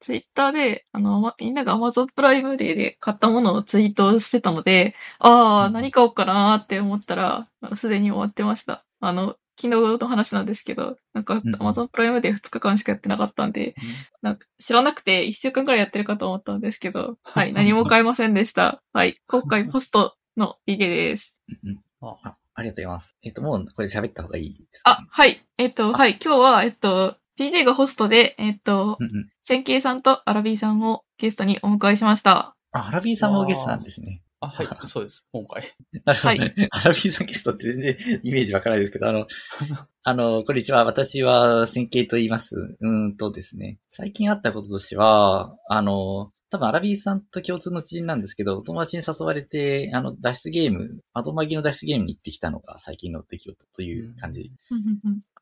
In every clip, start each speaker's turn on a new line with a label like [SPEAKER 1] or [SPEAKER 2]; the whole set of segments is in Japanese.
[SPEAKER 1] ツイッターで、あの、まみんなが Amazon プライムデーで買ったものをツイートしてたので、ああ、
[SPEAKER 2] うん
[SPEAKER 1] 何買おうかなーって思ったら、すでに終わってました。あの、昨日の話なんですけど、なんか
[SPEAKER 2] うん
[SPEAKER 1] Amazon プライムデー2日間しかやってなかったんで、なんか知らなくて1週間くらいやってるかと思ったんですけど、はい、何も買えませんでした。はい、今回ホストの BK です。
[SPEAKER 2] うんうん
[SPEAKER 3] あ
[SPEAKER 2] あありがとうございます。えっ、と、もうこれ喋った方がいいですか、
[SPEAKER 1] あ、はい、えっと、はい、今日は、えっと、PJ がホストで、えっと、
[SPEAKER 2] うんうん。
[SPEAKER 1] 千慶さんとアラビーさんをゲストにお迎えしました。
[SPEAKER 2] あ、アラビーさんもゲストなんですね。
[SPEAKER 3] あ、はい、そうです。今回。
[SPEAKER 2] なるほど、
[SPEAKER 1] は
[SPEAKER 2] ね。アラビーさんゲストって全然イメージわからないですけど、あの、あの、こんにちは。私は、千慶と言います。うーんとですね。最近あったこととしては、あの、多分アラビーさんと共通の知人なんですけど、お友達に誘われて、あの、脱出ゲーム、アドマギの脱出ゲームに行ってきたのが最近の出来事という感じ。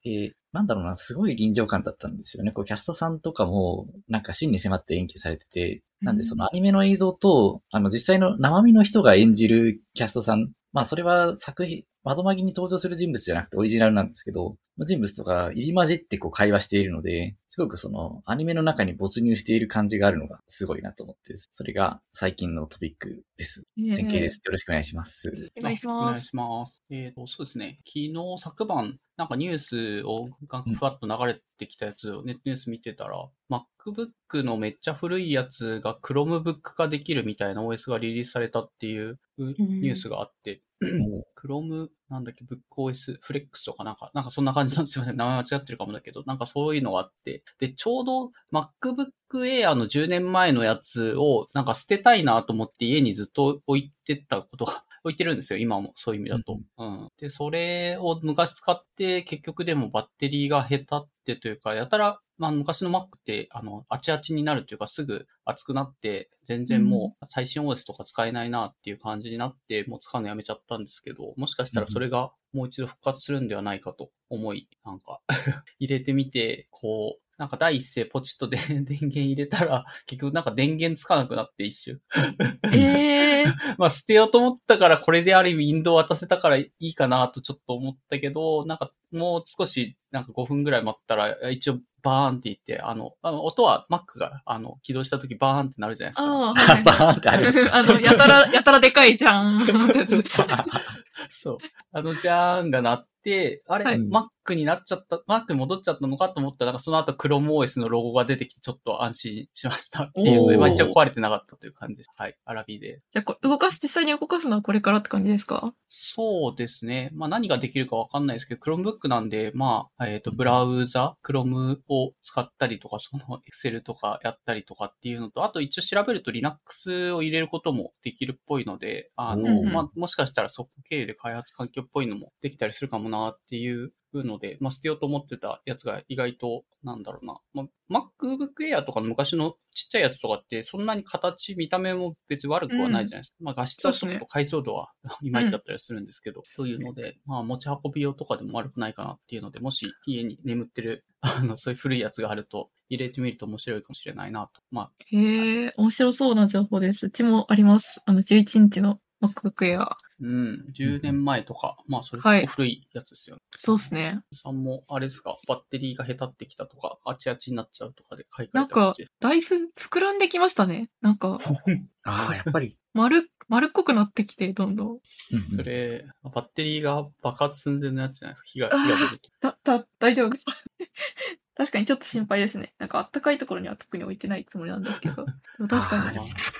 [SPEAKER 2] えーなんだろうな、すごい臨場感だったんですよね。こう、キャストさんとかも、なんか真に迫って演技されてて、なんでそのアニメの映像と、あの、実際の生身の人が演じるキャストさん、まあ、それは作品、窓マギに登場する人物じゃなくてオリジナルなんですけど、人物とか入り混じってこう会話しているので、すごくそのアニメの中に没入している感じがあるのがすごいなと思って、それが最近のトピックです。前景です。よろしくお願いします。
[SPEAKER 1] お願いし
[SPEAKER 3] お
[SPEAKER 1] ます。
[SPEAKER 3] 願いします。えっ、と、そうですね。昨日、昨晩、なんかニュースをがふわっと流れてきたやつをネットニュース見てたら、MacBook のめっちゃ古いやつが Chromebook 化できるみたいな OS がリリースされたっていううニュースがあって、Chrome、なんだっけ、BookOS、Flex とかなんか、なんかそんな感じ なんですよね。名前間違ってるかもだけど、なんかそういうのがあって、で、ちょうど MacBook Air の10年前のやつをなんか捨てたいなと思って家にずっと置いてたことが 置いてるんですよ、今もそういう意味だと。うん。で、それを昔使って、結局でもバッテリーが下手ってというか、やたら、まあ昔の Mac って、あの、あちあちになるというか、すぐ熱くなって、全然もう最新 OS とか使えないなっていう感じになって、もう使うのやめちゃったんですけど、もしかしたらそれがもう一度復活するんではないかと思い、なんか 入れてみて、こう、なんか第一声ポチッとで 電源入れたら、結局なんか電源つかなくなって一瞬。
[SPEAKER 1] ええー、
[SPEAKER 3] まあ捨てようと思ったからこれである意味ウィンドウ渡せたからいいかなとちょっと思ったけど、なんかもう少しなんか5分ぐらい待ったら一応バーンって言って、あの、あの音は Mac があの起動した時バーンってなるじゃないですか。
[SPEAKER 1] あ はい
[SPEAKER 2] ーンってある。
[SPEAKER 1] あの、やたら、やたらでかいじゃん。
[SPEAKER 3] そう。あの、じゃーんが鳴って、あれ、
[SPEAKER 1] はい
[SPEAKER 3] Mac になっちゃった、Mac に戻っちゃったのかと思ったら、なんかその後 ChromeOS のロゴが出てきて、ちょっと安心しましたっていうので、まあ一応壊れてなかったという感じです。はい。アラビで。
[SPEAKER 1] じゃあ動かす、実際に動かすのはこれからって感じですか？
[SPEAKER 3] そうですね。まあ何ができるかわかんないですけど、Chromebook なんで、まあ、えっ、と、ブラウザ、Chrome を使ったりとか、その Excel とかやったりとかっていうのと、あと一応調べると Linux を入れることもできるっぽいので、あの、まあ、もしかしたらそこ経由で開発環境っぽいのもできたりするかもなっていうので、まあ、捨てようと思ってたやつが意外と、なんだろうな、まあ、MacBook Air とかの昔のちっちゃいやつとかって、そんなに形、見た目も別に悪くはないじゃないですか。まあ、画質はちょっと解像度は、いまいちだったりするんですけど、というので、まあ、持ち運び用とかでも悪くないかなっていうので、もし家に眠ってる、あの、そういう古いやつがあると、入れてみると面白いかもしれないなと。まあ、
[SPEAKER 1] へえ、面白そうな情報です。うちもあります。あの、11インチの MacBook Air。
[SPEAKER 3] うん、10年前とか、まあ、それ
[SPEAKER 1] はい
[SPEAKER 3] 結構古いやつですよね。
[SPEAKER 1] そうですね。
[SPEAKER 3] さんも、あれですか、バッテリーが下手ってきたとか、あちあちになっちゃうとかで買い替え
[SPEAKER 1] なんかだいぶ膨らんできましたね。なんか、
[SPEAKER 2] ああ、やっぱり。
[SPEAKER 1] 丸、丸っこくなってきて、どんどん
[SPEAKER 3] それ、バッテリーが爆発寸前のやつじゃないですか？火が、火が出ると。
[SPEAKER 1] だ、だ、大丈夫 確かにちょっと心配ですね。なんかあったかいところには特に置いてないつもりなんですけど。でも確かに。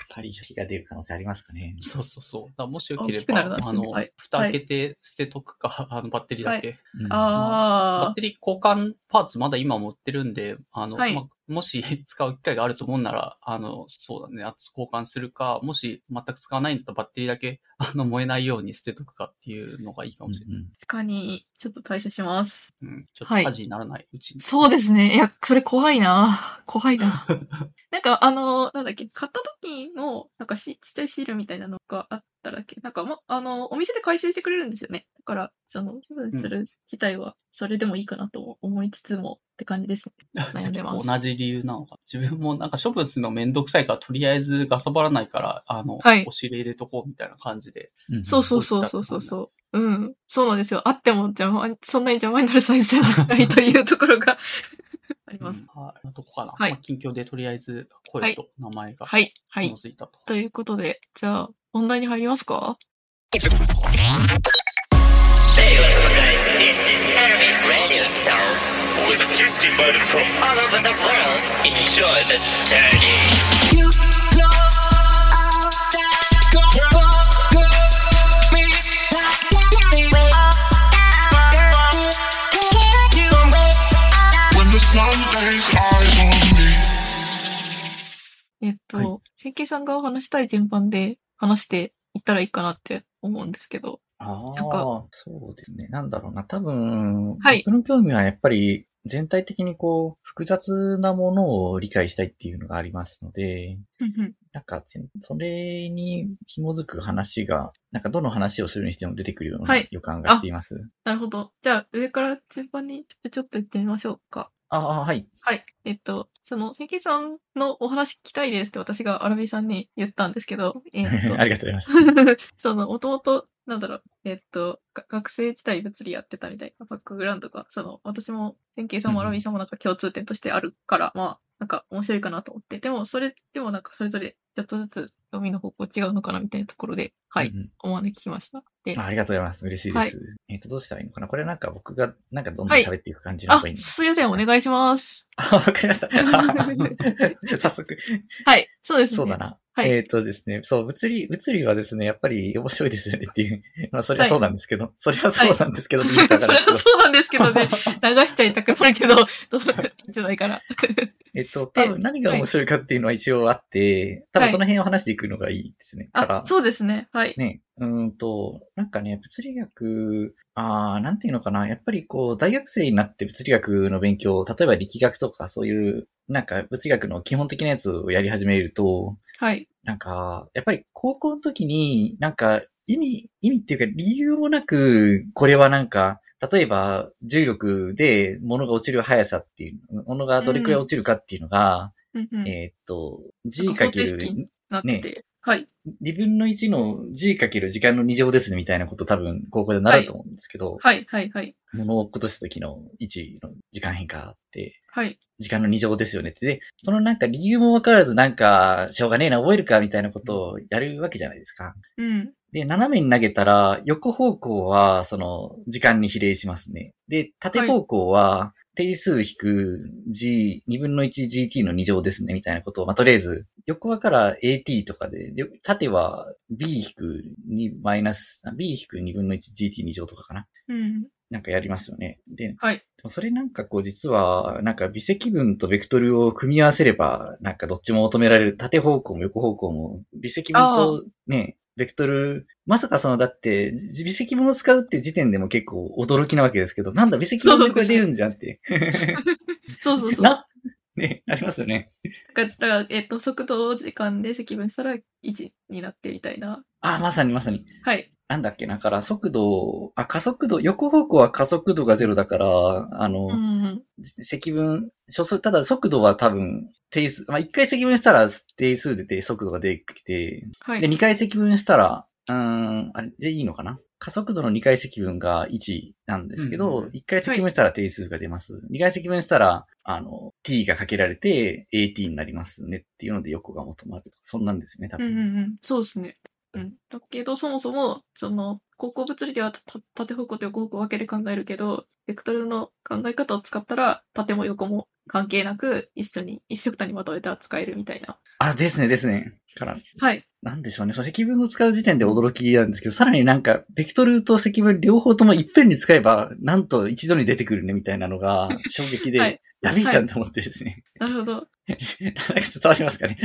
[SPEAKER 2] あーでもやっぱり火が出る可能性ありますかね。
[SPEAKER 3] そうそうそう。だもしよければ、あの、
[SPEAKER 1] はい
[SPEAKER 3] 蓋開けて捨てとくか、あの、バッテリーだけ。
[SPEAKER 2] うん
[SPEAKER 3] バッ
[SPEAKER 1] あ
[SPEAKER 3] テリー交換パーツまだ今も売ってるんで、あの、
[SPEAKER 1] はい
[SPEAKER 3] まもし使う機会があると思うなら、あの、そうだね、交換するか、もし全く使わないんだったらバッテリーだけ、あの、燃えないように捨てとくかっていうのがいいかもしれない。
[SPEAKER 2] うん
[SPEAKER 1] かに、ちょっと対処します。
[SPEAKER 3] うん。ちょっと
[SPEAKER 1] はい
[SPEAKER 3] 火事にならないうちに。
[SPEAKER 1] そうですね。いや、それ怖いな怖いな なんか、あの、なんだっけ、買った時の、なんかし、ちっちゃいシールみたいなのがあったらっけ、なんか、ま、あの、お店で回収してくれるんですよね。だから、その、処分する自体は、それでもいいかなと思いつつも、って感じですね。悩んでます。
[SPEAKER 3] 同じ理由なのか。自分もなんか処分するのめんどくさいから、とりあえずガサばらないから、あの、
[SPEAKER 1] はい
[SPEAKER 3] 押し入れ入れとこうみたいな感じで。
[SPEAKER 2] うん
[SPEAKER 1] そうそうそうそうそうそう。うん。そうなんですよ。あっても邪魔、そんなに邪魔になるサイズじゃないというところがあます。
[SPEAKER 3] うんはい。どこかな。
[SPEAKER 1] はい
[SPEAKER 3] まあ、近況でとりあえず声と名前が
[SPEAKER 1] はい。はい
[SPEAKER 3] たと。
[SPEAKER 1] ということで、じゃあ、本題に入りますか？えっと、
[SPEAKER 2] はい
[SPEAKER 1] さんが話したい順番で話していったらいいかなって思うんですけど。
[SPEAKER 2] あ
[SPEAKER 1] なんか
[SPEAKER 2] あ、そうですね。なんだろうな。多分、
[SPEAKER 1] はい
[SPEAKER 2] 僕の興味はやっぱり全体的にこう、複雑なものを理解したいっていうのがありますので、なんか、それに紐づく話が、なんかどの話をするにしても出てくるよう
[SPEAKER 1] は
[SPEAKER 2] ない予感がしています。
[SPEAKER 1] なるほど。じゃあ、上から順番にちょっとちょっと言ってみましょうか。
[SPEAKER 2] ああ、はい。
[SPEAKER 1] はい。えっと、その、千慶さんのお話聞きたいですって私がアラビさんに言ったんですけど、えっと
[SPEAKER 2] あ、りがとうございます。
[SPEAKER 1] その、もともと、なんだろう、えっと、が学生時代物理やってたみたいなバックグラウンドが、その、私も、千慶さんもアラビさんもなんか共通点としてあるから、まあ、なんか面白いかなと思って、でも、それでもなんかそれぞれちょっとずつ読みの方向違うのかなみたいなところで、はい、
[SPEAKER 2] うんうん
[SPEAKER 1] お招きしました。で、
[SPEAKER 2] あありがとうございます。嬉しいです。
[SPEAKER 1] はい
[SPEAKER 2] えっ、と、どうしたらいいのかな？これなんか僕が、なんかどんどん喋っていく感じの方
[SPEAKER 1] あ
[SPEAKER 2] がいい、の
[SPEAKER 1] すいません、お願いします。
[SPEAKER 2] あ、わかりました。早速。
[SPEAKER 1] はい、そうですね。
[SPEAKER 2] そうだな。
[SPEAKER 1] はい
[SPEAKER 2] えっ、とですね、そう、物理、物理はですね、やっぱり面白いですよねっていう。まあ、それはそうなんですけど、それはそうなんですけど、って言った
[SPEAKER 1] それはそうなんですけどね、流しちゃいたくなるけど、どういいんじゃないかな。
[SPEAKER 2] えっと、多分何が面白いかっていうのは一応あって、多分その辺を話していくのがいいですね。
[SPEAKER 1] あ、、そうですね。はい。
[SPEAKER 2] ね、うーんと、なんかね、物理学、あーなんていうのかな、やっぱりこう、大学生になって物理学の勉強、例えば力学とかそういう、なんか物理学の基本的なやつをやり始めると、
[SPEAKER 1] はい。
[SPEAKER 2] なんか、やっぱり高校の時に、なんか、意味、意味っていうか理由もなく、これはなんか、例えば、重力で物が落ちる速さっていう、物がどれくらい落ちるかっていうのが、
[SPEAKER 1] うんうん
[SPEAKER 2] えーっと、
[SPEAKER 1] な
[SPEAKER 2] g
[SPEAKER 1] んか方程式
[SPEAKER 2] る
[SPEAKER 1] なってて。はい。
[SPEAKER 2] 2分の1の g かける時間の2乗ですねみたいなこと多分高校で習うと思うんですけど、
[SPEAKER 1] はい、はい、はい。
[SPEAKER 2] 物を落っことした時の位置の時間変化って、
[SPEAKER 1] はい。
[SPEAKER 2] 時間の2乗ですよねって。で、そのなんか理由もわからずなんか、しょうがねえな、覚えるかみたいなことをやるわけじゃないですか。
[SPEAKER 1] うん。
[SPEAKER 2] で、斜めに投げたら、横方向は、その、時間に比例しますね。で、縦方向は、定数引く g、2分の 1gt の2乗ですね、みたいなことを、まあ、とりあえず、横はから at とかで、よ縦は b 引く2マイナス、あ b 引く2分の 1gt2 乗とかかな。
[SPEAKER 1] うん。
[SPEAKER 2] なんかやりますよね。で、
[SPEAKER 1] はい。
[SPEAKER 2] それなんかこう実は、なんか微積分とベクトルを組み合わせれば、なんかどっちも求められる、縦方向も横方向も、微積分とね、ベクトル、まさかそのだって、じ微積分を使うって時点でも結構驚きなわけですけど、なんだ微積分でこれ出るんじゃんって。
[SPEAKER 1] そうそうそう。
[SPEAKER 2] な、ね、ありますよね。
[SPEAKER 1] だから、えっと、速度を時間で積分したら1になってみたいな。
[SPEAKER 2] あ、まさにまさに。
[SPEAKER 1] はい。
[SPEAKER 2] なんだっけな、だから速度、あ、加速度、横方向は加速度がゼロだから、あの、
[SPEAKER 1] うんうん。
[SPEAKER 2] 積分、初速、ただ速度は多分、定数、まあ、一回積分したら定数でて速度が出てきて、で、
[SPEAKER 1] はい。
[SPEAKER 2] 二回積分したら、うーん、あれでいいのかな加速度の二回積分が1なんですけ
[SPEAKER 3] うんうん
[SPEAKER 2] ど、一、回積分したら定数が出ます。二、回積分したら、あの、t がかけられて at になりますねっていうので横が求まる。そんなんですよね、多
[SPEAKER 1] うんう
[SPEAKER 2] 分。
[SPEAKER 1] んうん。そうですね。うん。だけど、そもそも、その、高校物理ではた縦方向と横方向分けて考えるけど、ベクトルの考え方を使ったら、縦も横も関係なく、一緒に、一緒くたにまとめて扱えるみたいな。
[SPEAKER 2] あ、ですね、ですね。から、
[SPEAKER 1] はい。
[SPEAKER 2] なんでしょうね。そう、積分を使う時点で驚きなんですけど、さらになんか、ベクトルと積分両方ともいっぺんに使えば、なんと一度に出てくるね、みたいなのが、衝撃で、
[SPEAKER 1] はい
[SPEAKER 2] やべえじゃんと思ってですね。
[SPEAKER 1] なるほど。
[SPEAKER 2] なんか伝わりますかね。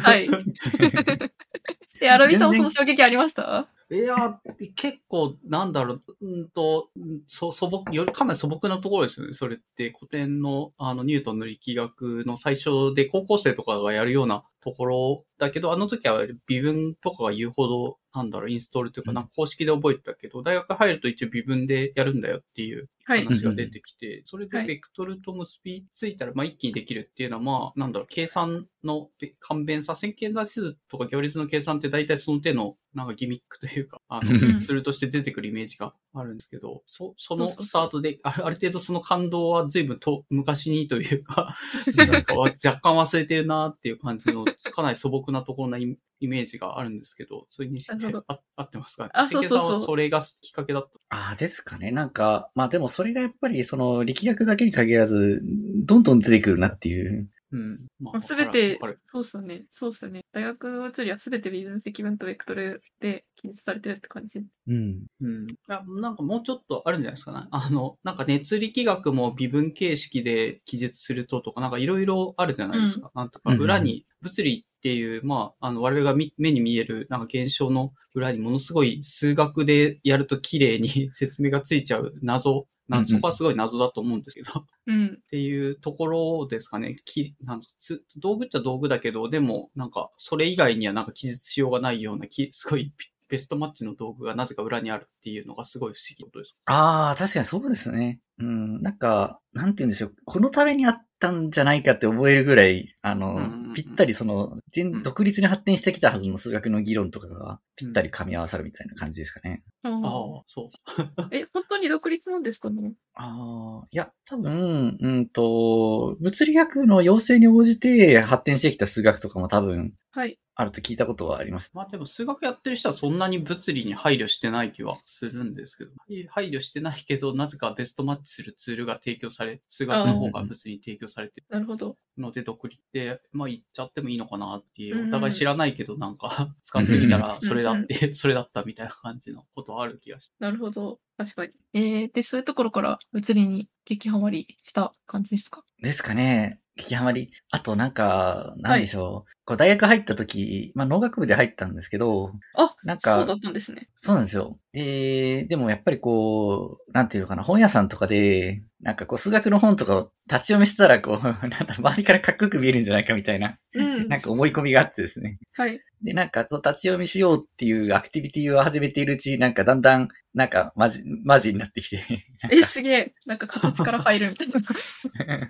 [SPEAKER 1] はい。で、アラビさんもその衝撃ありました？
[SPEAKER 3] いや、結構、なんだろう、うんと、そ素朴、よりかなり素朴なところですよね。それって古典の、あの、ニュートンの力学の最初で高校生とかがやるようなところだけど、あの時は微分とかが言うほど、なんだろう、インストールというか、なんか公式で覚えてたけど、大学入ると一応微分でやるんだよっていう。話が出てきて、それ
[SPEAKER 1] はい。
[SPEAKER 3] でベクトルと結びついたら、まあ一気にできるっていうのは、まあ、なんだろう、計算の簡便さ、線形代数とか行列の計算って大体その手の、なんかギミックというか、あ
[SPEAKER 2] うん。
[SPEAKER 3] の、ツールとして出てくるイメージがあるんですけど、そ、そのスタートで、あるある程度その感動は随分と昔にというか、なんかわ若干忘れてるなっていう感じの、かなり素朴なところなイイメージがあるんですけど、そういう認識
[SPEAKER 1] なるほど
[SPEAKER 3] あ合ってますかね？
[SPEAKER 1] あそうそうそう
[SPEAKER 3] 関根さんはそれがきっかけだった？
[SPEAKER 2] ああ、ですかね。なんか、まあでもそれがやっぱりその力学だけに限らず、どんどん出てくるなっていう。
[SPEAKER 3] うん。ま
[SPEAKER 1] すべてそうっすよね。そうっすよね。大学の物理はすべて微分積分とベクトルで記述されてるって感じ。
[SPEAKER 2] うん。
[SPEAKER 3] うん。いや、なんかもうちょっとあるんじゃないですかね。あの、なんか熱力学も微分形式で記述するととか、なんかいろいろあるじゃないですか。なんとか
[SPEAKER 2] うんうん
[SPEAKER 3] 裏に、物理っていう、まあ、あの、我々が見目に見える、なんか現象の裏にものすごい数学でやると綺麗に説明がついちゃう謎、そこはすごい謎だと思うんですけど。
[SPEAKER 1] うん。
[SPEAKER 3] っていうところですかね。きなんつ道具っちゃ道具だけど、でも、なんか、それ以外にはなんか記述しようがないような、きすごいピベストマッチの道具がなぜか裏にあるっていうのがすごい不思議なことです。
[SPEAKER 2] ああ、確かにそうですね。うん。なんか、なんて言うんでしょう。このためにあったんじゃないかって思えるぐらい、あの、ぴったりその、独立に発展してきたはずの数学の議論とかがぴったり噛み合わさるみたいな感じですかね。
[SPEAKER 1] あ
[SPEAKER 3] あそう。
[SPEAKER 1] え、本当に独立なんですかね？
[SPEAKER 2] ああ、いや、多分、うんと、物理学の要請に応じて発展してきた数学とかも多分
[SPEAKER 1] はい。
[SPEAKER 2] あると聞いたことはあります。
[SPEAKER 3] まあでも数学やってる人はそんなに物理に配慮してない気はするんですけど、配慮してないけど、なぜかベストマッチするツールが提供され、数学の方が物理に提供されてる
[SPEAKER 1] なるほど。
[SPEAKER 3] ので、独立って、まあ言っちゃってもいいのかなっていうう、
[SPEAKER 1] ん
[SPEAKER 3] お互い知らないけどなんか 使ってみたらそれだ
[SPEAKER 1] うん
[SPEAKER 3] って、それだったみたいな感じのことはある気がして。
[SPEAKER 1] なるほど。確かに。えー、で、そういうところから物理に激ハマりした感じですか？
[SPEAKER 2] ですかね。激ハマり。あとなんか、なんでしょう。こう大学入った時、まあ農学部で入ったんですけど、
[SPEAKER 1] あ、
[SPEAKER 2] なんか
[SPEAKER 1] そうだったんですね。
[SPEAKER 2] そうなんですよ。で、でもやっぱりこう、なんていうのかな、本屋さんとかで、なんかこう数学の本とかを立ち読みしてたら、こう、なんだ、周りからかっこよく見えるんじゃないかみたいな、
[SPEAKER 1] うん。
[SPEAKER 2] なんか思い込みがあってですね。
[SPEAKER 1] はい。
[SPEAKER 2] で、なんか、立ち読みしようっていうアクティビティを始めているうち、なんかだんだん、なんか、マジ、マジになってきて。
[SPEAKER 1] え、すげえ。なんか形から入るみたいな。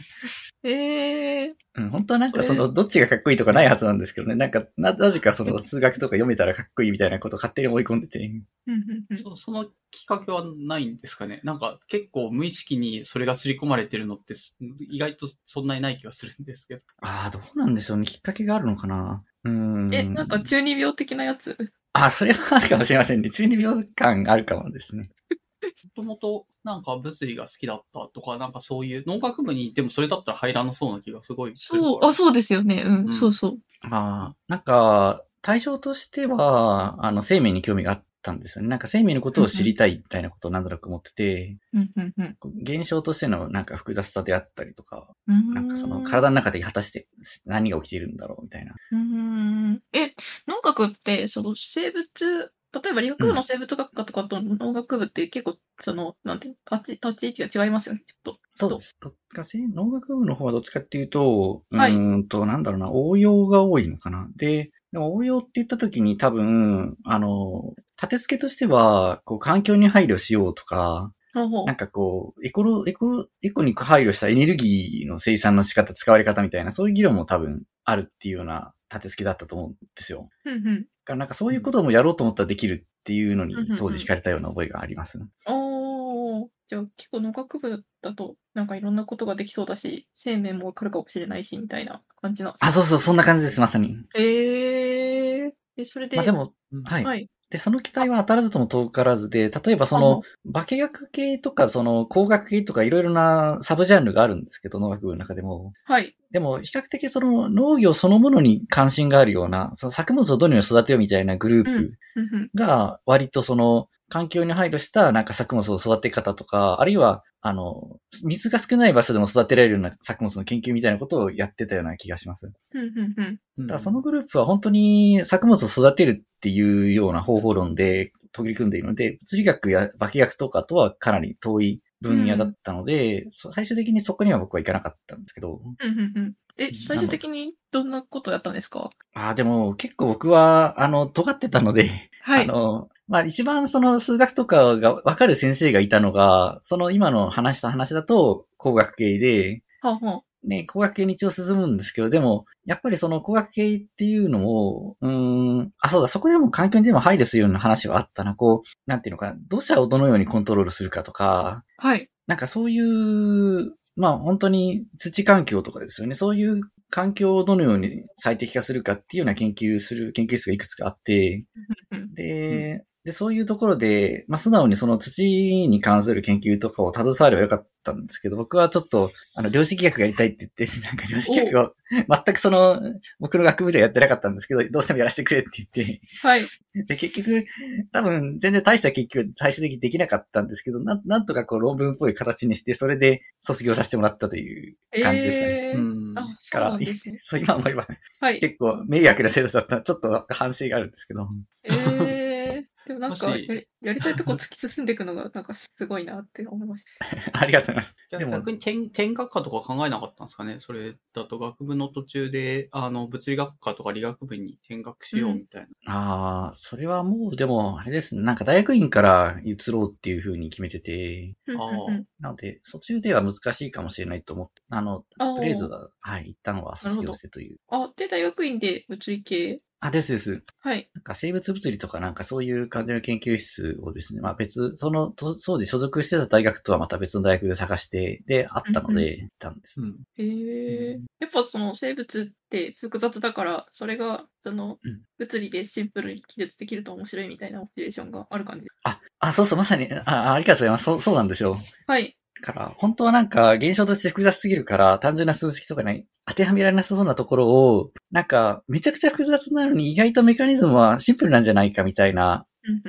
[SPEAKER 1] ええ
[SPEAKER 2] うん、本当はなんか
[SPEAKER 1] そ
[SPEAKER 2] の、どっちがかっこいいとかないはずなんですけどね。なんか、な、なぜかその数学とか読めたらかっこいいみたいなことを勝手に思い込んでて。
[SPEAKER 1] うんうんうん
[SPEAKER 3] そそのきっかけはないんですかねなんか結構無意識にそれが刷り込まれてるのってす意外とそんなにない気がするんですけど。
[SPEAKER 2] ああ、どうなんでしょうね。きっかけがあるのかな。うーん。
[SPEAKER 1] え、なんか中二病的なやつ？
[SPEAKER 2] あ、それはあるかもしれませんね。中二病感あるかもですね。
[SPEAKER 3] もともとなんか物理が好きだったとか、なんかそういう農学部にでもそれだったら入らなそうな気がすごいするから。
[SPEAKER 1] そう、あ、そうですよね。うん、
[SPEAKER 3] うん
[SPEAKER 1] そうそう。
[SPEAKER 2] まあ、なんか、対象としては、あの、生命に興味があったんですよね。なんか生命のことを知りたいみたいなことをなんとなく思ってて、
[SPEAKER 1] うんうんうん
[SPEAKER 2] 現象としてのなんか複雑さであったりとか、
[SPEAKER 1] うーん。
[SPEAKER 2] なんかその体の中で果たして何が起きているんだろうみたいな。
[SPEAKER 1] うーん。え、農学って、その生物、例えば理学部の生物学科とかと農学部って結構、その、なんていうの立ち、立ち位置が違いますよね、ちょっと。
[SPEAKER 2] そうです。どっちかせ農学部の方はどっちかっていうと、う
[SPEAKER 1] はい
[SPEAKER 2] ーんと、なんだろうな、応用が多いのかな。で、でも応用って言った時に多分、あの、立て付けとしては、こう、環境に配慮しようとか、なんかこう、エコロ、エコ、エコに配慮したエネルギーの生産の仕方、使われ方みたいな、そういう議論も多分あるっていうような立て付けだったと思うんですよ。
[SPEAKER 1] うんうん。
[SPEAKER 2] だからなんかそういうこともやろうと思ったらできるっていうのに当時惹かれたような覚えがありますね。
[SPEAKER 1] おー。じゃあ結構農学部だと、なんかいろんなことができそうだし、生命もわかるかもしれないし、みたいな感じなんです
[SPEAKER 2] あ、そうそう、そんな感じです、まさに。
[SPEAKER 1] へえー。え、それで、
[SPEAKER 2] まあでも、
[SPEAKER 3] うん
[SPEAKER 2] はい。
[SPEAKER 1] はい。
[SPEAKER 2] で、その期待は当たらずとも遠からずで、例えばその、化学系とか、その工学系とかいろいろなサブジャンルがあるんですけど、農学部の中でも。
[SPEAKER 1] はい。
[SPEAKER 2] でも、比較的その農業そのものに関心があるような、その作物をどのように育てようみたいなグループが、割とその、環境に配慮したなんか作物を育て方とか、あるいは、あの、水が少ない場所でも育てられるような作物の研究みたいなことをやってたような気がします。
[SPEAKER 1] うんうんうん。
[SPEAKER 3] うん
[SPEAKER 2] だからそのグループは本当に作物を育てるっていうような方法論で取り組んでいるので、物理学や化学とかとはかなり遠い分野だったので、そ最終的にそこには僕は行かなかったんですけど、
[SPEAKER 1] うんうんうんえ、最終的にどんなことやったんですか？
[SPEAKER 2] ああ、でも結構僕は、あの、尖ってたので、
[SPEAKER 1] はい。
[SPEAKER 2] あの、まあ一番その数学とかがわかる先生がいたのが、その今の話した話だと工学系で、
[SPEAKER 1] はんはん。
[SPEAKER 2] ね、工学系に一応進むんですけど、でも、やっぱりその工学系っていうのを、うーん、あ、そうだ、そこでも環境にでも配慮するような話はあったな。こう、なんていうのかな、土砂をどのようにコントロールするかとか、
[SPEAKER 1] はい。
[SPEAKER 2] なんかそういう、まあ本当に土環境とかですよね。そういう環境をどのように最適化するかっていうような研究する研究室がいくつかあって、
[SPEAKER 1] うん。
[SPEAKER 2] で、で、そういうところで、まあ、素直にその土に関する研究とかを携わればよかったんですけど、僕はちょっと、あの、量子力学やりたいって言って、なんか量子力学を、全くその、僕の学部ではやってなかったんですけど、どうしてもやらせてくれって言って、
[SPEAKER 1] はい。
[SPEAKER 2] で、結局、多分、全然大した研究は最終的にできなかったんですけど、なんなんとかこう論文っぽい形にして、それで卒業させてもらったという感じでしたね。
[SPEAKER 1] えー
[SPEAKER 3] うん。
[SPEAKER 1] あ、そう
[SPEAKER 2] から
[SPEAKER 1] なんですね。
[SPEAKER 2] そう、今思えば、
[SPEAKER 1] はい。
[SPEAKER 2] 結構迷惑な生徒だったら、ちょっと反省があるんですけど。
[SPEAKER 1] えー、でもなんかやり、やりたいとこ突き進んでいくのが、なんかすごいなって思いまし
[SPEAKER 2] ありがとうございます。でも
[SPEAKER 3] 逆に転転学科とか考えなかったんですかね？それだと学部の途中で、あの、物理学科とか理学部に転学しようみたいな。
[SPEAKER 2] ああ、それはもう、でも、あれですね。なんか大学院から移ろうっていう風に決めてて、
[SPEAKER 1] た。うん
[SPEAKER 3] あー
[SPEAKER 1] うんうん
[SPEAKER 2] なので、途中では難しいかもしれないと思って、あの、とりあえずは、はい、一旦は卒業してという。
[SPEAKER 1] あ、で、大学院で物理系？
[SPEAKER 2] あ、ですです。
[SPEAKER 1] はい。
[SPEAKER 2] なんか生物物理とかなんかそういう感じの研究室をですね、まあ別、その、と当時所属してた大学とはまた別の大学で探して、で、あったので、行ったんです。
[SPEAKER 3] うん。
[SPEAKER 1] へえ。やっぱその生物って複雑だから、それが、その
[SPEAKER 2] うん、
[SPEAKER 1] 物理でシンプルに記述できると面白いみたいなモチベーションがある感じ。
[SPEAKER 2] あ、あ、そうそう、まさに、あ、ありがとうございます。そう、そうなんですよ。
[SPEAKER 1] はい。
[SPEAKER 2] だから、本当はなんか、現象として複雑すぎるから、単純な数式とかね、当てはめられなさそうなところを、なんか、めちゃくちゃ複雑なのに意外とメカニズムはシンプルなんじゃないかみたいな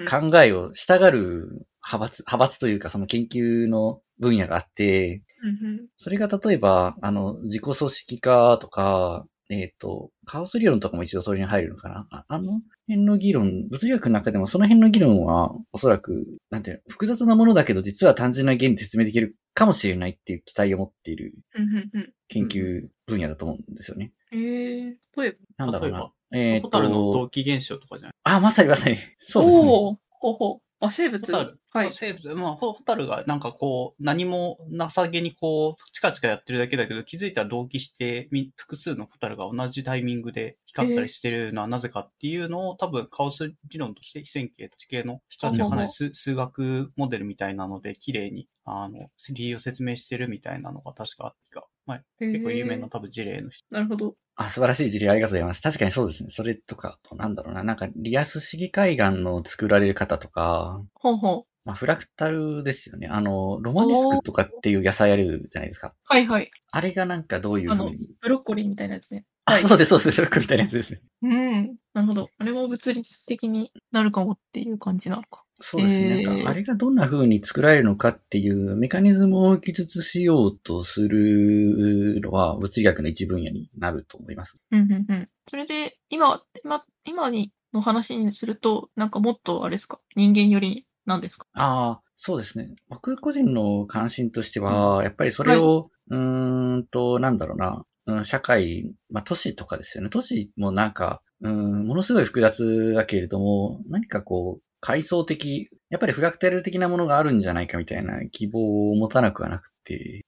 [SPEAKER 2] 考えをしたがる派閥、派閥というかその研究の分野があって、それが例えば、あの、自己組織化とか、えっ、と、カオス理論とかも一応それに入るのかな？ああの辺の議論、物理学の中でもその辺の議論は、おそらく、なんていうの、複雑なものだけど実は単純な原理で説明できるかもしれないっていう期待を持っている
[SPEAKER 1] うんうんうん
[SPEAKER 2] 研究分野だと思うんですよね。
[SPEAKER 1] へえ。例えば。
[SPEAKER 2] なんだろうな
[SPEAKER 3] 例えば。
[SPEAKER 2] えっ、
[SPEAKER 3] ホタルの同
[SPEAKER 2] と、
[SPEAKER 3] 期現象とかじゃない？
[SPEAKER 2] あ、まさにまさに。そうですね。
[SPEAKER 1] ほうほう。あ、生物？はい。
[SPEAKER 3] 生物、まあ、ホホタルがなんかこう、何もなさげにこう、チカチカやってるだけだけど、気づいたら同期して、み複数のホタルが同じタイミングで光ったりしてるのはなぜかっていうのを、多分カオス理論と非線形と地形の人たちがかなり数数学モデルみたいなので、綺麗に、あの、理由を説明してるみたいなのが確かあった気が、まあ、結構有名な多分事例の人。
[SPEAKER 1] なるほど。
[SPEAKER 2] あ、素晴らしい事例ありがとうございます。確かにそうですね。それとか、なんだろうな。なんか、リアス式海岸の作られる方とか、
[SPEAKER 1] ほうほう。
[SPEAKER 2] まあ、フラクタルですよね。あの、ロマネスクとかっていう野菜あるじゃないですか。
[SPEAKER 1] はいはい。
[SPEAKER 2] あれがなんかどういうふうに。
[SPEAKER 1] ブロッコリーみたいなやつね。
[SPEAKER 2] あ、
[SPEAKER 1] はい
[SPEAKER 2] そうです、そうです。ショックみたいなやつですね。
[SPEAKER 1] うん。なるほど。あれも物理的になるかもっていう感じなのか。
[SPEAKER 2] そうですね。
[SPEAKER 1] えー
[SPEAKER 2] なんか、あれがどんな風に作られるのかっていうメカニズムを記述しようとするのは物理学の一分野になると思います。
[SPEAKER 1] うんうんうん。それで、今、今、今にの話にすると、なんかもっとあれですか？人間よりなんですか？
[SPEAKER 2] ああ、そうですね。僕個人の関心としては、やっぱりそれを、うーんと、なんだろうな、うん、社会、まあ都市とかですよね。都市もなんか、うん、ものすごい複雑だけれども、何かこう、階層的、やっぱりフラクタル的なものがあるんじゃないかみたいな希望を持たなくはなくて。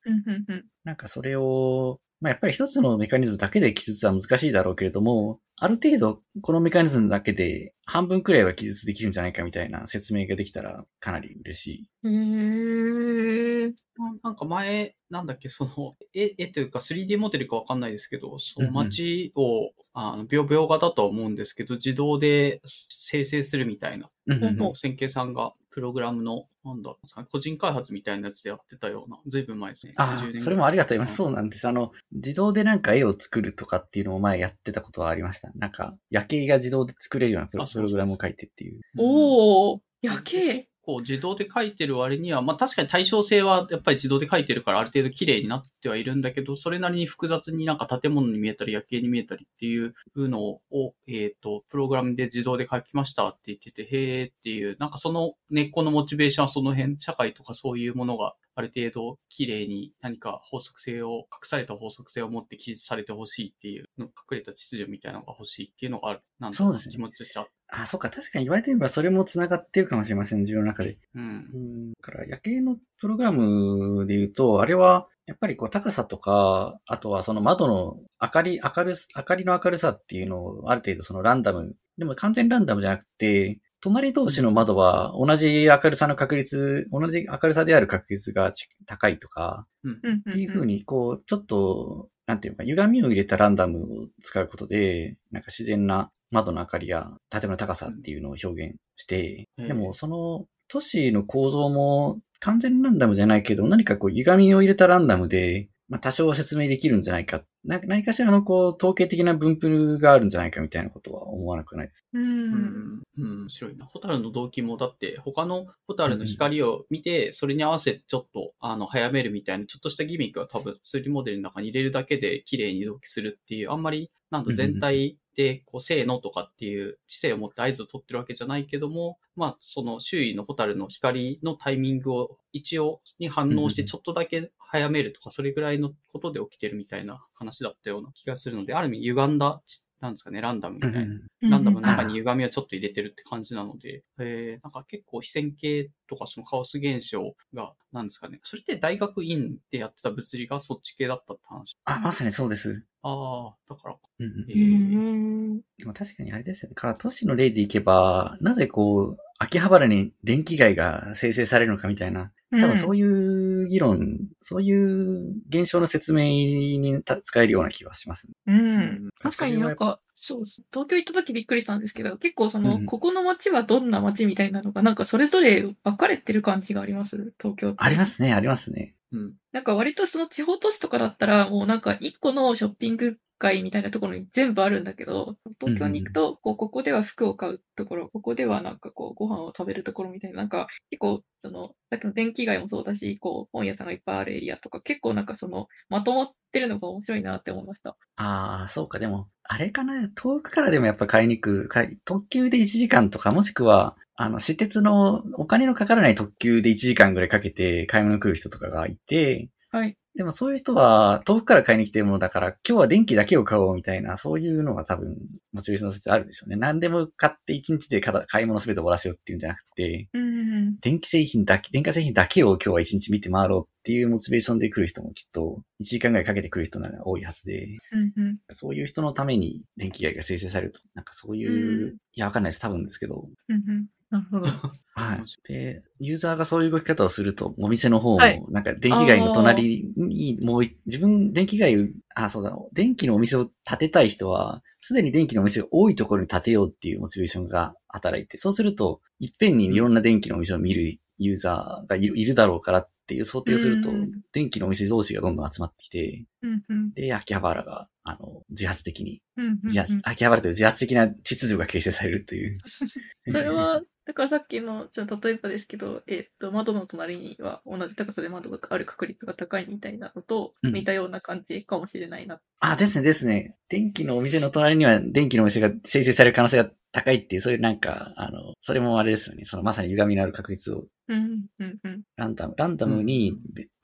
[SPEAKER 2] なんかそれを、まあやっぱり一つのメカニズムだけで記述は難しいだろうけれども、ある程度このメカニズムだけで半分くらいは記述できるんじゃないかみたいな説明ができたらかなり嬉しい。
[SPEAKER 1] へー。
[SPEAKER 3] なんか前、なんだっけ、その、絵、絵というか 3D モデルかわかんないですけど、その街を、あの、描描画だとは思うんですけど、自動で生成するみたいな、
[SPEAKER 2] うんうんうん
[SPEAKER 1] ほう
[SPEAKER 3] 線形さんがプログラムの、なんだ、個人開発みたいなやつでやってたような、ずいぶん前ですね。
[SPEAKER 2] あ
[SPEAKER 3] 10年
[SPEAKER 2] あ、それもありがとうございます。
[SPEAKER 3] うん
[SPEAKER 2] そうなんです。あの、自動でなんか絵を作るとかっていうのも前やってたことはありました。なんか、夜景が自動で作れるようなプログラムを書いてっていう。
[SPEAKER 1] おー。夜景。
[SPEAKER 3] こう自動で書いてる割には、まあ確かに対称性はやっぱり自動で書いてるからある程度綺麗になってはいるんだけど、それなりに複雑になんか建物に見えたり夜景に見えたりっていうのを、えっ、と、プログラムで自動で書きましたって言ってて、へーっていう、なんかその根っこのモチベーションはその辺、社会とかそういうものがある程度綺麗に何か法則性を、隠された法則性を持って記述されてほしいっていうの、隠れた秩序みたいなのが欲しいっていうのがある。なん
[SPEAKER 2] そうですね
[SPEAKER 3] 気持ちとしてあ。
[SPEAKER 2] あ、そっか、確かに言われてみればそれも繋がってるかもしれません、自分の中で。
[SPEAKER 3] うん
[SPEAKER 2] う。ん。だから、夜景のプログラムで言うと、あれは、やっぱりこう高さとか、あとはその窓の明かり、明るす、明かりの明るさっていうのをある程度そのランダム、でも完全ランダムじゃなくて、隣同士の窓は同じ明るさの確率、同じ明るさである確率がち高いとか、っていう風に、こう、ちょっと、なんていうか、歪みを入れたランダムを使うことで、なんか自然な窓の明かりや建物の高さっていうのを表現して、
[SPEAKER 3] うん
[SPEAKER 2] でもその都市の構造も完全ランダムじゃないけど、何かこう歪みを入れたランダムで、まあ多少説明できるんじゃないか。な何かしらのこう統計的な分布があるんじゃないかみたいなことは思わなくないです。
[SPEAKER 1] うん。
[SPEAKER 3] う
[SPEAKER 1] うん。
[SPEAKER 3] ん、うん、面白いな。ホタルの動機も、だって、他のホタルの光を見て、それに合わせてちょっと、あの、早めるみたいな、ちょっとしたギミックは多分、3モデルの中に入れるだけで綺麗に同期するっていう、あんまり、なんだ、
[SPEAKER 2] うん
[SPEAKER 3] 全体で、こう、せーのとかっていう知性を持って合図を取ってるわけじゃないけども、まあ、その周囲のホタルの光のタイミングを一応に反応して
[SPEAKER 2] うん
[SPEAKER 3] ちょっとだけ早めるとか、それぐらいのことで起きてるみたいな話だったような気がするので、ある意味歪んだち、なんですかね、ランダムみたいな。ランダムの中に歪みをちょっと入れてるって感じなので、えー、なんか結構非線形とかそのカオス現象が、なんですかね。それって大学院でやってた物理がそっち系だったって話？
[SPEAKER 2] あ、まさにそうです。
[SPEAKER 3] ああ、だから、
[SPEAKER 2] うんうん
[SPEAKER 3] え
[SPEAKER 1] う
[SPEAKER 3] ー
[SPEAKER 1] ん。
[SPEAKER 2] でも確かにあれですよね。から都市の例でいけば、なぜこう、秋葉原に電気街が生成されるのかみたいな、多分そういう議論、そういう現象の説明にた使えるような気がします、ね。
[SPEAKER 1] う。
[SPEAKER 3] うんん
[SPEAKER 1] 確かになんか、そう。東京行った時びっくりしたんですけど、結構その、
[SPEAKER 2] うん
[SPEAKER 1] ここの街はどんな街みたいなのが、なんかそれぞれ分かれてる感じがあります？東京。
[SPEAKER 2] ありますね、ありますね。
[SPEAKER 3] うん。
[SPEAKER 1] なんか割とその地方都市とかだったら、もうなんか一個のショッピング街みたいなところに全部あるんだけど、東京に行くと、こう、ここでは服を買うところ、ここではなんかこう、ご飯を食べるところみたいな、なんか結構、その、さっきの電気街もそうだし、こう、本屋さんがいっぱいあるエリアとか、結構なんかその、まとまってるのが面白いなって思いました。
[SPEAKER 2] ああ、そうか、でも、あれかな、遠くからでもやっぱ買いに来る、特急で1時間とか、もしくは、あの、私鉄のお金のかからない特急で1時間ぐらいかけて買い物来る人とかがいて、
[SPEAKER 1] はい。
[SPEAKER 2] でもそういう人は遠くから買いに来てるものだから、今日は電気だけを買おうみたいな、そういうのが多分、モチベーションの説あるでしょうね。何でも買って1日で買い物すべて終わらせようっていうんじゃなくて、
[SPEAKER 1] うん。
[SPEAKER 2] 電気製品だけ、電化製品だけを今日は1日見て回ろうっていうモチベーションで来る人もきっと、1時間ぐらいかけて来る人が多いはずで。そういう人のために電気街が生成されると、なんかそういう、
[SPEAKER 1] うん
[SPEAKER 2] いや、わかんないです。多分ですけど。
[SPEAKER 1] なるほど。
[SPEAKER 2] はい。で、ユーザーがそういう動き方をすると、お店の方も
[SPEAKER 1] はい、
[SPEAKER 2] なんか電気街の隣に、もうい、自分、電気街、あ、そうだ、電気のお店を建てたい人は、すでに電気のお店が多いところに建てようっていうモチベーションが働いて、そうすると、いっぺんにいろんな電気のお店を見るユーザーがいるいるだろうからっていう想定をすると
[SPEAKER 1] うん、
[SPEAKER 2] 電気のお店同士がどんどん集まってきて、
[SPEAKER 1] うん。うん。
[SPEAKER 2] で、秋葉原が、あの、自発的に
[SPEAKER 1] うん。
[SPEAKER 2] 自発、秋葉原という自発的な秩序が形成されるという。
[SPEAKER 1] それは、だからさっきの、じゃあ例えばですけど、えっと、窓の隣には同じ高さで窓がある確率が高いみたいなのと
[SPEAKER 2] うん
[SPEAKER 1] 似たような感じかもしれないな。
[SPEAKER 2] あ、ですね、ですね。電気のお店の隣には電気のお店が生成される可能性が高いっていう、そういうなんか、あの、それもあれですよね。そのまさに歪みのある確率を
[SPEAKER 1] うん、うん、うん。
[SPEAKER 2] ランダム、ランダムに、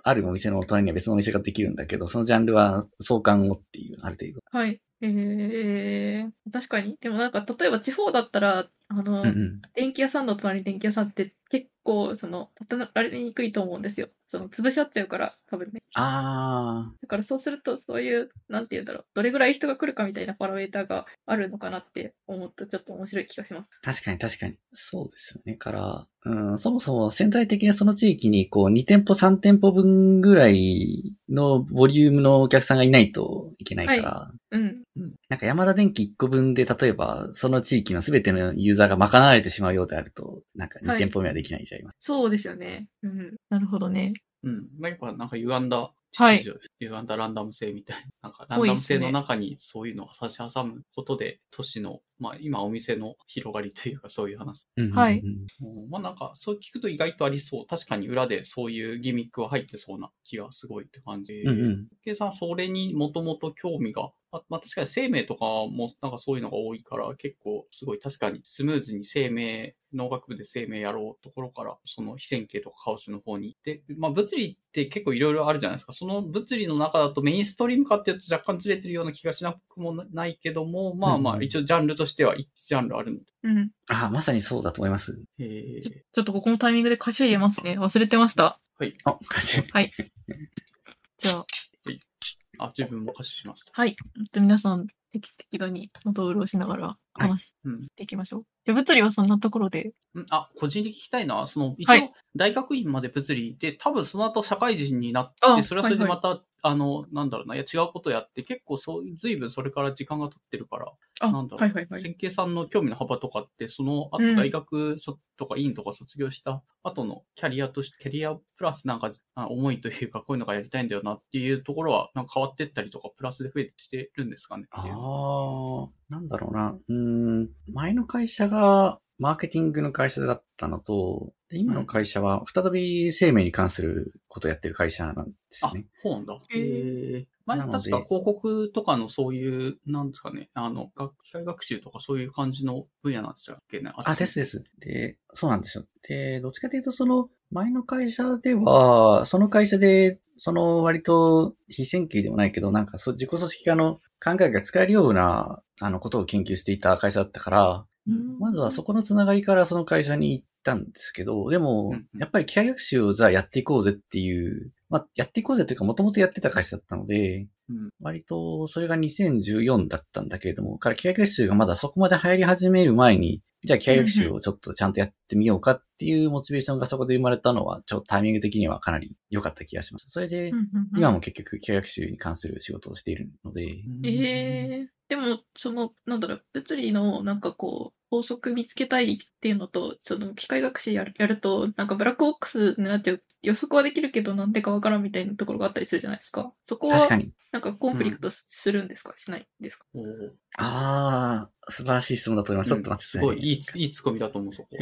[SPEAKER 2] あるお店の隣には別のお店ができるんだけど、そのジャンルは相関をっていう、ある程度。
[SPEAKER 1] はい。えー、確かに。でもなんか、例えば地方だったら、あの、
[SPEAKER 2] うんうん。
[SPEAKER 1] 電気屋さんの隣に電気屋さんって結構、その、建てられにくいと思うんですよ。その、潰し合っちゃうから、多分ね。
[SPEAKER 2] あ
[SPEAKER 1] だからそうすると、そういう、なんて言うんだろう、どれぐらい人が来るかみたいなパラメーターがあるのかなって思うと、ちょっと面白い気がします。
[SPEAKER 2] ー、確かに確かに。そうですよね。から、うん、そもそも潜在的にその地域に、こう、2店舗3店舗分ぐらいのボリュームのお客さんがいないといけないから、
[SPEAKER 1] うん。
[SPEAKER 2] なんか山田電機1個分で、例えば、その地域の全てのユーザーが賄われてしまうようであると、なんか2
[SPEAKER 1] はい
[SPEAKER 2] 店舗目はできないじゃいます。
[SPEAKER 1] そうですよね。うん。なるほどね。
[SPEAKER 3] うん。まあ、やっぱなんか歪んだ
[SPEAKER 1] はい
[SPEAKER 3] 歪んだランダム性みたいな。なんかランダム性の中にそういうのを差し挟むことで、都市の、まあ今お店の広がりというかそういう話。
[SPEAKER 1] はい
[SPEAKER 3] うんまあなんかそう聞くと意外とありそう。確かに裏でそういうギミックは入ってそうな気がすごいって感じ。
[SPEAKER 2] うんうん。
[SPEAKER 3] 計さん、それにもともと興味があまあ確かに生命とかもなんかそういうのが多いから結構すごい確かにスムーズに生命、農学部で生命やろうところからその非線形とかカオスの方に行って、まあ物理って結構いろいろあるじゃないですか。その物理の中だとメインストリームかっていうと若干ずれてるような気がしなくもないけども、まあまあ
[SPEAKER 2] うん
[SPEAKER 3] 一応ジャンルとしては一ジャンルあるので。
[SPEAKER 1] うん。
[SPEAKER 2] あ、まさにそうだと思います。
[SPEAKER 3] えー
[SPEAKER 1] ちょっとここのタイミングで歌詞入れますね。忘れてました。
[SPEAKER 2] あ、感じ。
[SPEAKER 1] じゃあ、
[SPEAKER 3] あ、自分も歌詞しました。
[SPEAKER 1] はい。えっと皆さん、適適度に喉を潤しながら話し
[SPEAKER 3] うん
[SPEAKER 1] ていきましょう。じゃあ、物理はそんなところで。
[SPEAKER 3] んあ、個人的に聞きたいのは、その、一
[SPEAKER 1] はい
[SPEAKER 3] 応、大学院まで物理で、多分その後社会人になっ
[SPEAKER 1] あ
[SPEAKER 3] て、それはそれで
[SPEAKER 1] はいは
[SPEAKER 3] また、あの、なんだろうな、いや違うことやって、結構そう、随分それから時間が経ってるから、
[SPEAKER 1] あ、
[SPEAKER 3] なんだろう
[SPEAKER 1] はいはいはい。
[SPEAKER 3] 線形さんの興味の幅とかって、その後
[SPEAKER 1] うん
[SPEAKER 3] 大学そとか院とか卒業した後のキャリアとして、キャリアプラスなんかあ思いというか、こういうのがやりたいんだよなっていうところは、なんか変わってったりとか、プラスで増えてしてるんですかね
[SPEAKER 2] ああ、なんだろうな。うーん、前の会社がマーケティングの会社だったのと、で今の会社は再び生命に関することをやってる会社なんですね。、
[SPEAKER 3] そうなんだ。
[SPEAKER 1] へ。
[SPEAKER 3] 前確か広告とかのそういう、なんですかね、あの、学機械学習とかそういう感じの分野なんでしたっけね。
[SPEAKER 2] あ、ですです。で、そうなんですよ。で、どっちかというと、その、前の会社では、その会社で、その割と非線形でもないけど、なんかそう自己組織化の考えが使えるような、あの、ことを研究していた会社だったから、
[SPEAKER 1] うん
[SPEAKER 2] まずはそこのつながりからその会社に行ったんですけど、でも
[SPEAKER 3] うん、
[SPEAKER 2] やっぱり機械学習をじゃあやっていこうぜっていう、まあ、やっていこうぜっていうか、もともとやってた会社だったので、
[SPEAKER 3] うん
[SPEAKER 2] 割とそれが2014だったんだけれども、から機械学習がまだそこまで流行り始める前に、じゃあ機械学習をちょっとちゃんとやってみようかっていうモチベーションがそこで生まれたのは、ちょっとタイミング的にはかなり良かった気がします。それで今も結局機械学習に関する仕事をしているので、
[SPEAKER 1] ええでも、その、なんだろう、物理のなんかこう、法則見つけたいっていうのと、その機械学習やるやると、なんかブラックボックスになっちゃう。予測はできるけどなんでかわからんみたいなところがあったりするじゃないですか。そこは
[SPEAKER 2] 確かに。
[SPEAKER 1] なんかコンフリクトするんですか、しないんですか？
[SPEAKER 2] ああ、素晴らしい質問だと思います。ちょっと待って。
[SPEAKER 3] すごい、いいつ、いいツッコミだと思う、そこ。
[SPEAKER 1] い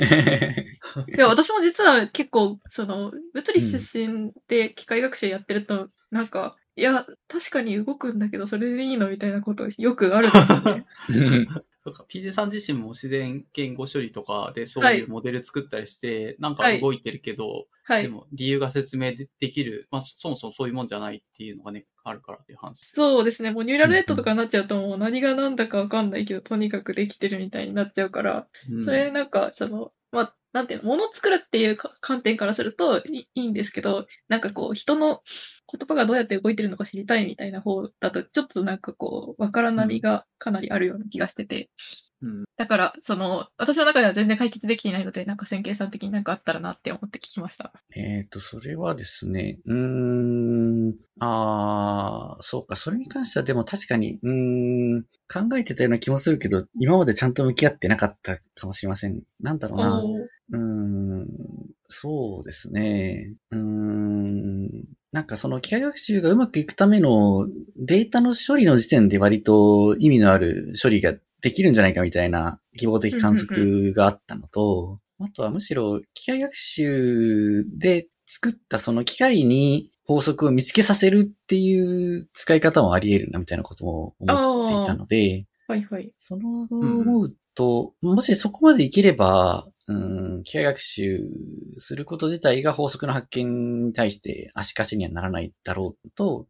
[SPEAKER 1] や、私も実は結構、その、物理出身で機械学習やってると、なんか、いや、確かに動くんだけど、それでいいの？みたいなことよくあるんですよね。
[SPEAKER 3] そうか、PJ さん自身も自然言語処理とかでそう
[SPEAKER 1] はいいう
[SPEAKER 3] モデル作ったりして、なんか
[SPEAKER 1] はい
[SPEAKER 3] 動いてるけど、
[SPEAKER 1] はい。
[SPEAKER 3] でも理由が説明でできる、まあそもそもそういうもんじゃないっていうのがね、あるからっていう話。
[SPEAKER 1] そうですね。もうニューラルネットとかになっちゃうともう何が何だかわかんないけど、とにかくできてるみたいになっちゃうから、
[SPEAKER 3] うん
[SPEAKER 1] それなんか、その、まあ、なんていうの、物を作るっていう観点からするといいんですけど、なんかこう、人の言葉がどうやって動いてるのか知りたいみたいな方だと、ちょっとなんかこう、わからなみがかなりあるような気がしてて。
[SPEAKER 3] うん
[SPEAKER 1] だから、その、私の中では全然解決できていないので、なんか線形さん的になんかあったらなって思って聞きました。
[SPEAKER 2] えっと、それはですね、うーん、ああ、そうか、それに関してはでも確かに、うーん、考えてたような気もするけど、今までちゃんと向き合ってなかったかもしれません。なんだろうな。うーん、そうですね。うーん、なんかその機械学習がうまくいくためのデータの処理の時点で割と意味のある処理ができるんじゃないかみたいな希望的観測があったのと、あとはむしろ機械学習で作ったその機械に法則を見つけさせるっていう使い方もあり得るなみたいなことも思っていたので、
[SPEAKER 1] はいはい。
[SPEAKER 2] その思うと、もしそこまでいければ、うん、機械学習すること自体が法則の発見に対して足かせにはならないだろうと、
[SPEAKER 1] うんうん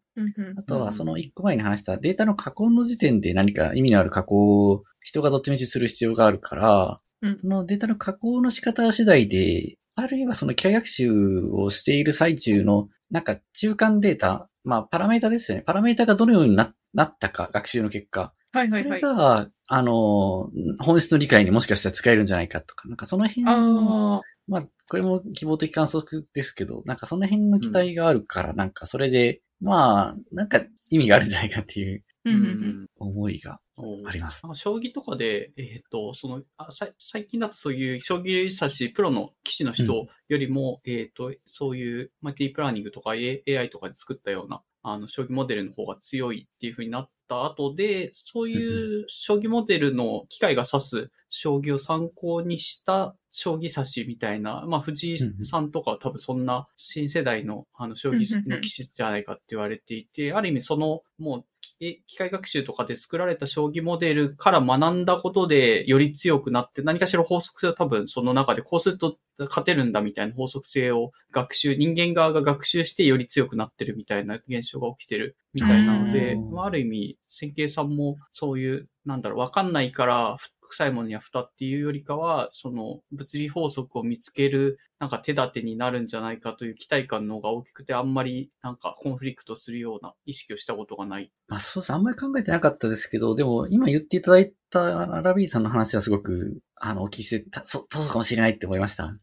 [SPEAKER 2] あとはその一個前に話したデータの加工の時点で何か意味のある加工を人がどっちみちする必要があるから、
[SPEAKER 1] うん
[SPEAKER 2] そのデータの加工の仕方次第で、あるいはその機械学習をしている最中のなんか中間データ、まあパラメータですよね。パラメータがどのようにななったか、学習の結果。それ
[SPEAKER 1] はいはいはい。
[SPEAKER 2] が、あの、本質の理解にもしかしたら使えるんじゃないかとか、なんかその辺の、まあ、これも希望的観測ですけど、なんかその辺の期待があるから、なんかそれで、まあ、なんか意味があるんじゃないかっていう
[SPEAKER 1] うんうんうん。
[SPEAKER 2] 思いがあります。
[SPEAKER 3] 将棋とかで、えっ、と、そのあさ、最近だとそういう将棋指し、プロの棋士の人よりも、えっ、と、そういう、まあ、ディープラーニングとか A- AI とかで作ったような、あの、将棋モデルの方が強いっていう風になった後で、そういう将棋モデルの機械が指す将棋を参考にした将棋指しみたいな、まあ藤井さんとかは多分そんな新世代のあの将棋の棋士じゃないかって言われていて、ある意味そのもうえ機械学習とかで作られた将棋モデルから学んだことでより強くなって何かしら法則性を多分その中でこうすると勝てるんだみたいな法則性を学習、人間側が学習してより強くなってるみたいな現象が起きてるみたいなので、
[SPEAKER 2] うん。
[SPEAKER 3] まあある意味、線形さんもそういう、なんだろう、わかんないから、ふ臭いものには蓋っていうよりかは、その物理法則を見つける、なんか手立てになるんじゃないかという期待感の方が大きくて、あんまりなんかコンフリクトするような意識をしたことがない。
[SPEAKER 2] まあそうです。あんまり考えてなかったですけど、でも今言っていただいたアラビーさんの話はすごく、あの、お聞きして、たそう、そうかもしれないって思いました。
[SPEAKER 3] ま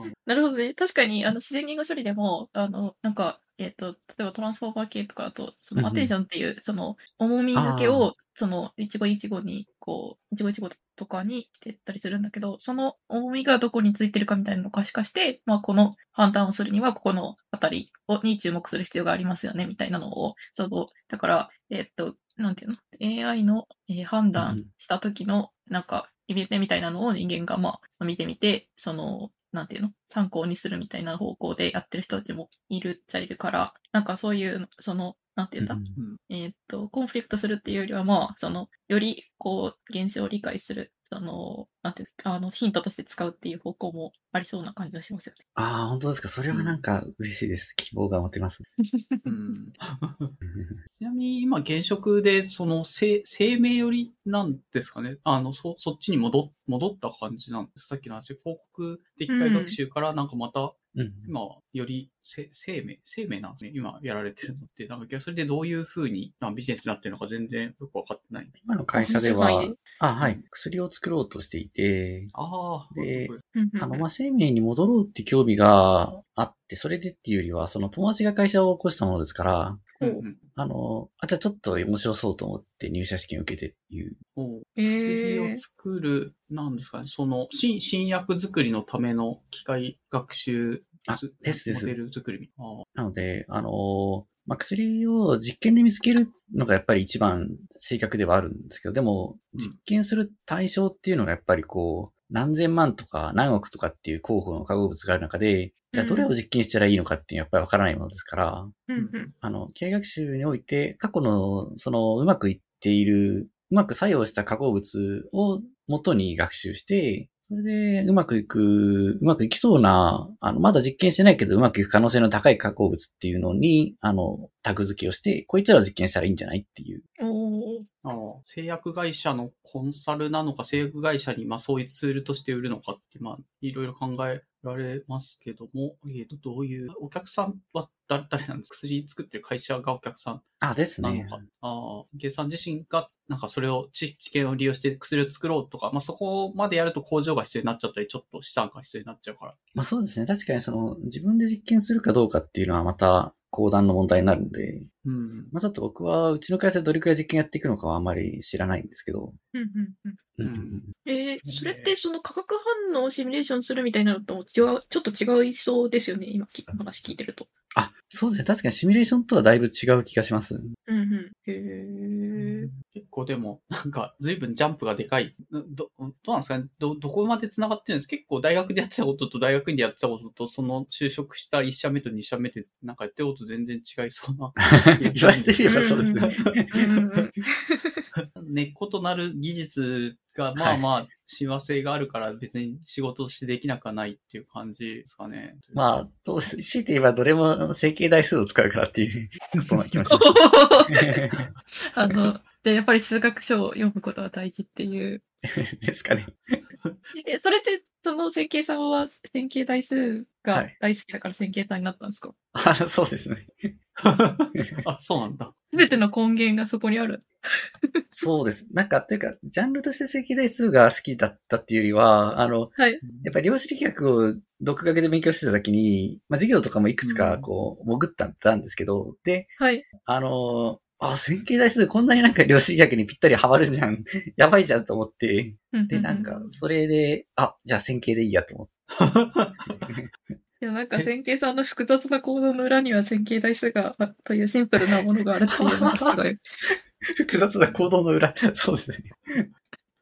[SPEAKER 3] あ、
[SPEAKER 1] なるほどね。確かに、あの、自然言語処理でも、あの、なんか、えっ、と、例えばトランスフォーマー系とかだと、そ
[SPEAKER 2] うんうん
[SPEAKER 1] のアテンションっていう、その、重み付けを、その、一語一語に、こう、一語一語とかにしてったりするんだけど、その重みがどこについてるかみたいなのを可視化して、まあ、この判断をするには、ここのあたりをに注目する必要がありますよね、みたいなのを、その、だから、えっ、と、なんていうの ?AI の、えー判断した時の、なんか、決め手みたいなのを人間が、まあ、見てみて、その、なんていうの？参考にするみたいな方向でやってる人たちもいるっちゃいるから、なんかそういう、その、なんていうんだ、
[SPEAKER 2] うん
[SPEAKER 3] うん
[SPEAKER 1] えーっと、コンフリクトするっていうよりは、まあ、その、より、こう、現象を理解する、その、なんていうあの、ヒントとして使うっていう方向もありそうな感じがしますよね。
[SPEAKER 2] ああ、本当ですか。それはなんか嬉しいです。希望が持てます。
[SPEAKER 3] うんちなみに今現職でその生生命寄りなんですかねあの、そ、そっちに戻っ戻った感じなんです。さっきの話、広告的機械学習からなんかまた
[SPEAKER 2] うん
[SPEAKER 3] 今、よりせ生命、生命なんですね。今やられてるのって。なんか、それでどういう風にまあビジネスになってるのか全然よくわかってない。
[SPEAKER 2] 今の会社ではあ、はい。薬を作ろうとしていて、
[SPEAKER 3] ああ。
[SPEAKER 2] であの、まあ、生命に戻ろうって興味があって、それでっていうよりは、その友達が会社を起こしたものですから、
[SPEAKER 3] うんうん。
[SPEAKER 2] あの、あ、じゃあちょっと面白そうと思って入社試験を受けてっていう。
[SPEAKER 3] お薬を作る、なんですかね、その、新、新薬作りのための機械学習
[SPEAKER 2] あですです。
[SPEAKER 3] モデル作りみたいな。あ
[SPEAKER 2] なので、あの、まあ、薬を実験で見つけるのがやっぱり一番正確ではあるんですけど、でも、
[SPEAKER 3] うん。
[SPEAKER 2] 実験する対象っていうのがやっぱりこう、何千万とか何億とかっていう候補の化合物がある中で、じゃあどれを実験したらいいのかっていうのはやっぱりわからないものですから、
[SPEAKER 1] うんうん。
[SPEAKER 2] あの、機械学習において、過去の、その、うまくいっている、うまく作用した化合物を元に学習して、それで、うまくいく、うまくいきそうな、あの、まだ実験してないけど、うまくいく可能性の高い化合物っていうのに、あの、タグ付けをして、こいつらを実験したらいいんじゃないっていう。
[SPEAKER 3] 製薬会社のコンサルなのか、製薬会社にまあそういうツールとして売るのかって、まあ、いろいろ考えられますけども、えっ、と、どういう、お客さんは誰誰なんですか？薬作ってる会社がお客さん
[SPEAKER 2] あ、ですね
[SPEAKER 3] なのか？。ああ、計算自身が、なんかそれを知、知見を利用して薬を作ろうとか、まあそこまでやると工場が必要になっちゃったり、ちょっと資産が必要になっちゃうから。
[SPEAKER 2] まあそうですね。確かにその、自分で実験するかどうかっていうのはまた、講談の問題になるんで、
[SPEAKER 3] うん。
[SPEAKER 2] まあちょっと僕は、うちの会社でどれくらい実験やっていくのかはあまり知らないんですけど、
[SPEAKER 1] うんうんうん
[SPEAKER 2] うん
[SPEAKER 3] うん
[SPEAKER 1] えー、それってその化学反応をシミュレーションするみたいなのとも違う、ちょっと違いそうですよね、今き話聞いてると。
[SPEAKER 2] あ、そうですね。確かにシミュレーションとはだいぶ違う気がします。
[SPEAKER 1] うんうん。へー。
[SPEAKER 3] 結構でも、なんか、随分ジャンプがでかい。ど、どうなんですかねど、どこまで繋がってるんですか？結構大学でやってたことと大学院でやってたことと、その就職した1社目と2社目って、なんかやってること全然違いそうな。
[SPEAKER 2] 言われてみればそうですね。
[SPEAKER 3] 根っことなる技術が、まあまあ、親和性があるから別に仕事としてできなくはないっていう感じですかね。
[SPEAKER 2] まあ、どうし、強いて言えばどれも整形代数を使うからっていうことな気がします。
[SPEAKER 1] あの、で、やっぱり数学書を読むことは大事っていう。
[SPEAKER 2] ですかね。
[SPEAKER 1] え、それって、その線形さんは線形代数
[SPEAKER 2] は
[SPEAKER 1] が
[SPEAKER 2] い
[SPEAKER 1] 大好きだから線形さんになったんですか？
[SPEAKER 2] あ そうですね。
[SPEAKER 3] あ、そうなんだ。
[SPEAKER 1] すべての根源がそこにある。
[SPEAKER 2] そうです。なんか、というか、ジャンルとして整形代数が好きだったっていうよりは、あの、
[SPEAKER 1] はい。
[SPEAKER 2] やっぱり量子力学を独学で勉強してた時に、まあ授業とかもいくつかこう、潜ったんですけど、で、
[SPEAKER 1] はい。
[SPEAKER 2] あのあ、線形代数こんなになんか量子力学にぴったりハマるじゃん。やばいじゃんと思って、で、なんか、それで、あ、じゃあ線形でいいやと思って。
[SPEAKER 1] いや、なんか線形さんの複雑な行動の裏には線形代数が、あというシンプルなものがあるっていうのがすごい。
[SPEAKER 2] 複雑な行動の裏。そうですね。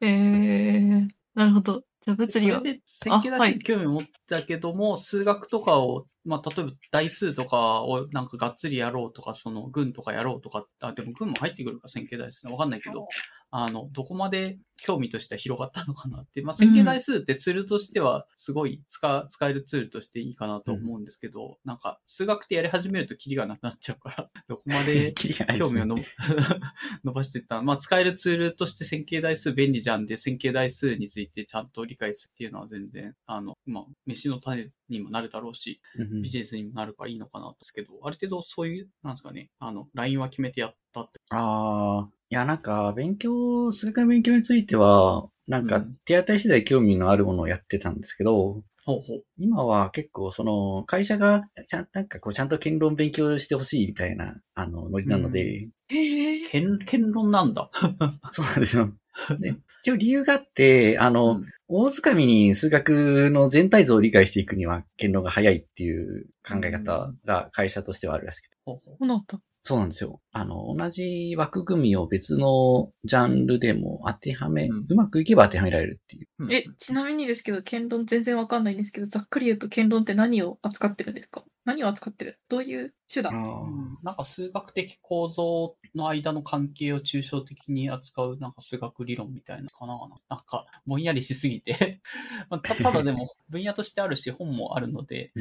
[SPEAKER 1] えー、なるほど。じゃあ物理は
[SPEAKER 3] そ。れで線形
[SPEAKER 1] あはい。
[SPEAKER 3] 代数に興味を持ったけども、数学とかを、まあ、例えば代数とかをなんかがっつりやろうとか、その群とかやろうとか、あ、でも群も入ってくるか線形代数わかんないけど、あの、どこまで興味としては広がったのかなって。まあ、線形代数ってツールとしてはすごい使、使えるツールとしていいかなと思うんですけど、なんか数学ってやり始めるとキリがなくなっちゃうから、どこまで興味をの 伸ばしていった。まあ、使えるツールとして線形代数便利じゃんで、線形代数についてちゃんと理解するっていうのは全然、あの、まあ、飯の種にもなるだろうし、
[SPEAKER 2] うんうん
[SPEAKER 3] ビジネスにもなるからいいのかなですけど、ある程度そういう、なんですかね、あの、ラインは決めてやったって。
[SPEAKER 2] ああ、いや、なんか、勉強、数学の勉強については、なんか
[SPEAKER 3] うん、
[SPEAKER 2] 手当たり次第興味のあるものをやってたんですけど、
[SPEAKER 3] ほうほう。
[SPEAKER 2] 今は結構、その、会社が、ちゃん、なんかこう、ちゃんと剣論勉強してほしいみたいな、あの、ノリなので、
[SPEAKER 1] へえ。
[SPEAKER 3] 剣、剣論なんだ。
[SPEAKER 2] そうなんですよ。で、一応理由があって、あの、
[SPEAKER 3] うん
[SPEAKER 2] 大掴みに数学の全体像を理解していくには、剣論が早いっていう考え方が会社としてはあるらしくて。
[SPEAKER 3] ほうほう
[SPEAKER 1] そうなんだ。
[SPEAKER 2] そうなんですよ。あの、同じ枠組みを別のジャンルでも当てはめ、
[SPEAKER 3] うん。
[SPEAKER 2] うまくいけば当てはめられるっていう。
[SPEAKER 3] うん。
[SPEAKER 1] え、ちなみにですけど、剣論全然わかんないんですけど、ざっくり言うと剣論って何を扱ってるんですか？何を扱ってる？どういう手段？
[SPEAKER 3] うんなんか数学的構造の間の関係を抽象的に扱うなんか数学理論みたいなかな？なんかぼんやりしすぎて。まあたただでも分野としてあるし本もあるので、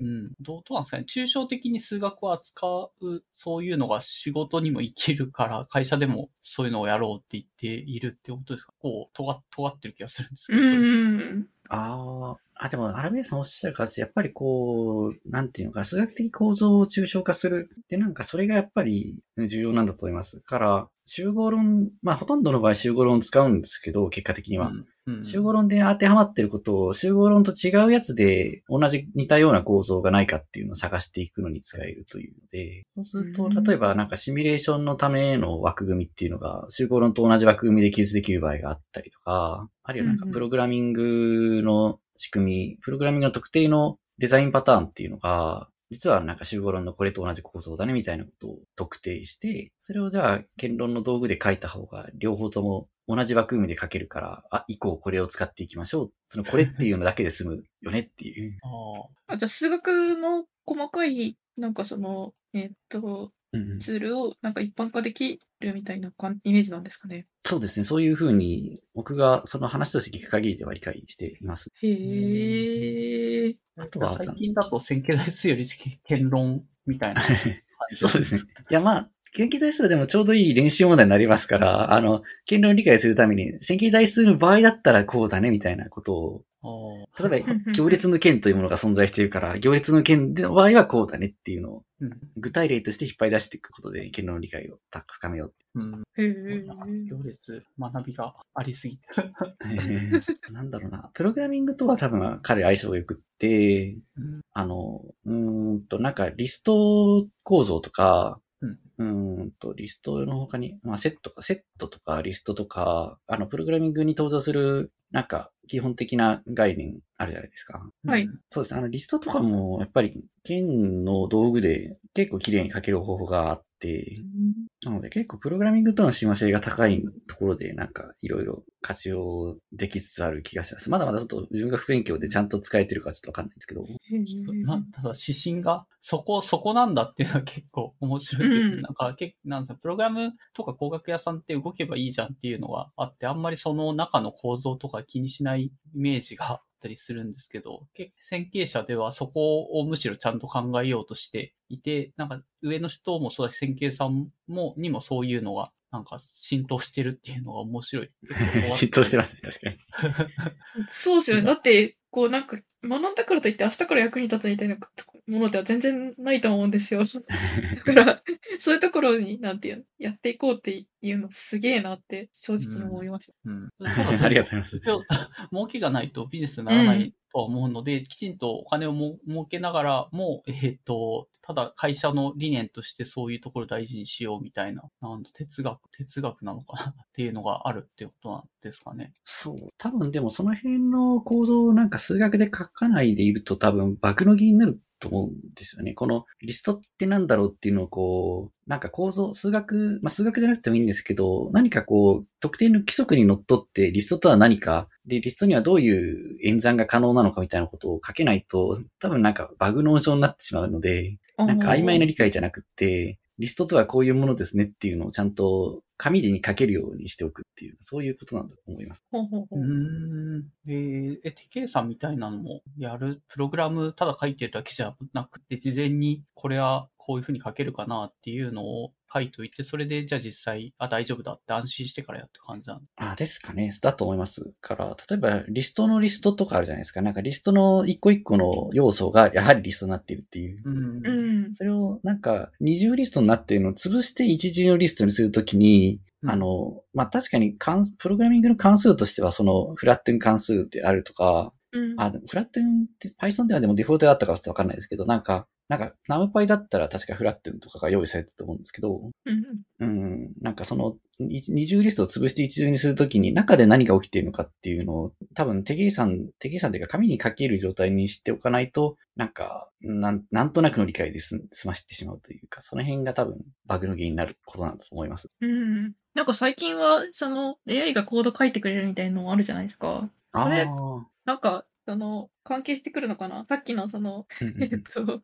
[SPEAKER 3] うん、どうどうなんですかね抽象的に数学を扱うそういうのが仕事にも生きるから会社でもそういうのをやろうって言っているってことですか？こう尖尖ってる気がするんですけ
[SPEAKER 1] う
[SPEAKER 3] ど、それ
[SPEAKER 1] ん。
[SPEAKER 2] ああ、あ、でも、アラベーさんおっしゃる形、やっぱりこう、なんていうのかな、数学的構造を抽象化する。で、なんかそれがやっぱり重要なんだと思います。から、集合論、まあ、ほとんどの場合集合論を使うんですけど、結果的には。
[SPEAKER 3] うん。うん。
[SPEAKER 2] 集合論で当てはまってることを集合論と違うやつで同じ似たような構造がないかっていうのを探していくのに使えるというので、そうすると、
[SPEAKER 1] うん。
[SPEAKER 2] 例えばなんかシミュレーションのための枠組みっていうのが集合論と同じ枠組みで記述できる場合があったりとか、あるいはなんかプログラミングの仕組み、プログラミングの特定のデザインパターンっていうのが、実はなんか集合論のこれと同じ構造だねみたいなことを特定して、それをじゃあ、言論の道具で書いた方が両方とも同じ枠組みで書けるから、あ、以降これを使っていきましょう。そのこれっていうのだけで済むよねっていう。
[SPEAKER 3] あ
[SPEAKER 1] あ、じゃあ数学の細かい、なんかその、えーっと、ツールをなんか一般化できるみたいなイメージなんですかね。
[SPEAKER 2] そうですね。そういうふうに、僕がその話として聞く限りでは理解しています。
[SPEAKER 1] へえ。
[SPEAKER 2] あとは、
[SPEAKER 3] 最近だと線形代数より剣論みたいな。
[SPEAKER 2] そうですね。いや、まあ、線形代数はでもちょうどいい練習問題になりますから、あの、剣論を理解するために、線形代数の場合だったらこうだね、みたいなことを、例えば、行列の剣というものが存在しているから、行列の剣の場合はこうだねっていうのを、
[SPEAKER 3] うん
[SPEAKER 2] 具体例として引っ張り出していくことで、剣論の理解を深めよう
[SPEAKER 3] うん。行列、学びがありすぎて。
[SPEAKER 2] なんだろうな。プログラミングとは多分彼相性が良くって、
[SPEAKER 3] うん
[SPEAKER 2] あの、うーんと、なんかリスト構造とか、
[SPEAKER 3] うん
[SPEAKER 2] と、リストの他に、まあ、セットか、セットとか、リストとか、あの、プログラミングに登場する、なんか、基本的な概念あるじゃないですか。
[SPEAKER 1] はい
[SPEAKER 3] うん
[SPEAKER 2] そうですね。あの、リストとかも、やっぱり、剣の道具で結構綺麗に書ける方法があって、なので結構プログラミングとの親和性が高いところでなんかいろいろ活用できつつある気がします。まだまだちょっと自分が不勉強でちゃんと使えてるかちょっとわかんないんですけど。
[SPEAKER 3] まただ指針が、そこ、そこなんだっていうのは結構 面白い
[SPEAKER 1] うん
[SPEAKER 3] なんか、けなんですか、プログラムとか工学屋さんって動けばいいじゃんっていうのがあって、あんまりその中の構造とか気にしないイメージがあったりするんですけど、け線形者ではそこをむしろちゃんと考えようとしていて、なんか上の人もそうだし、線形さんも、にもそういうのが、なんか浸透してるっていうのが面白い。
[SPEAKER 2] 浸透してますね、確かに。
[SPEAKER 1] そうですよね。だって、こうなんか、学んだからといって明日から役に立つみたいなものでは全然ないと思うんですよ。だから、そういうところに、なんていうの、やっていこうっていうのすげえなって正直思いました。
[SPEAKER 3] うん。
[SPEAKER 2] ありがとうございます。
[SPEAKER 3] 儲けがないとビジネスにならないとは思うので、きちんとお金をも儲けながらも、えっ、と、ただ会社の理念としてそういうところを大事にしようみたいな、なん哲学、哲学なのかな っていうのがあるっていうことなんですかね。
[SPEAKER 2] そう。多分でもその辺の構造をなんか数学で書かないでいると多分爆の儀になると思うんですよね。このリストってなんだろうっていうのをこう、なんか構造、数学、まあ数学じゃなくてもいいんですけど、何かこう、特定の規則にのっとってリストとは何か、で、リストにはどういう演算が可能なのかみたいなことを書けないと、多分なんかバグの温床になってしまうので、なんか曖昧な理解じゃなくって、リストとはこういうものですねっていうのをちゃんと紙でに書けるようにしておくっていう、そういうことなんだと思います。
[SPEAKER 1] ほうほうほう
[SPEAKER 3] うーん。えー、え、テケイさんみたいなのもやる、プログラムただ書いてるだけじゃなくて、事前にこれはこういうふうに書けるかなっていうのを書いといて、それでじゃあ実際、あ、大丈夫だって安心してからやって感じなん
[SPEAKER 2] あ、ですかね。だと思います。から、例えばリストのリストとかあるじゃないですか。なんかリストの一個一個の要素がやはりリストになっているっていう。
[SPEAKER 3] うん
[SPEAKER 1] うん。
[SPEAKER 2] それをなんか二重リストになっているのを潰して一重のリストにするときに、
[SPEAKER 3] うん
[SPEAKER 2] あの、まあ、確かに関プログラミングの関数としてはそのフラットン関数であるとか、
[SPEAKER 1] うん。
[SPEAKER 2] あ、でもフラットンって Python ではでもデフォルトであったかちょっとわかんないですけど、なんか、なんか、ナムパイだったら確かフラットンとかが用意されてたと思うんですけど、
[SPEAKER 1] うん。
[SPEAKER 2] うん、なんかその、い二重リストを潰して一重にするときに中で何が起きているのかっていうのを、多分手計算、手計算というか紙に書ける状態にしておかないと、なんか、なんなんとなくの理解です済ましてしまうというか、その辺が多分バグの原因になることなんだと思います。
[SPEAKER 1] うん。なんか最近は、その、AI がコード書いてくれるみたいなのもあるじゃないですか。それなんか、その、関係してくるのかな？さっきのその、
[SPEAKER 2] うん
[SPEAKER 1] えっと、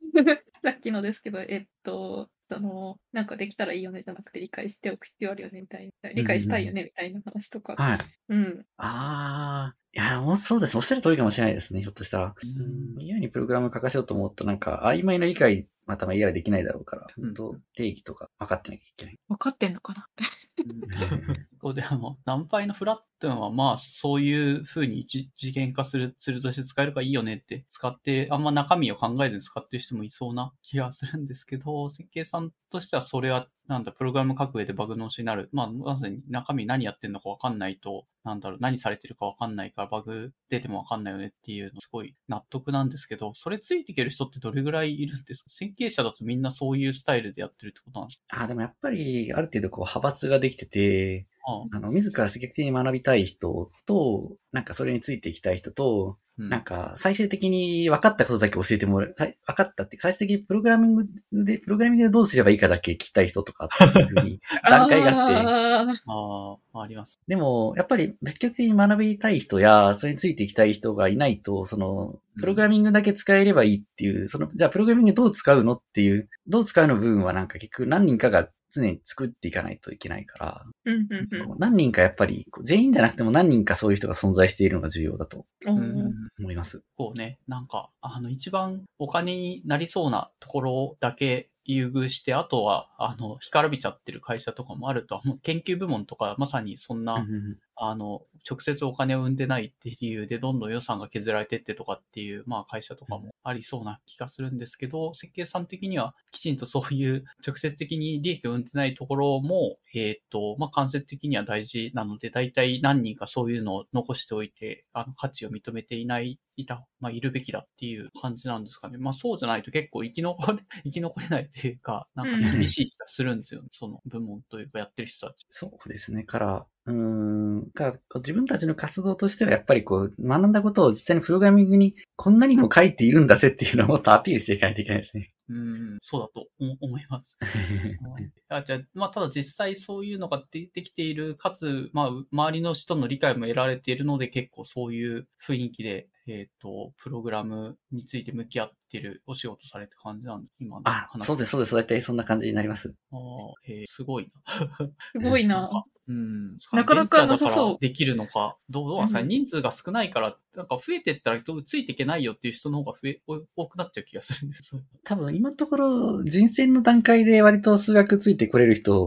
[SPEAKER 1] さっきのですけど、えっと、その、なんかできたらいいよねじゃなくて理解しておく必要あるよねみたいな、理解したいよねみたいな話とか。
[SPEAKER 2] はい。
[SPEAKER 1] うん。
[SPEAKER 2] ああ、いや、もうそうです。おっしゃる通りかもしれないですね、ひょっとしたら。
[SPEAKER 3] うん
[SPEAKER 2] AI にプログラム書かせようと思うと、なんか、曖昧な理解、またま AI はできないだろうから、
[SPEAKER 3] うん
[SPEAKER 2] 定義とか分かってなきゃいけない。
[SPEAKER 1] 分かってんのかな？
[SPEAKER 3] ここであの、ナンパイのフラットンはまあ、そういう風に一次元化する、ツールとして使えるかいいよねって使って、あんま中身を考えずに使ってる人もいそうな気がするんですけど、設計さんとしてはそれは、なんだ、プログラム書く上でバグのしになる。まあ、まさに中身何やってんのかわかんないと、なんだろう、何されてるかわかんないからバグ出てもわかんないよねっていうのすごい納得なんですけど、それついていける人ってどれぐらいいるんですか？設計者だとみんなそういうスタイルでやってるってことなんですか？
[SPEAKER 2] あ、でもやっぱり、ある程度こう、派閥ができてて、
[SPEAKER 3] あ
[SPEAKER 2] の、自ら積極的に学びたい人と、なんかそれについていきたい人と、
[SPEAKER 3] うん。
[SPEAKER 2] なんか最終的に分かったことだけ教えてもらう、分かったっていうか、最終的にプログラミングで、プログラミングでどうすればいいかだけ聞きたい人とかっていうふうに 段階があって、
[SPEAKER 1] あ
[SPEAKER 3] あ、あります。
[SPEAKER 2] でも、やっぱり積極的に学びたい人や、それについていきたい人がいないと、その、プログラミングだけ使えればいいっていう、その、じゃあプログラミングどう使うのっていう、どう使うの部分はなんか結局何人かが常に作っていかないといけないから、
[SPEAKER 1] うんうん
[SPEAKER 2] こう何人かやっぱり、全員じゃなくても何人かそういう人が存在しているのが重要だと思います。
[SPEAKER 3] こうね、なんか、あの、一番お金になりそうなところだけ優遇して、あとは、あの、干からびちゃってる会社とかもあるとは思う。研究部門とか、まさにそんな、
[SPEAKER 2] うん
[SPEAKER 3] あの、直接お金を生んでないっていう理由で、どんどん予算が削られてってとかっていう、まあ会社とかもありそうな気がするんですけど、設計さん的にはきちんとそういう 直接的に利益を生んでないところも、えっ、と、まあ間接的には大事なので、大体何人かそういうのを残しておいて、あの、価値を認めていない、いた、まあいるべきだっていう感じなんですかね。まあそうじゃないと結構生き残れ、生き残れないっていうか、なんか厳しい気がするんですよね。その部門というかやってる人たち。
[SPEAKER 2] そうですね。から、うーん、か自分たちの活動としてはやっぱりこう、学んだことを実際にプログラミングにこんなにも書いているんだぜっていうのをもっとアピールしていかないといけないですね。
[SPEAKER 3] うん、そうだと思思います。あじゃあ、まあ、ただ実際そういうのが出てきている、かつ、まあ、周りの人の理解も得られているので、結構そういう雰囲気で、えっ、と、プログラムについて向き合ってるお仕事されて感じなんで、今の
[SPEAKER 2] あ、そうです、そうです。大体そんな感じになります。
[SPEAKER 3] あーへーすごいな。
[SPEAKER 1] すごいな。
[SPEAKER 3] うん。
[SPEAKER 1] なかなかなさそう
[SPEAKER 3] できるのか、どうどうなんですかね、
[SPEAKER 1] うん
[SPEAKER 3] 人数が少ないから、なんか増えてったら人ついていけないよっていう人の方が増え、多多くなっちゃう気がするんです。
[SPEAKER 2] 多分今のところ人選の段階で割と数学ついてこれる人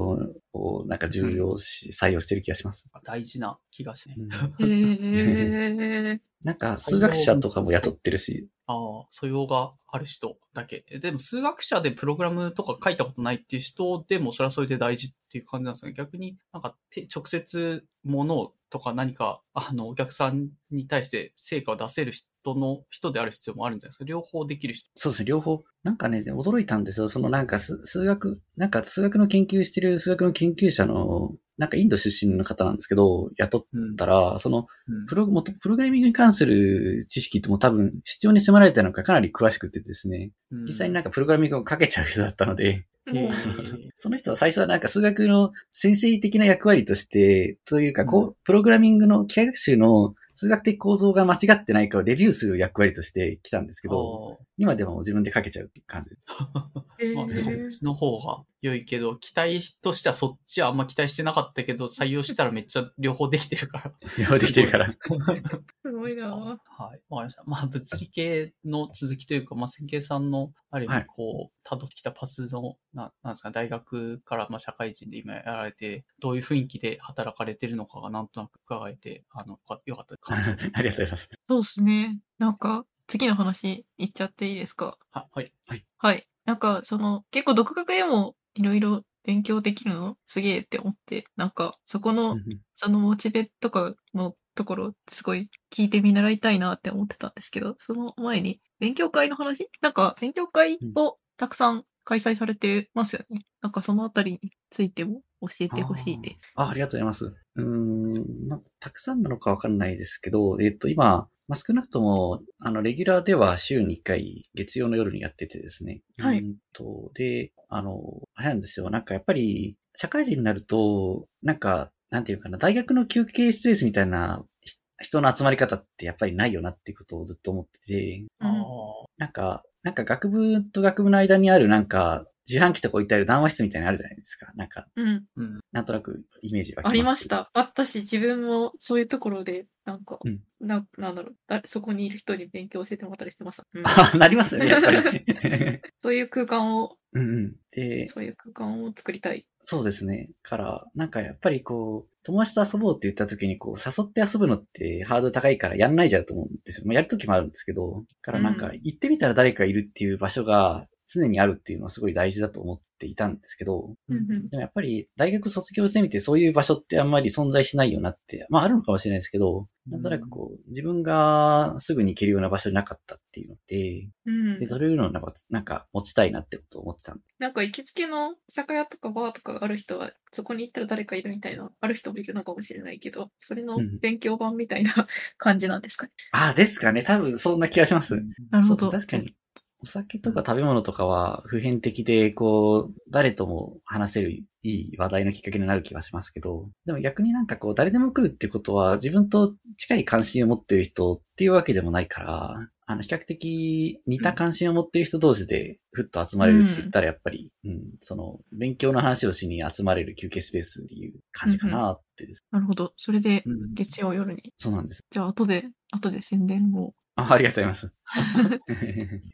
[SPEAKER 2] をなんか重要視、採用してる気がします。
[SPEAKER 3] 大事な気がしね。
[SPEAKER 2] うん
[SPEAKER 1] へえ。
[SPEAKER 2] なんか数学者とかも雇ってるし、
[SPEAKER 3] ああ、素養がある人だけ。でも数学者でプログラムとか書いたことないっていう人でもそれはそれで大事っていう感じなんですね。逆になんか直接ものとか何かあのお客さんに対して成果を出せる人の人である必要もあるんじゃないですか？両方できる人。
[SPEAKER 2] そうです。ね、両方。なんかね、驚いたんですよ。そのなんか数数学、なんか数学の研究してる数学の研究者の、なんかインド出身の方なんですけど、雇っ
[SPEAKER 3] うん。
[SPEAKER 2] たら、その
[SPEAKER 3] うん。
[SPEAKER 2] プロ、もとプログラミングに関する知識ってもう多分必要に迫られたのかかなり詳しくてですね、
[SPEAKER 3] うん。
[SPEAKER 2] 実際になんかプログラミングをかけちゃう人だったので、その人は最初はなんか数学の先生的な役割として、というか、こ
[SPEAKER 3] う
[SPEAKER 2] う、プログラミングの機械学習の数学的構造が間違ってないかをレビューする役割として来たんですけど、今でも自分でかけちゃう感じ。
[SPEAKER 1] え
[SPEAKER 3] まあ、そっ
[SPEAKER 1] ー
[SPEAKER 3] ちの方が良いけど、期待としてはそっちはあんま期待してなかったけど、採用したらめっちゃ両方できてるから。
[SPEAKER 2] 両方できてるから。
[SPEAKER 1] すごいな
[SPEAKER 3] はい。わかりました。まあ、物理系の続きというか、まあ、線形さんの、ある意味、
[SPEAKER 2] はい
[SPEAKER 3] こう、辿ってきたパスの、ななんですか、大学から、まあ、社会人で今やられて、どういう雰囲気で働かれてるのかがなんとなく伺えて、あの、よかった感じ。
[SPEAKER 2] ありがとうございます。
[SPEAKER 1] そうですね。なんか、次の話いっちゃっていいですか？
[SPEAKER 3] ははい。
[SPEAKER 1] はい。なんか、その、結構独学でもいろいろ勉強できるの？すげえって思って、なんか、そこの、そのモチベとかのところ、すごい聞いて見習いたいなって思ってたんですけど、その前に、勉強会の話なんか、勉強会をたくさん開催されてますよね。なんかそのあたりについても教えてほしいです。
[SPEAKER 2] あ、ありがとうございます。うーん、なんかたくさんなのかわかんないですけど、えっと、今、まあ、少なくとも、あの、レギュラーでは週に1回、月曜の夜にやっててですね。
[SPEAKER 1] はい
[SPEAKER 2] うんと、で、あの、あれなんですよ。なんかやっぱり、社会人になると、なんか、なんていうかな、大学の休憩スペースみたいなひ人の集まり方ってやっぱりないよなっていうことをずっと思ってて、
[SPEAKER 1] うん
[SPEAKER 3] あ
[SPEAKER 2] なんか、なんか学部と学部の間にあるなんか、自販機とか置いてある談話室みたいなのあるじゃないですか。なんか、
[SPEAKER 1] うん。
[SPEAKER 3] ーうん。
[SPEAKER 2] なんとなくイメージ湧きます。
[SPEAKER 1] ありまし。た。あったし、自分もそういうところで、なんか、
[SPEAKER 2] うん
[SPEAKER 1] な、なんだろうだ、そこにいる人に勉強教えてもらったりしてました。うん
[SPEAKER 2] あ、なりますよね、やっぱり。
[SPEAKER 1] そういう空間を、
[SPEAKER 2] うんうん。で、
[SPEAKER 1] そういう空間を作りたい。
[SPEAKER 2] そうですね。から、なんかやっぱりこう、友達と遊ぼうって言った時にこう、誘って遊ぶのってハードル高いからやんないじゃうと思うんですよ。まあ、やる時もあるんですけど、からなんか
[SPEAKER 1] うん
[SPEAKER 2] 行ってみたら誰かいるっていう場所が常にあるっていうのはすごい大事だと思っていたんですけど、
[SPEAKER 1] うんうん
[SPEAKER 2] でもやっぱり大学卒業してみてそういう場所ってあんまり存在しないよなって、まああるのかもしれないですけど、なんとなくこう、自分がすぐに行けるような場所になかったっていうので、
[SPEAKER 1] うん
[SPEAKER 2] で、。それいうのをなんか、なんか持ちたいなってことを思ってたんで。
[SPEAKER 1] なんか行きつけの酒屋とかバーとかがある人は、そこに行ったら誰かいるみたいな、ある人もいるのかもしれないけど、それの
[SPEAKER 2] うん
[SPEAKER 1] 勉強版みたいな感じなんですかね。
[SPEAKER 2] ああ、ですかね。多分そんな気がします。
[SPEAKER 1] なるほど。
[SPEAKER 2] そう確かに。お酒とか食べ物とかは普遍的で、こう、誰とも話せるいい話題のきっかけになる気はしますけど、でも逆になんかこう、誰でも来るってことは、自分と近い関心を持ってる人っていうわけでもないから、あの、比較的似た関心を持ってる人同士でふっと集まれるって言ったら、やっぱり、うん、その、勉強の話をしに集まれる休憩スペースっていう感じかなってです。
[SPEAKER 1] なるほど。それで、
[SPEAKER 3] うん
[SPEAKER 1] 月曜夜に。
[SPEAKER 2] そうなんです。
[SPEAKER 1] じゃあ、後で、後で宣伝を。
[SPEAKER 2] あありがとうございます。
[SPEAKER 3] え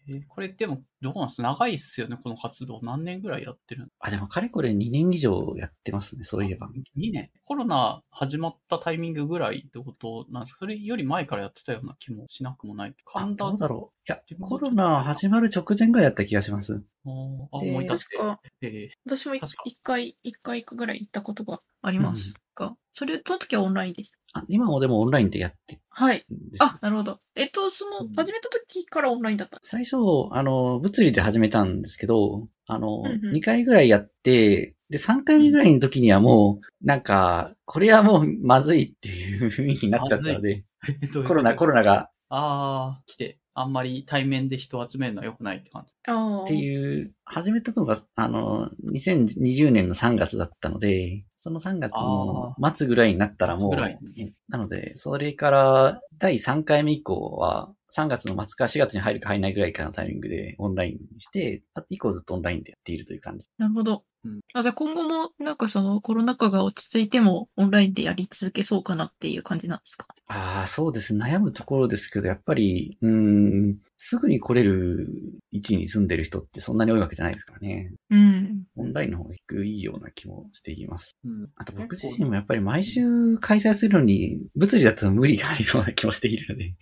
[SPEAKER 3] ーこれでも、どうなんです？長いっすよね、この活動。何年ぐらいやってるの？
[SPEAKER 2] あ、でもかれこれ2年以上やってますね、そういえば。
[SPEAKER 3] 2年？コロナ始まったタイミングぐらいってことなんですか？それより前からやってたような気もしなくもない？
[SPEAKER 2] あ、
[SPEAKER 3] 神田
[SPEAKER 2] どうだろう。いやコロナ始まる直前ぐらいだった気がします。
[SPEAKER 3] あ、
[SPEAKER 2] で
[SPEAKER 3] 思い出して。
[SPEAKER 1] 確か、
[SPEAKER 3] え
[SPEAKER 1] 私も一回、一回ぐらい行ったことがありますが、それ、その時はオンラインでした？
[SPEAKER 2] あ、今もでもオンラインでやって
[SPEAKER 1] はい。あ、なるほど。えっと、その
[SPEAKER 3] うん、
[SPEAKER 1] 始めた時からオンラインだった。
[SPEAKER 2] 最初、あの、物理で始めたんですけど、あの、
[SPEAKER 1] うんうん
[SPEAKER 2] 2回ぐらいやって、で、3回目ぐらいの時にはもう、なんか、これはもうまずいっていう雰囲気になっちゃったので、
[SPEAKER 3] ー
[SPEAKER 2] コロナ、コロナが
[SPEAKER 3] ああ、来て、あんまり対面で人を集めるのは良くないって感じ。
[SPEAKER 1] ああ。
[SPEAKER 2] っていう、始めたのが、あの、2020年の3月だったので、その3月の末ぐらいになったらもう、なので、それから第3回目以降は、3月の末か4月に入るか入らないぐらいかのタイミングでオンラインにして、あ以降ずっとオンラインでやっているという感じ。
[SPEAKER 1] なるほど。
[SPEAKER 3] うん
[SPEAKER 1] あ、じゃあ今後も、なんかそのコロナ禍が落ち着いてもオンラインでやり続けそうかなっていう感じなんですか？
[SPEAKER 2] ああ、そうです。悩むところですけど、やっぱり、うーん、すぐに来れる位置に住んでる人ってそんなに多いわけじゃないですからね。
[SPEAKER 1] うん。
[SPEAKER 2] オンラインの方がいいような気もしています。
[SPEAKER 3] うん。
[SPEAKER 2] あと僕自身もやっぱり毎週開催するのに、物理だと無理がありそうな気もしているので。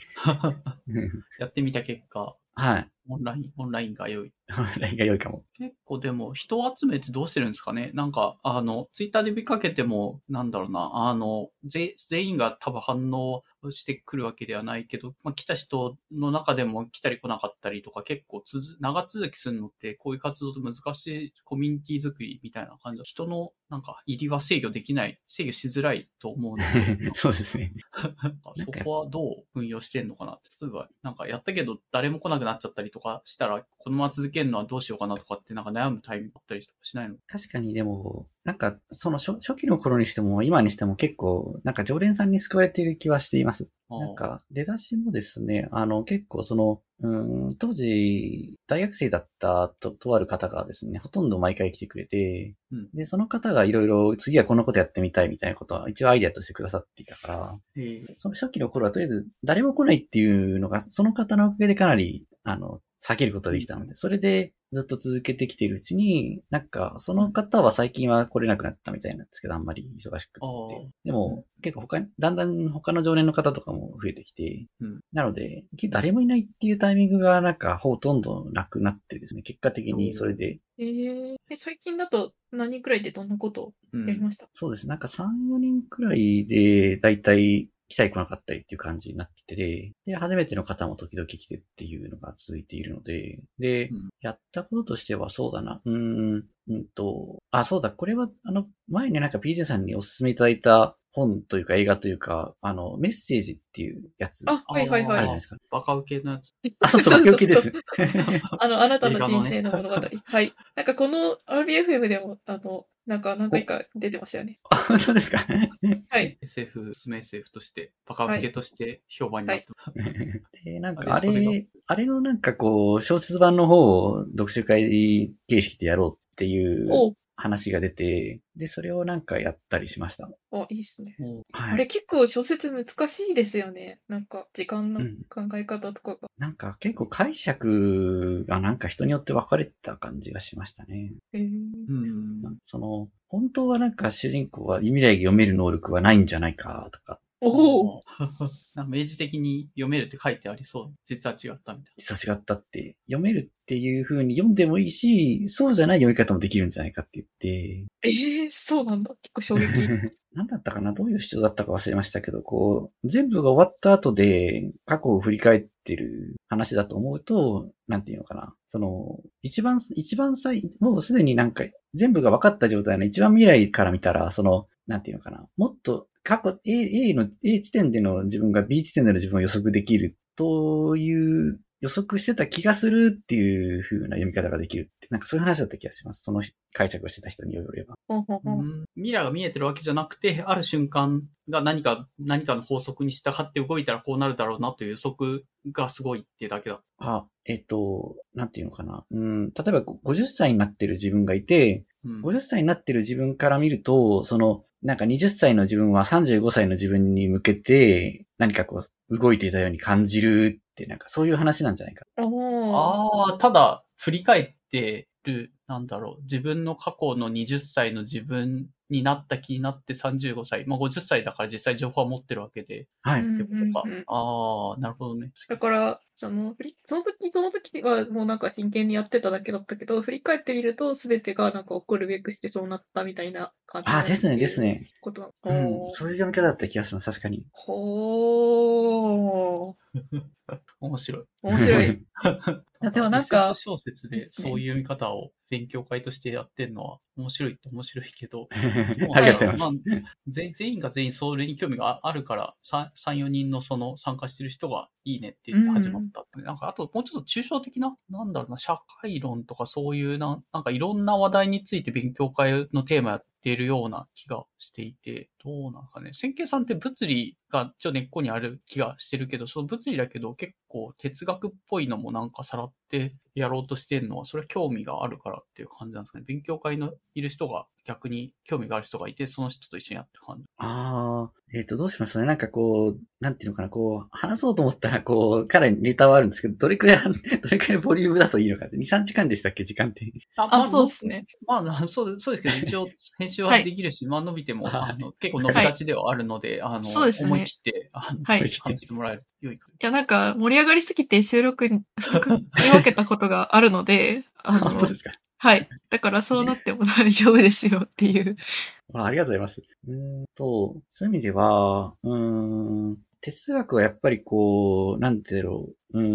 [SPEAKER 2] う ん
[SPEAKER 3] やってみた結果、
[SPEAKER 2] はい。
[SPEAKER 3] オンライン、オンラインが良い。
[SPEAKER 2] オンラインが良いかも。
[SPEAKER 3] 結構でも人を集めてどうしてるんですかね？なんか、あの、ツイッターで見かけても、なんだろうな、あの、ぜ全員が多分反応してくるわけではないけど、まあ、来た人の中でも来たり来なかったりとか結構つづ長続きするのってこういう活動って難しいコミュニティ作りみたいな感じで人のなんか入りは制御できない、制御しづらいと思うので、
[SPEAKER 2] そうですね。
[SPEAKER 3] そこはどう運用してんのかなって。例えば、なんかやったけど誰も来なくなっちゃったりとかしたら、このまま続けるのはどうしようかなとかってなんか悩むタイミングあったりとかしないの？
[SPEAKER 2] 確かにでも、なんか、その初初期の頃にしても、今にしても結構、なんか常連さんに救われている気はしています。なんか、出だしもですね、あの、結構その、うん、当時、大学生だったと、とある方がですね、ほとんど毎回来てくれて、
[SPEAKER 3] うん。
[SPEAKER 2] で、その方がいろいろ、次はこのことやってみたいみたいなことは、一応アイデアとしてくださっていたから、
[SPEAKER 3] ええ
[SPEAKER 2] その初期の頃はとりあえず、誰も来ないっていうのが、その方のおかげでかなり、あの、避けることができたので、それでずっと続けてきているうちに、なんか、その方は最近は来れなくなったみたいなんですけど、あんまり忙しくて。でも、結構他に、だんだん他の常連の方とかも増えてきて、
[SPEAKER 3] うん。
[SPEAKER 2] なので、誰もいないっていうタイミングがなんかほとんどなくなってですね、結果的にそれで、
[SPEAKER 1] えー、え最近だと何人くらいでどんなこと。やりました、
[SPEAKER 2] そうです。ね、なんか3、4人くらいで、だいたい来たり来なかったりっていう感じになってて、で、初めての方も時々来てっていうのが続いているので、で、
[SPEAKER 3] うん
[SPEAKER 2] やったこととしてはそうだな、うーん、うんと、あ、そうだ、これは、あの、前になんか PJ さんにお勧めいただいた本というか映画というか、あの、メッセージっていうやつ、
[SPEAKER 1] あ、はいはいはい
[SPEAKER 2] あるじゃないですか。
[SPEAKER 3] バカ受けのやつ。
[SPEAKER 2] あ、そうそう、病気です。
[SPEAKER 1] あの、あなたの人生の物語。はい。なんかこの RBFM でも、あの、なんか何回か出てましたよね。
[SPEAKER 2] あ、本当ですか
[SPEAKER 1] はい。
[SPEAKER 3] SF、スメ SF として、バカ受けとして評判になってます。
[SPEAKER 2] で、なんかあ
[SPEAKER 3] あれそれ
[SPEAKER 2] れ、あれのなんかこう、小説版の方を読書会形式でやろうっていう
[SPEAKER 1] おう
[SPEAKER 2] 話が出て、で、それをなんかやったりしました。
[SPEAKER 1] お、いいっすね。
[SPEAKER 2] はい。
[SPEAKER 1] あれ結構小説難しいですよね。なんか時間の
[SPEAKER 2] うん
[SPEAKER 1] 考え方とかが。
[SPEAKER 2] なんか結構解釈がなんか人によって分かれた感じがしましたね。
[SPEAKER 1] へー
[SPEAKER 3] うん。
[SPEAKER 2] その、本当はなんか主人公は未来が読める能力はないんじゃないかとか、
[SPEAKER 1] おお。
[SPEAKER 3] なんか明示的に読めるって書いてありそう。実は違ったみたい
[SPEAKER 2] 実は違ったって、読めるっていう風に読んでもいいし、そうじゃない読み方もできるんじゃないかって言って、
[SPEAKER 1] ええー、そうなんだ。結構衝撃。
[SPEAKER 2] 何だったかな？どういう主張だったか忘れましたけど、こう、全部が終わった後で過去を振り返ってる話だと思うと、なんていうのかな？その、一番、一番最、もうすでになんか全部が分かった状態の一番未来から見たら、その、なんていうのかな？もっと過去、A, A の、A 地点での自分が B 地点での自分を予測できるという予測してた気がするっていう風な読み方ができるって、なんかそういう話だった気がします。その解釈をしてた人によれば。
[SPEAKER 1] ほんほんほん
[SPEAKER 3] うん未来が見えてるわけじゃなくて、ある瞬間が何か、何かの法則に従って動いたらこうなるだろうなという予測がすごいっていうだけだ。
[SPEAKER 2] あ、えっと、なんていうのかな。うん、例えば50歳になってる自分がいて、
[SPEAKER 3] うん。
[SPEAKER 2] 50歳になってる自分から見ると、その、なんか20歳の自分は35歳の自分に向けて、何かこう、動いていたように感じるって、なんかそういう話なんじゃないか。
[SPEAKER 3] ああ、ただ、振り返ってる、なんだろう、自分の過去の20歳の自分になった気になって35歳。まあ50歳だから実際情報は持ってるわけで、
[SPEAKER 2] はい。
[SPEAKER 1] うん
[SPEAKER 3] ってことか。
[SPEAKER 1] うんうん
[SPEAKER 3] ああ、なるほどね。
[SPEAKER 1] だから、その、その時、その時はもうなんか真剣にやってただけだったけど、振り返ってみると全てがなんか起こるべくしてそうなったみたいな感じ
[SPEAKER 2] あ、ですね、です
[SPEAKER 1] ね。
[SPEAKER 2] ね。
[SPEAKER 1] ことな
[SPEAKER 2] うん
[SPEAKER 1] の。。
[SPEAKER 2] そういう読み方だった気がします、確かに。
[SPEAKER 1] ほー。
[SPEAKER 3] 面白い。
[SPEAKER 1] 面白い。やでもなんか
[SPEAKER 3] 小説でそういう読み方を勉強会としてやってるのは面白いって面白いけど、
[SPEAKER 2] ありがとうございます。
[SPEAKER 3] あ全 全員が全員それに興味があるから、3、4人のその参加してる人がいいねって言って始まったって。なんかあともうちょっと抽象的な、なんだろうな、社会論とかそういうな、なんかいろんな話題について勉強会のテーマやっているような気がしていて、どうなんかね。千慶さんって物理がちょっと根っこにある気がしてるけど、その物理だけど結構哲学っぽいのもなんかさらってやろうとしてるのは、それは興味があるからっていう感じなんですかね。勉強会のいる人が逆に興味がある人がいて、その人と一緒にやってる感じ。
[SPEAKER 2] ああ、えっ、と、どうしましょうね？なんかこう、なんていうのかな、こう、話そうと思ったら、こう、かなりネタはあるんですけど、どれくらい、どれくらいボリュームだといいのかって。2、3時間でしたっけ、時間って。
[SPEAKER 3] あ
[SPEAKER 1] あ、そうですね。
[SPEAKER 3] まあ、そうそうですけど、一応、編集は
[SPEAKER 1] はい
[SPEAKER 3] できるし、まあ伸びても、
[SPEAKER 2] はい
[SPEAKER 3] あの、結構伸びがちではあるので、あの、
[SPEAKER 1] そうですね
[SPEAKER 3] 思い切って、あの、
[SPEAKER 1] はい
[SPEAKER 3] 話してもらえると良いか
[SPEAKER 1] いや、なんか、盛り上がりすぎて収録に2日に分けたことがあるので、あの
[SPEAKER 2] 本、当ですか？
[SPEAKER 1] はい。だからそうなっても大丈夫ですよっていう。
[SPEAKER 2] あありがとうございます。うーんと、そういう意味では、うーん、哲学はやっぱりこう、なんてだろう、うー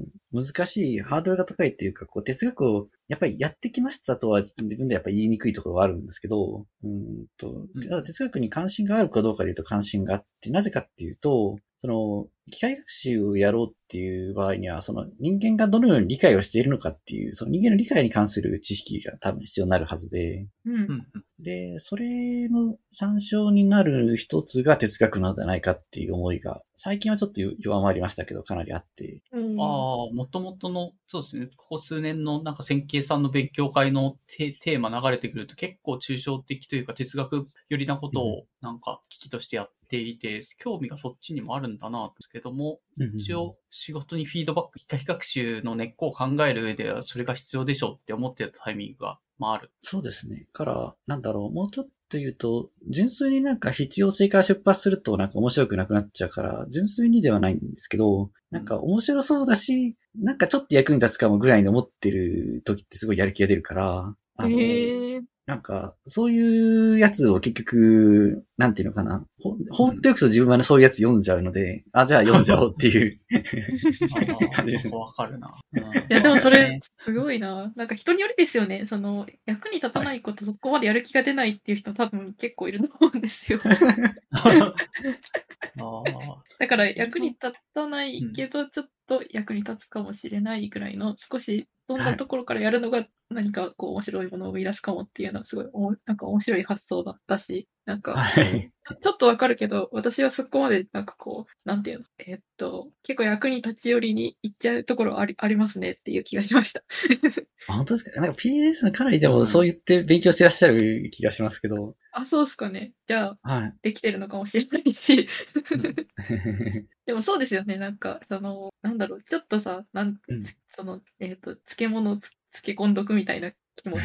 [SPEAKER 2] ん、難しい、ハードルが高いっていうか、こう、哲学をやっぱりやってきましたとは自分でやっぱり言いにくいところはあるんですけど、うーんと、
[SPEAKER 3] うん
[SPEAKER 2] ただ哲学に関心があるかどうかで言うと関心があって、なぜかっていうと、その、機械学習をやろうっていう場合には、その人間がどのように理解をしているのかっていう、その人間の理解に関する知識が多分必要になるはずで、
[SPEAKER 1] うん。
[SPEAKER 2] で、それの参照になる一つが哲学なのではないかっていう思いが、最近はちょっと弱まりましたけど、かなりあって。
[SPEAKER 1] うん。
[SPEAKER 3] ああ、もともとの、そうですね、ここ数年のなんか線形さんの勉強会のテテーマ流れてくると結構抽象的というか哲学寄りなことをなんか危機としてやっていて、興味がそっちにもあるんだな、ですけども、一応仕事にフィードバック、機械学習の根っこを考える上ではそれが必要でしょうって思ってたタイミングが、まあある。
[SPEAKER 2] そうですね。から、なんだろう、もうちょっと言うと、純粋になんか必要性から出発するとなんか面白くなくなっちゃうから、純粋にではないんですけど、なんか面白そうだし、なんかちょっと役に立つかもぐらいに思ってる時ってすごいやる気が出るから、あの。なんか、そういうやつを結局、なんていうのかな。ほ放っておくと自分はね、そういうやつ読んじゃうので、あ、じゃあ読んじゃおうっていう。
[SPEAKER 3] あ
[SPEAKER 2] 感じですね
[SPEAKER 3] あわかるな。うん
[SPEAKER 1] いや、でもそれ、すごいな。なんか人によりですよね。その、役に立たないこと、そこまでやる気が出ないっていう人多分結構いると思うんですよ。
[SPEAKER 3] ああ
[SPEAKER 1] だから役に立たないけど、ちょっと役に立つかもしれないぐらいの、少しどんなところからやるのが何かこう面白いものを生み出すかもっていうのはすごいおも、なんか面白い発想だったし、なんか、
[SPEAKER 2] はい。
[SPEAKER 1] ちょっとわかるけど、私はそこまでなんかこう、なんていうの、えっと、結構役に立ち寄りに行っちゃうところありありますねっていう気がしました。
[SPEAKER 2] あ本当ですか？なんかんかなりでもそう言って勉強してらっしゃる気がしますけど。
[SPEAKER 1] あ、そうっすかね。じゃあ、
[SPEAKER 2] はい。
[SPEAKER 1] できてるのかもしれないし。でもそうですよね。なんか、その、なんだろう、ちょっとさ、なん、
[SPEAKER 2] うん
[SPEAKER 1] つその、えっ、と、漬物をつ漬け込んどくみたいな気持ち。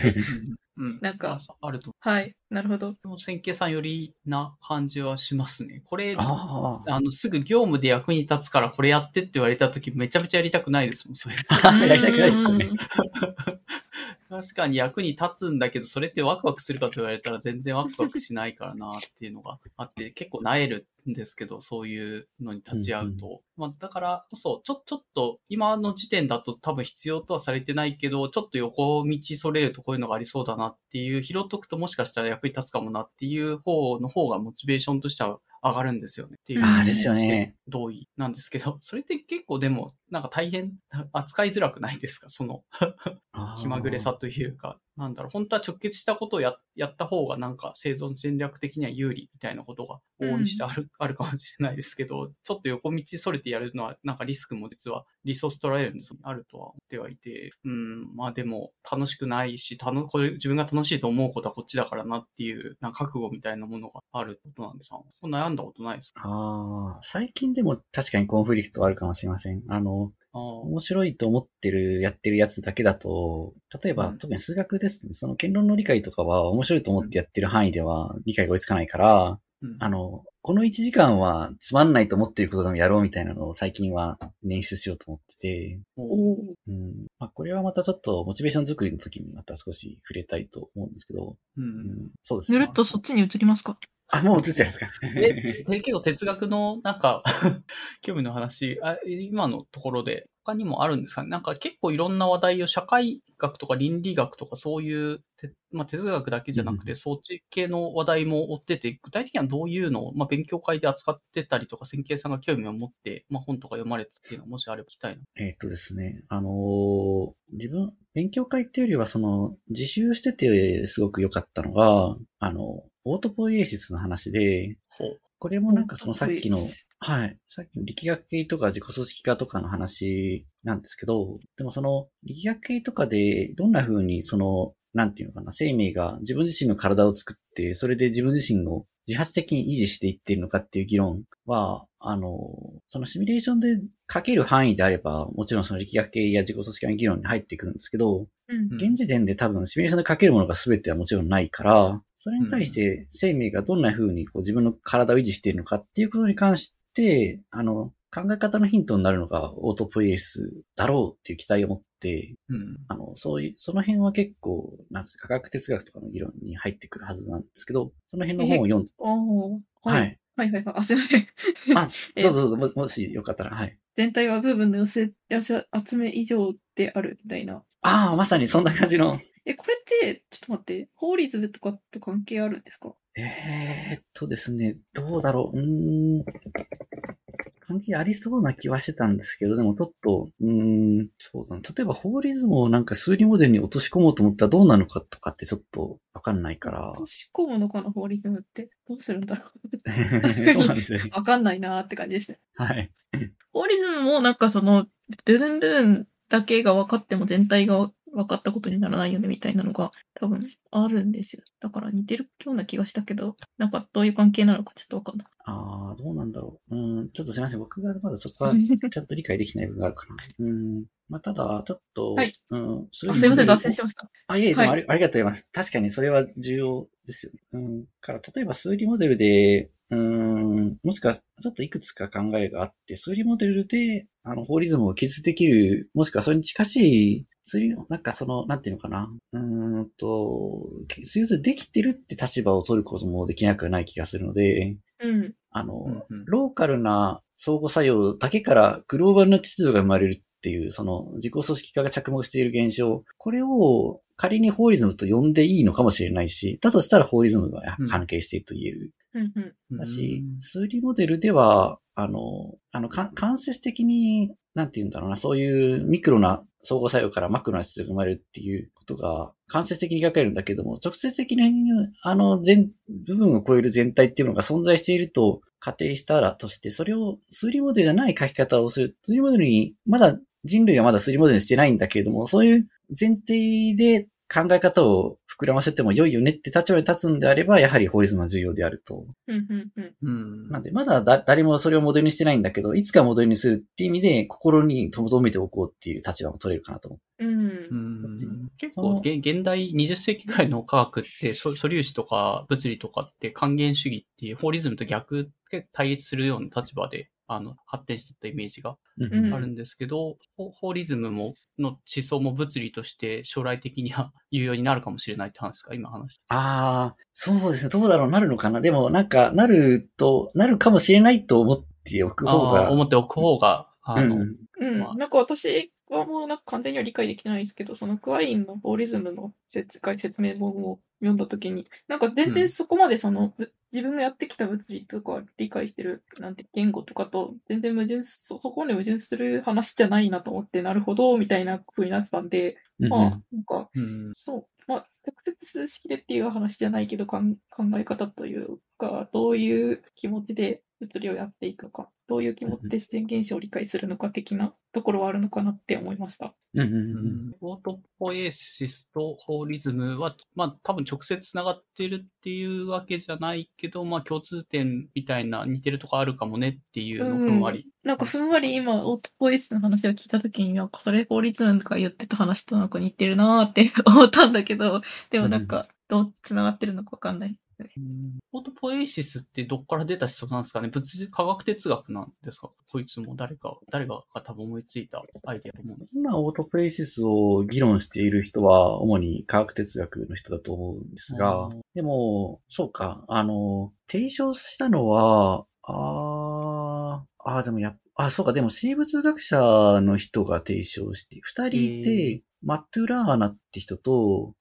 [SPEAKER 3] うんうん
[SPEAKER 1] なんか
[SPEAKER 3] ああると
[SPEAKER 1] はい。なるほど。
[SPEAKER 3] 線形さんよりな感じはしますね。これ、
[SPEAKER 2] あ
[SPEAKER 3] あの、すぐ業務で役に立つからこれやってって言われたときめちゃめちゃやりたくないですもん、それ。
[SPEAKER 2] あ。やりたくないですよね。
[SPEAKER 3] 確かに役に立つんだけど、それってワクワクするかと言われたら全然ワクワクしないからなっていうのがあって、結構萎えるんですけど、そういうのに立ち会うと。まあ、だからこそ、ちょ、ちょっと、今の時点だと多分必要とはされてないけど、ちょっと横道それるとこういうのがありそうだなっていう、拾っとくともしかしたら役に立つかもなっていう方の方がモチベーションとしては上がるんですよね。っていう。
[SPEAKER 2] ああ、ですよね。
[SPEAKER 3] 同意なんですけど、それって結構でも、なんか大変、扱いづらくないですか？その、気まぐれさというか、なんだろう、本当は直結したことをややった方がなんか生存戦略的には有利みたいなことが往々にしてある,、あるかもしれないですけど、ちょっと横道それてやるのはなんかリスクも実はリソース取られるんですあるとは思ってはいて、うん、まあでも楽しくないし、たのこれ自分が楽しいと思うことはこっちだからなっていう、な覚悟みたいなものがあることなんですかそんだことないですか
[SPEAKER 2] ああ、最近でも確かにコンフリクトはあるかもしれません。あの、
[SPEAKER 3] あー
[SPEAKER 2] 面白いと思ってる、やってるやつだけだと、例えば、
[SPEAKER 3] うん
[SPEAKER 2] 特に数学ですね。その言論の理解とかは面白いと思ってやってる範囲では理解が追いつかないから、
[SPEAKER 3] うん
[SPEAKER 2] あの、この1時間はつまんないと思ってることでもやろうみたいなのを最近は捻出しようと思ってて、うん。まあ、これはまたちょっとモチベーション作りの時にまた少し触れたいと思うんですけど、
[SPEAKER 3] う。
[SPEAKER 2] うんん、そうですね
[SPEAKER 1] ぬるっ。とそっちに移りますか？
[SPEAKER 2] あ、もう映っちゃいますか。
[SPEAKER 3] え、えけど哲学のなんか、興味の話あ、今のところで他にもあるんですかね？なんか結構いろんな話題を社会学とか倫理学とかそういう、てまあ、哲学だけじゃなくて、
[SPEAKER 2] うん
[SPEAKER 3] そっち系の話題も追ってて、具体的にはどういうのを、まあ、勉強会で扱ってたりとか、線形さんが興味を持って、まあ、本とか読まれてっていうのはもしあれば聞きたいな。
[SPEAKER 2] えーっとですね、あのー自分、勉強会っていうよりは、その、自習しててすごく良かったのが、あの、オートポイエシスの話で。これもなんかそのさっきのはい、さっきの力学系とか自己組織化とかの話なんですけど、でもその力学系とかでどんな風にその、なんていうのかな、生命が自分自身の体を作って、それで自分自身を自発的に維持していっているのかっていう議論は、あの、そのシミュレーションで書ける範囲であれば、もちろんその力学系や自己組織化の議論に入ってくるんですけど、
[SPEAKER 1] うん。
[SPEAKER 3] うん。
[SPEAKER 2] 現時点で多分シミュレーションで書けるものが全てはもちろんないから、それに対して生命がどんな風にこう自分の体を維持しているのかっていうことに関して、あの、考え方のヒントになるのがオートポイエスだろうっていう期待を持って、
[SPEAKER 3] うん。
[SPEAKER 2] あの、そういう、その辺は結構、なんですか、科学哲学とかの議論に入ってくるはずなんですけど、その辺の本を読んで、はい。
[SPEAKER 1] はいはいはい。あ、すいません。
[SPEAKER 2] あ
[SPEAKER 1] え
[SPEAKER 2] どうぞどうぞ、も もしよかったら、はい。
[SPEAKER 1] 全体は部分の寄せ、寄せ集め以上であるみたいな。
[SPEAKER 2] ああ、まさにそんな感じの。
[SPEAKER 1] え、これって、ちょっと待って、法律とかと関係あるんですか？
[SPEAKER 2] えー、っとですね、どうだろう。うーん。関係ありそうな気はしてたんですけど、でもちょっと、うーん、そうだな。例えば、法リズムをなんか数理モデルに落とし込もうと思ったらどうなのかとかってちょっとわかんないから
[SPEAKER 1] 落。とし込むのかな、法律って。どうするんだろ
[SPEAKER 2] そうなんですよね。
[SPEAKER 1] う。わかんないなーって感じですね。
[SPEAKER 2] はい。
[SPEAKER 1] 法リズムもなんかその、部分部分だけが分かっても全体が分かったことにならないよねみたいなのが多分あるんですよ。だから似てるような気がしたけど、なんかどういう関係なのかちょっとわかんない。
[SPEAKER 2] ああ、どうなんだろう。うん、ちょっとすいません。僕がまだそこは ちゃんと理解できない部分があるかな。うん。まあ、ただ、ちょっと、
[SPEAKER 1] はい
[SPEAKER 2] うん、そ
[SPEAKER 1] あすいません、脱線し
[SPEAKER 2] ま
[SPEAKER 1] ました。
[SPEAKER 2] あ、いえ、でもあ
[SPEAKER 1] は
[SPEAKER 2] り,、ありがとうございます。確かにそれは重要ですよね。うん。から、例えば数理モデルで、うん、もしくは、ちょっといくつか考えがあって、数理モデルで、あの、法リズムを記述できる、もしくはそれに近しい、数理の、なんかその、なんていうのかな。うーんと、数理できてるって立場を取ることもできなくはない気がするので、
[SPEAKER 1] うん。
[SPEAKER 2] あの、
[SPEAKER 3] うんうん
[SPEAKER 2] ローカルな相互作用だけからグローバルな秩序が生まれるっていう、その自己組織化が着目している現象、これを仮にホーリズムと呼んでいいのかもしれないし、だとしたらホーリズムが
[SPEAKER 3] うん
[SPEAKER 2] 関係していると言える。
[SPEAKER 1] うんうん。
[SPEAKER 2] だし、数理モデルでは、あの、あの、か間接的に、なんて言うんだろうな、そういうミクロな相互作用からマクロな秩序が生まれるっていうことが間接的に描かれるんだけども、直接的に、あの、全、部分を超える全体っていうのが存在していると仮定したらとして、それを数理モデルじゃない書き方をする。数理モデルに、まだ人類はまだ数理モデルにしてないんだけれども、そういう前提で考え方を膨らませても良いよねって立場に立つんであれば、やはり法律は重要であると。
[SPEAKER 1] うんうんうん。
[SPEAKER 3] うん。
[SPEAKER 2] なんで、まだだ誰もそれをモデルにしてないんだけど、いつかモデルにするっていう意味で、心に留めておこうっていう立場も取れるかなと思う。
[SPEAKER 1] うん。
[SPEAKER 3] うん結構現、現代20世紀ぐらいの科学って、素素粒子とか物理とかって還元主義っていうホーリズムと逆で対立するような立場で、あの、発展していったイメージが
[SPEAKER 2] うん
[SPEAKER 1] うん
[SPEAKER 3] あるんですけど、ホホーリズムも、の思想も物理として将来的には有用になるかもしれないって話ですか？今話して。
[SPEAKER 2] ああ、そうですね。どうだろうなるのかな？でも、なんか、なると、なるかもしれないと思っておく方が。
[SPEAKER 3] 思っておく方が、あの、
[SPEAKER 2] うん
[SPEAKER 1] うん。
[SPEAKER 3] まあ
[SPEAKER 1] なんか私はもうなんか完全には理解できてないんですけど、そのクワインの法リズムの説解説明本を読んだときに、なんか全然そこまでその、ぶ自分がやってきた物理とか理解してる、なんて言語とかと全然矛盾す、そそこまで矛盾する話じゃないなと思って、なるほど、みたいな風になってたんで、
[SPEAKER 2] うん
[SPEAKER 1] まあ、なんか、
[SPEAKER 3] うん、
[SPEAKER 1] そう。まあ、直接数式でっていう話じゃないけど、かん考え方というか、どういう気持ちで物理をやっていくのか、どういう気持ちで自然現象を理解するのか的なところはあるのかなって思いました。
[SPEAKER 2] うんうん
[SPEAKER 3] う
[SPEAKER 2] うん
[SPEAKER 3] んオートポエシスとホーリズムは、まあ多分直接つながってるっていうわけじゃないけど、まあ共通点みたいな似てるとこあるかもねっていうのふんわり。
[SPEAKER 1] なんかふんわり今、オートポエシスの話を聞いたときに、なんかそれ法律なんか言ってた話となんか似てるなーって思ったんだけど、でもなんか、どう繋がってるのかわかんない。
[SPEAKER 3] オートポエシスってどっから出た思想なんですかね？物理、科学哲学なんですか？こいつも誰か、誰が多分思いついたアイデアと思うんで。
[SPEAKER 2] 今、オートプレイシスを議論している人は、主に科学哲学の人だと思うんですが
[SPEAKER 3] うん、
[SPEAKER 2] でも、そうか、あの、提唱したのは、あー、あーでもや、あ、そうか、でも生物学者の人が提唱して、二人いて、マットゥラーナって人と、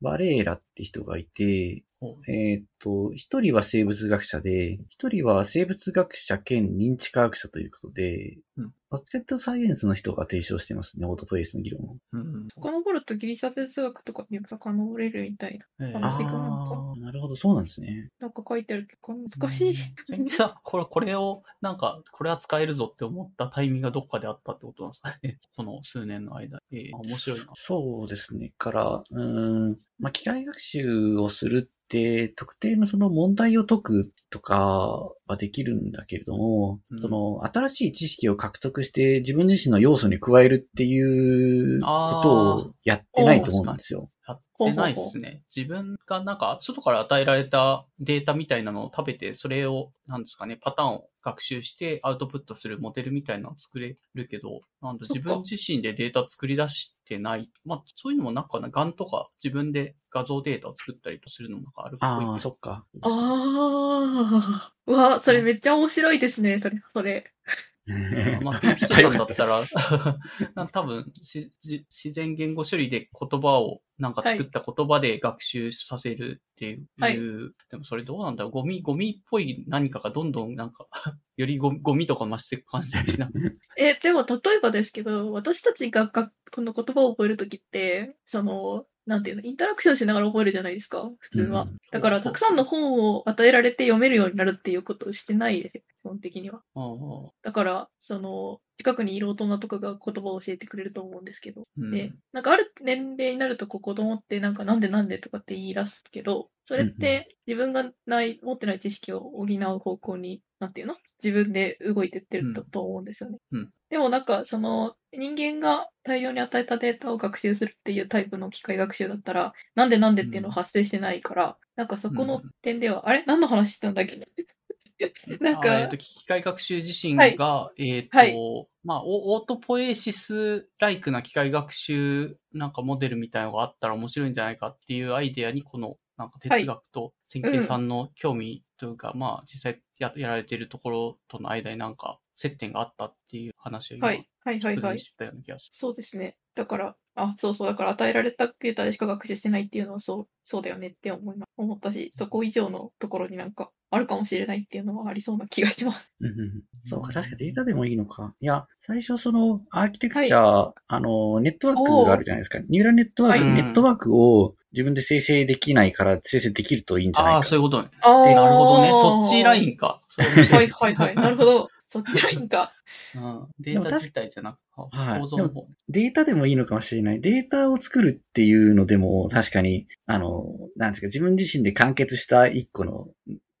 [SPEAKER 2] バレーラって人がいて、
[SPEAKER 3] ほ
[SPEAKER 2] えーっと、一人は生物学者で、一人は生物学者兼認知科学者ということで、
[SPEAKER 3] うん
[SPEAKER 2] バスケットサイエンスの人が提唱してますね、オートプレイスの議論を。
[SPEAKER 3] うん
[SPEAKER 1] 遡るとギリシャ哲学とかにも遡れるみたいな。
[SPEAKER 3] えー
[SPEAKER 1] あ話がなんか
[SPEAKER 2] あーなるほど、そうなんですね。
[SPEAKER 1] なんか書いてあるけど、難しい。
[SPEAKER 3] 千木さん、これ、これを、なんか、これは使えるぞって思ったタイミングがどっかであったってことなんですかね。この数年の間。ええ面白いな。
[SPEAKER 2] そうですね。から、うーん、まあ、機械学習をするって、特定のその問題を解くとかはできるんだけれども、
[SPEAKER 3] うん。
[SPEAKER 2] その新しい知識を獲得して自分自身の要素に加えるっていうことをやってないと思うんですよ。
[SPEAKER 3] やっってないですね。自分がなんか、外から与えられたデータみたいなのを食べて、それを、なんですかね、パターンを学習してアウトプットするモデルみたいなのを作れるけど、なん自分自身でデータ作り出してない。まあ、そういうのもなんかな、ガンとか自分で画像データを作ったりとするのもなんかあるっぽい。
[SPEAKER 2] ああ、そっか。
[SPEAKER 1] ああ。うわ、それめっちゃ面白いですね、それ、それ。
[SPEAKER 3] まあ、ピピトさんだったら、な多分しじ自然言語処理で言葉を、なんか作った言葉で学習させるっていう、
[SPEAKER 1] はい。
[SPEAKER 3] でもそれどうなんだろう。ゴミ、ゴミっぽい何かがどんどんなんか、よりゴミゴミとか増していく感じがしな
[SPEAKER 1] え、でも例えばですけど、私たちががこの言葉を覚えるときって、その、なんていうの、インタラクションしながら覚えるじゃないですか、普通は。
[SPEAKER 2] うん。
[SPEAKER 1] だから、たくさんの本を与えられて読めるようになるっていうことをしてないですよ、基本的には。
[SPEAKER 3] うん
[SPEAKER 1] だから、その、近くにいる大人とかが言葉を教えてくれると思うんですけど。
[SPEAKER 3] うん。
[SPEAKER 1] で、なんかある年齢になるとこう子供ってなんかなんでなんでとかって言い出すけど、それって自分がない、持ってない知識を補う方向に、なんていうの？自分で動いてってると思うんですよね。
[SPEAKER 3] うん
[SPEAKER 1] でもなんかその人間が大量に与えたデータを学習するっていうタイプの機械学習だったら、なんでなんでっていうのを発生してないから、なんかそこの点では、あれ？何の話してたんだっけ？なんか
[SPEAKER 3] あえっと、機械学習自身
[SPEAKER 1] はい。
[SPEAKER 3] が、えっと、
[SPEAKER 1] はい。
[SPEAKER 3] まあ、オオートポエシスライクな機械学習なんかモデルみたいなのがあったら面白いんじゃないかっていうアイデアに、この、なんか哲学と千景さんの興味というか、まあ、実際ややられているところとの間になんか接点があったっていう話を今、
[SPEAKER 1] はい。はいはいはい。
[SPEAKER 3] してたような気がする。
[SPEAKER 1] そうですね。だから、あ、そうそう、だから与えられたデータでしか学習してないっていうのはそう、そうだよねって思いま思ったし、そこ以上のところになんかあるかもしれないっていうのはありそうな気がします。
[SPEAKER 2] うんうんそうか、確かデータでもいいのか。いや、最初そのアーキテクチャ、あの、ネットワークがあるじゃないですか。ニューラルネットワーク、
[SPEAKER 3] はい
[SPEAKER 2] ネットワークを自分で生成できないから生成できるといいんじゃないか。
[SPEAKER 3] ああ、そういうことね。
[SPEAKER 1] あ
[SPEAKER 3] なるほどね。そっちラ
[SPEAKER 1] ン。
[SPEAKER 3] インか。
[SPEAKER 1] はいはいはい。なるほど。そっちラインか。
[SPEAKER 3] うん、データ自体じゃなく、
[SPEAKER 2] はい
[SPEAKER 3] 構造の方。
[SPEAKER 2] データでもいいのかもしれない。データを作るっていうのでも、確かに、あの、なんですか、自分自身で完結した一個の、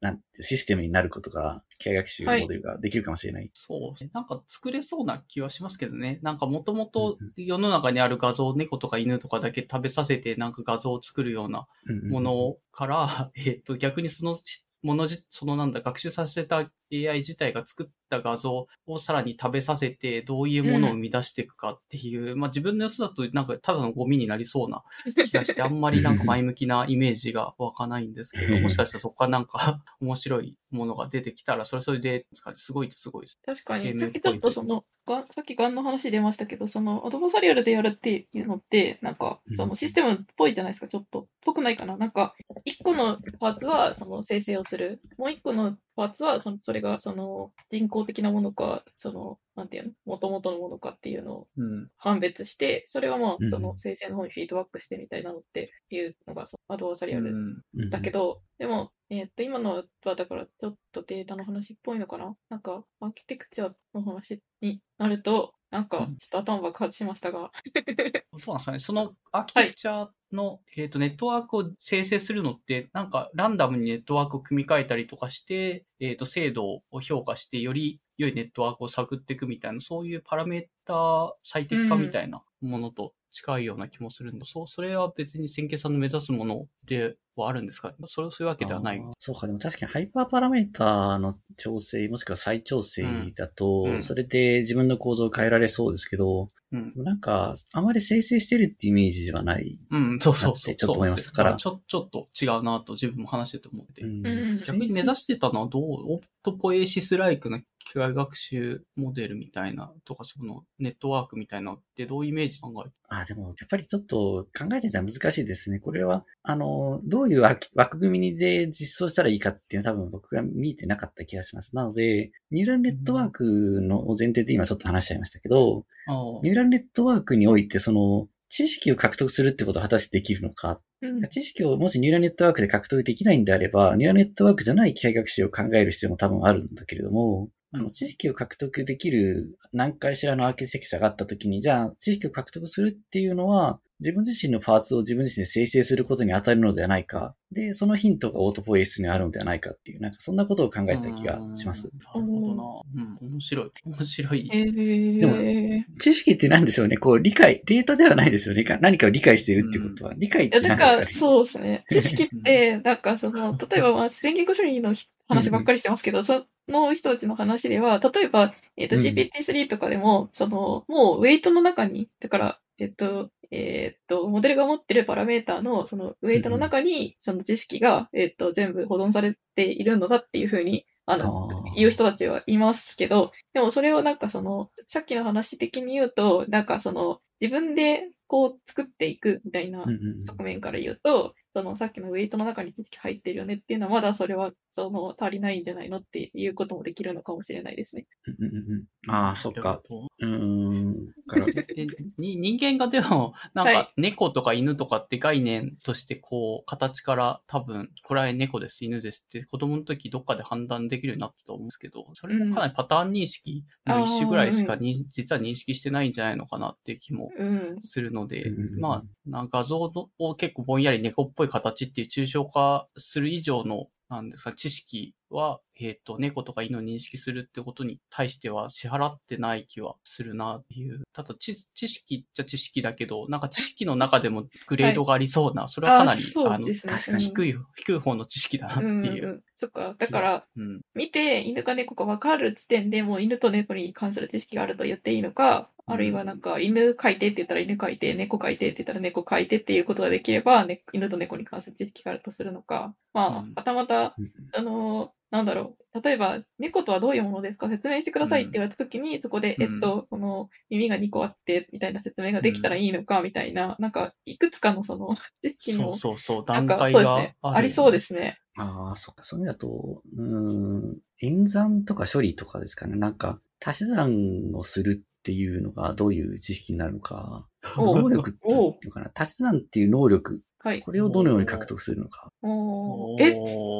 [SPEAKER 2] なんてシステムになることが、機械学習モデルができるかもしれない。
[SPEAKER 3] そう。なんか作れそうな気はしますけどね。なんかもともと
[SPEAKER 2] うん
[SPEAKER 3] 世の中にある画像、猫とか犬とかだけ食べさせてなんか画像を作るような
[SPEAKER 2] うんうん
[SPEAKER 3] ものから、えっと、逆にそのものじ、そのなんだ、学習させた AI 自体が作った画像をさらに食べさせて、どういうものを生み出していくかっていう、まあ自分の良さだとなんかただのゴミになりそうな気がして、あんまりなんか前向きなイメージが湧かないんですけど、もしかしたらそこからなんか面白いものが出てきたら、それそれで、すごいすごいです。
[SPEAKER 1] 確かに。さっきちょっとその、がさっきガンの話出ましたけど、その、アドバンサリアルでやるっていうのって、なんか
[SPEAKER 2] う、ん
[SPEAKER 1] そのシステムっぽいじゃないですか、ちょっと。ぽくないかななんか、一個のパーツは、その、生成をする。もう一個のパーツは、その、それが、その、人工的なものか、その、なんていうの元々のものかっていうのを
[SPEAKER 3] うん。
[SPEAKER 1] 判別して、それはまあ、
[SPEAKER 2] うん。
[SPEAKER 1] その、生成の方にフィードバックしてみたいなのっていうのが、そのアドバンサリアル
[SPEAKER 3] うん。
[SPEAKER 2] うん。
[SPEAKER 1] だけど、でも、えーっと、今のは、だから、ちょっとデータの話っぽいのかな？なんか、アーキテクチャの話になると、なんか、ちょ
[SPEAKER 3] うん
[SPEAKER 1] っと頭爆発しましたが。
[SPEAKER 3] どうなんですかね。そのアーキテクチャの、えっ、と、ネットワークを生成するのって、なんか、ランダムにネットワークを組み替えたりとかして、えっ、と、精度を評価して、より良いネットワークを探っていくみたいな、そういうパラメータ最適化みたいなものと近いような気もするんだ。そう、それは別に千家さんの目指すものではあるんですか？ね。それはそういうわけではない。
[SPEAKER 2] そうか、でも確かにハイパーパラメーターの調整、もしくは再調整だと、
[SPEAKER 3] うんうん
[SPEAKER 2] それで自分の構造を変えられそうですけど、
[SPEAKER 3] うん。
[SPEAKER 2] なんか、あまり生成してるってイメージではない。
[SPEAKER 3] うん、そうそうそう。
[SPEAKER 2] なってちょっと思いました
[SPEAKER 3] そう
[SPEAKER 2] から
[SPEAKER 3] ちょ、ちょっと違うなと自分も話してて思って。
[SPEAKER 2] うん
[SPEAKER 1] うん
[SPEAKER 3] 逆に目指してたのはどう？オプトポエシスライクな機械学習モデルみたいなとか、そのネットワークみたいなのってどういうイメージ考えて
[SPEAKER 2] あ、でも、やっぱりちょっと考えてたら難しいですね。これは、あの、どういう枠枠組みで実装したらいいかっていうのは多分僕が見えてなかった気がします。なので、ニューラルネットワークの前提で今ちょっと話しちゃいましたけど、
[SPEAKER 3] ああ
[SPEAKER 2] ニューラルネットワークにおいて、その、知識を獲得するってことは果たしてできるのか
[SPEAKER 1] うん
[SPEAKER 2] 知識をもしニューラルネットワークで獲得できないんであれば、ニューラルネットワークじゃない機械学習を考える必要も多分あるんだけれども、あの、知識を獲得できる何回しらのアーキテクチャがあったときに、じゃあ、知識を獲得するっていうのは、自分自身のパーツを自分自身で生成することに当たるのではないか。で、そのヒントがオートポエスにあるのではないかっていう、なんかそんなことを考えた気がします。
[SPEAKER 3] うんなるほどな。うん、面白い。面白い。
[SPEAKER 1] えー、
[SPEAKER 2] 知識って何でしょうねこう、理解、データではないですよね。か何かを理解しているってことは。理解っ
[SPEAKER 1] いや、
[SPEAKER 2] て
[SPEAKER 1] なんか、
[SPEAKER 2] 何ですかね
[SPEAKER 1] そうですね。知識って、なんかその、例えば、まあ、自然言語処理の話ばっかりしてますけど、その人たちの話では、例えば、えっ、と、
[SPEAKER 2] うん。
[SPEAKER 1] GPT-3 とかでも、その、もう、ウェイトの中に、だから、えっ、と、えっ、と、モデルが持ってるパラメーターの、その、ウェイトの中に、その知識が、えっ、と、全部保存されているのだっていうふうに、あの、言う人たちはいますけど、でもそれをなんかその、さっきの話的に言うと、なんかその、自分でこう作っていくみたいな
[SPEAKER 2] うんうん。
[SPEAKER 1] 側面から言うと、そのさっきのウェイトの中に知識入ってるよねっていうのはまだそれはその足りないんじゃないのっていうこともできるのかもしれないですね。
[SPEAKER 2] うんうんうんうん。ああ、そっか。
[SPEAKER 3] どう
[SPEAKER 2] ん。だから
[SPEAKER 3] えに人間がでも、なん
[SPEAKER 1] はい
[SPEAKER 3] か猫とか犬とかって概念としてこう、形から多分、これは猫です、犬ですって子供の時どっかで判断できるようになったと思うんですけど、それもかなりパターン認識の一種ぐらいしかに、実は認識してないんじゃないのかなっていう気も
[SPEAKER 1] うん。
[SPEAKER 3] するので
[SPEAKER 2] うんうんう、ん
[SPEAKER 3] まあ、なんか画像を結構ぼんやり猫っぽい形っていう抽象化する以上の、なんですか、知識は、えっ、と、猫とか犬を認識するってことに対しては支払ってない気はするなっていう。ただ知、知識っちゃ知識だけど、なんか知識の中でもグレードがありそうな、それはかなり、
[SPEAKER 1] そうですね。
[SPEAKER 2] 確かに
[SPEAKER 3] 低い、低い方の知識だなって
[SPEAKER 1] うん。うん
[SPEAKER 3] いうう。
[SPEAKER 1] ん。そっか。だから、
[SPEAKER 3] うん。
[SPEAKER 1] 見て犬か猫か分かる時点でもう犬と猫に関する知識があると言っていいのか、あるいはなんか犬描いてって言ったら犬描いて、猫描いてって言ったら猫描いてっていうことができれば、ね、犬と猫に関する知識があるとするのか、まあ、
[SPEAKER 3] うん
[SPEAKER 1] はたまた、
[SPEAKER 2] うん
[SPEAKER 1] あの、なんだろう。例えば、猫とはどういうものですか？説明してくださいって言われたときに、そこで、
[SPEAKER 3] うん
[SPEAKER 1] えっと、この耳が2個あって、みたいな説明ができたらいいのか、みたいな、なんか、いくつかのその、知識
[SPEAKER 3] そ
[SPEAKER 1] の
[SPEAKER 3] う、そうそう、段階が
[SPEAKER 1] そうですね。
[SPEAKER 3] あ
[SPEAKER 1] りそうですね。
[SPEAKER 2] ああ、そっか。そういう意味だと、うーん、演算とか処理とかですかね。なんか、足し算をするっていうのがどういう知識になるのか。能力っていうのかな。足し算っていう能力、
[SPEAKER 1] はい。
[SPEAKER 2] これをどのように獲得するのか。
[SPEAKER 1] おーえ、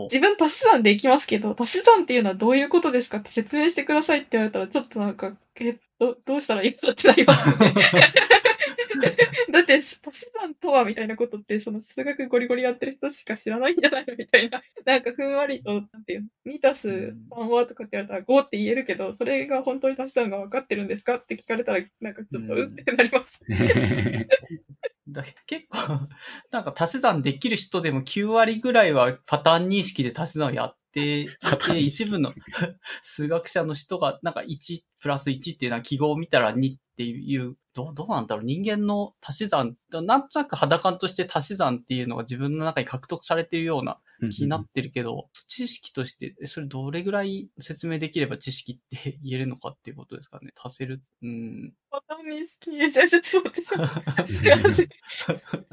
[SPEAKER 1] 自分足し算でいきますけど、足し算っていうのはどういうことですかって説明してくださいって言われたら、ちょっとなんか、え、ど、どうしたらいいかってなりますね。だって、足し算とはみたいなことって、その数学ゴリゴリやってる人しか知らないんじゃないのみたいな。なんかふんわりと、なんていうの、2たす3はとかって言われたら5って言えるけど、それが本当に足し算が分かってるんですかって聞かれたら、なんかちょっと、
[SPEAKER 3] う
[SPEAKER 1] ってなります。
[SPEAKER 3] だ結構、なんか足し算できる人でも9割ぐらいはパターン認識で足し算をやって いて、一部の 数学者の人が、なんか1プラス1っていうのは記号を見たら2っていう、どう、どうなんだろう？人間の足し算、なんとなく肌感として足し算っていうのが自分の中に獲得されているような気になってるけど、知識として、それどれぐらい説明できれば知識って 言えるのかっていうことですかね？足せる？うん。
[SPEAKER 1] パターン認識、先生、ちょっと待って、すいません。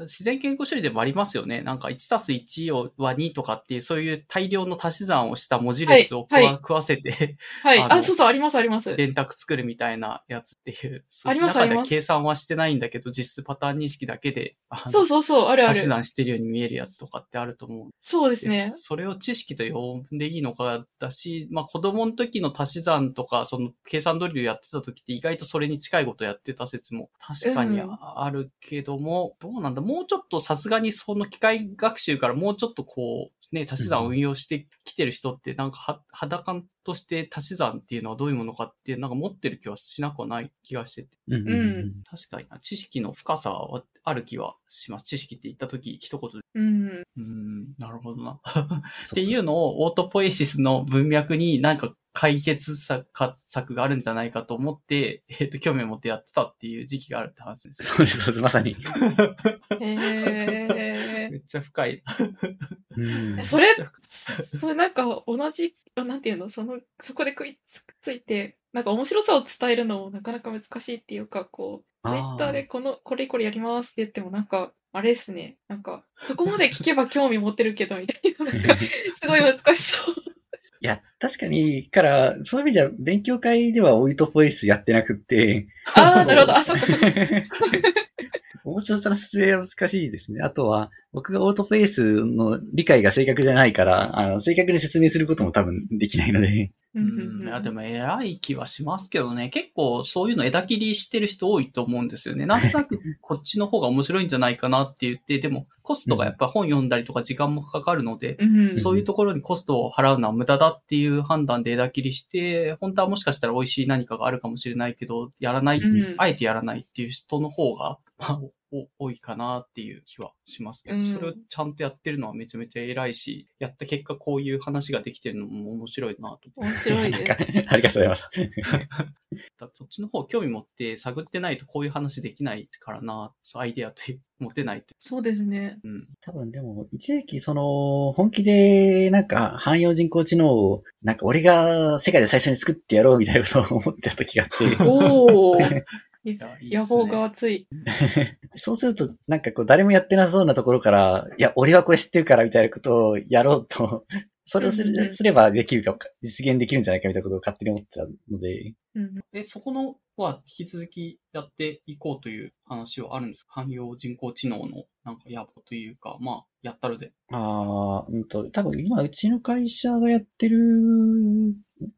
[SPEAKER 3] 自然言語処理でもありますよね。なんか1たす1をは2とかっていう、そういう大量の足し算をした文字列を食わ,、
[SPEAKER 1] はいはい
[SPEAKER 3] 食わせて、
[SPEAKER 1] はい。
[SPEAKER 3] あの
[SPEAKER 1] あ、そうそう、あります、あります。
[SPEAKER 3] 電卓作るみたいなやつっていう。
[SPEAKER 1] ありますあります
[SPEAKER 3] 計算はしてないんだけど、実質パターン認識だけで、
[SPEAKER 1] そうそうそう、あるあ
[SPEAKER 3] 足し
[SPEAKER 1] る。
[SPEAKER 3] 算してるように見えるやつとかってあると思う。
[SPEAKER 1] そうですね。
[SPEAKER 3] それを知識と呼んでいいのかだし、まあ子供の時の足し算とか、その計算ドリルやってた時って意外とそれに近いことやってた説も確かに
[SPEAKER 1] うん
[SPEAKER 3] あるけども、どうなんだもうちょっとさすがにその機械学習からもうちょっとこう、ね、足し算を運用してきてる人ってなんかは肌感として足し算っていうのはどういうものかってなんか持ってる気はしなくはない気がしてて。
[SPEAKER 2] うんうんうん
[SPEAKER 3] 確かにな。知識の深さはある気はします。知識って言った時一言で。
[SPEAKER 1] うん。
[SPEAKER 3] うーん、なるほどな。
[SPEAKER 2] そ
[SPEAKER 3] っていうのをオートポエシスの文脈になんか解決策か策があるんじゃないかと思って、えっ、と、興味を持ってやってたっていう時期があるって話です。
[SPEAKER 2] そうです、そうです、まさに。
[SPEAKER 1] へ
[SPEAKER 3] めっちゃ深い。
[SPEAKER 2] うん
[SPEAKER 1] え。それ。それなんか同じ、あなんていうの？その、そこで食いつついて、なんか面白さを伝えるのもなかなか難しいっていうか、こう、ツイッターでこの、これこれやりますって言ってもなんか、あれですね。なんか、そこまで聞けば興味持ってるけど、みたいな。なんか、すごい難しそう。
[SPEAKER 2] いや、確かに、から、そういう意味では、勉強会ではオイトポエシスやってなくって、
[SPEAKER 1] ああ、なるほど。あ、そっかそっか。
[SPEAKER 2] 面白さの説明は難しいですね。あとは、僕がオートフェースの理解が正確じゃないから、あの、正確に説明することも多分できないので。
[SPEAKER 3] うん。いや、でも偉い気はしますけどね。結構そういうの枝切りしてる人多いと思うんですよね。なんとなくこっちの方が面白いんじゃないかなって言って、でもコストがやっぱ本読んだりとか時間もかかるので、
[SPEAKER 1] うん
[SPEAKER 3] そういうところにコストを払うのは無駄だっていう判断で枝切りして、本当はもしかしたら美味しい何かがあるかもしれないけど、やらない、
[SPEAKER 1] うん
[SPEAKER 3] あえてやらないっていう人の方が、まあ、お多いかなっていう気はしますけど、
[SPEAKER 1] うん
[SPEAKER 3] それをちゃんとやってるのはめちゃめちゃ偉いし、やった結果こういう話ができてるのも面白いなと。
[SPEAKER 1] 面白いです。、
[SPEAKER 2] ありがとうございます。
[SPEAKER 3] だそっちの方興味持って探ってないとこういう話できないからな、アイデアという持てないと。
[SPEAKER 1] そうですね。
[SPEAKER 3] うん。
[SPEAKER 2] 多分でも、一時期その、本気で、なんか、汎用人工知能を、なんか俺が世界で最初に作ってやろうみたいなことを思ってた時があって、
[SPEAKER 1] おお。野望が熱い。
[SPEAKER 2] そうすると、なんかこう、誰もやってなさそうなところから、いや、俺はこれ知ってるからみたいなことをやろうと、それをす
[SPEAKER 1] うんうん
[SPEAKER 2] るすればできるか、実現できるんじゃないかみたいなことを勝手に思ってたので、
[SPEAKER 1] うん
[SPEAKER 3] え、そこのは引き続きやっていこうという話はあるんですか？汎用人工知能のなんか野望というか、まあ、やったるで。
[SPEAKER 2] ああ、うんと、多分今うちの会社がやってる、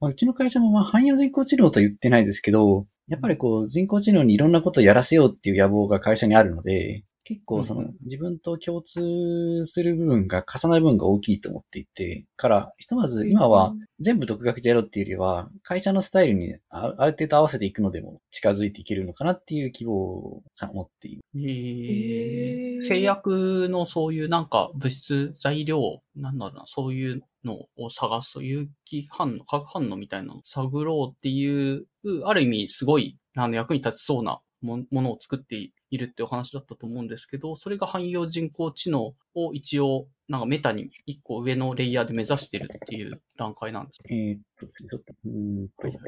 [SPEAKER 2] まあ、うちの会社もまあ汎用人工知能とは言ってないですけど、やっぱりこう人工知能にいろんなことをやらせようっていう野望が会社にあるので、結構そ
[SPEAKER 3] うん。う
[SPEAKER 2] の自分と共通する部分が重なる部分が大きいと思っていて、から、ひとまず今は全部独学でやろうっていうよりは、会社のスタイルにあある程度合わせていくのでも近づいていけるのかなっていう希望を持っている。
[SPEAKER 1] へー。
[SPEAKER 3] 製薬のそういうなんか物質、材料、なんだろうな、そういうのを探す、有機反応、化学反応みたいなのを探ろうっていう、ある意味すごい、あの役に立ちそうなもものを作っているってお話だったと思うんですけど、それが汎用人工知能を一応、なんかメタに一個上のレイヤーで目指してるっていう段階なんです
[SPEAKER 2] えーっと、ちょっと、うんと、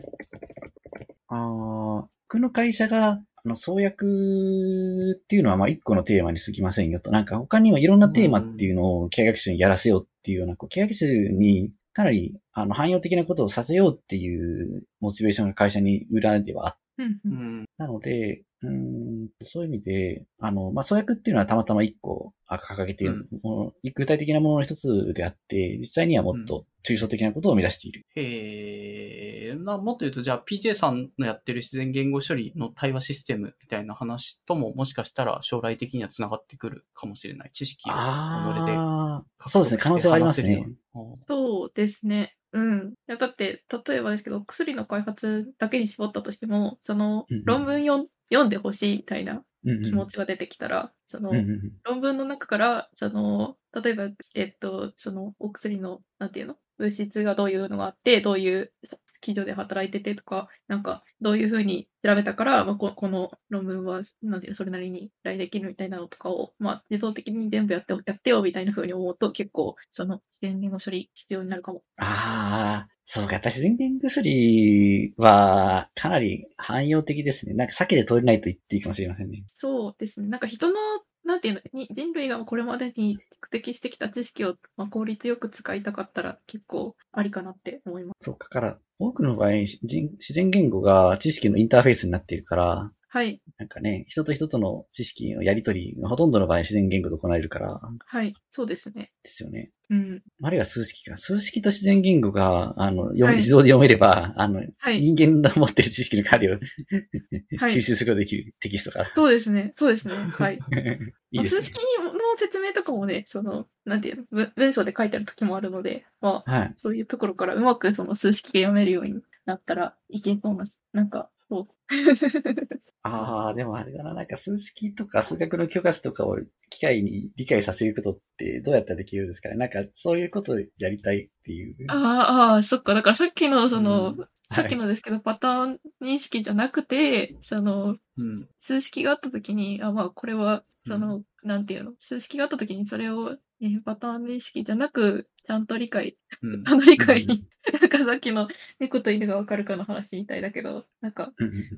[SPEAKER 2] あー僕の会社が、あの、創薬っていうのは、まあ、一個のテーマに過ぎませんよと。なんか、他にもいろんなテーマっていうのを、経営学習にやらせようっていうような、こう、経営学習に、かなり、あの、汎用的なことをさせようっていう、モチベーションが会社に裏ではあっ
[SPEAKER 1] うん
[SPEAKER 3] う
[SPEAKER 1] うん
[SPEAKER 3] ん。
[SPEAKER 2] なので、うーんそういう意味で、あの、まあ、創薬っていうのはたまたま一個あ掲げているもの、具体的なものの一つであって、実際にはもっと抽象的なことを目指している。
[SPEAKER 3] へえ、な、もっと言うと、じゃあ PJ さんのやってる自然言語処理の対話システムみたいな話とも、もしかしたら将来的には繋がってくるかもしれない。知識を己で
[SPEAKER 2] ああ、そうですね、可能性はありますね。。
[SPEAKER 1] そうですね。うん。いや、だって、例えばですけど、薬の開発だけに絞ったとしても、その
[SPEAKER 2] うんうん、
[SPEAKER 1] 論文読ん読んでほしいみたいな気持ちが出てきたら、その論文の中から、その、例えば、えっと、その、お薬の、なんていうの？物質がどういうのがあって、どういう企業で働いててとか、なんか、どういうふうに調べたから、まあ、ここの論文は、なんていうの、それなりに依頼できるみたいなのとかを、まあ、自動的に全部やって、やってよみたいなふうに思うと、結構、その、自然言語処理必要になるかも。
[SPEAKER 2] ああ、そうか、私、人間薬は、かなり汎用的ですね。なんか、避けて通れないと言っていいかもしれませんね。
[SPEAKER 1] そうですね。なんか人の、なんていうの、に人類がこれまでに蓄積してきた知識を、まあ、効率よく使いたかったら結構ありかなって思います。
[SPEAKER 2] そうか、から、多くの場合、人自然言語が知識のインターフェースになっているから、
[SPEAKER 1] はい。
[SPEAKER 2] なんかね、人と人との知識のやりとりがほとんどの場合自然言語で行えるから、
[SPEAKER 1] はい。そうですね。
[SPEAKER 2] ですよね。
[SPEAKER 1] うん。
[SPEAKER 2] あるいは数式か。数式と自然言語が、あの、
[SPEAKER 1] はい
[SPEAKER 2] 自動で読めれば、あの、
[SPEAKER 1] はい。
[SPEAKER 2] 人間の持ってる知識の管理を、
[SPEAKER 1] はい
[SPEAKER 2] 吸収することができるテキストから。
[SPEAKER 1] そうですね。そうですね。はい。
[SPEAKER 2] いいね
[SPEAKER 1] 数式。の説明とかもね、その、なんていうの、文文章で書いてある時もあるので、まあ、
[SPEAKER 2] はい。
[SPEAKER 1] そういうところからうまくその数式が読めるようになったらいけそうな、なんか、そう。
[SPEAKER 2] ああ、でもあれだな、なんか数式とか数学の教科書とかを機械に理解させることってどうやったらできるんですかねなんかそういうことをやりたいっていう。
[SPEAKER 1] ああ、そっか。だからさっきの、その、
[SPEAKER 2] うん
[SPEAKER 1] さっきのですけど、パターン認識じゃなくて、その、
[SPEAKER 3] うん。
[SPEAKER 1] 数式があった時に、あ、まあ、これは、その、なんていうの、数式があった時にそれを、えーパターン認識じゃなく、ちゃんと理解、
[SPEAKER 3] うん。
[SPEAKER 1] あの理解に、なん。かさっきの猫と犬がわかるかの話みたいだけど、なんか、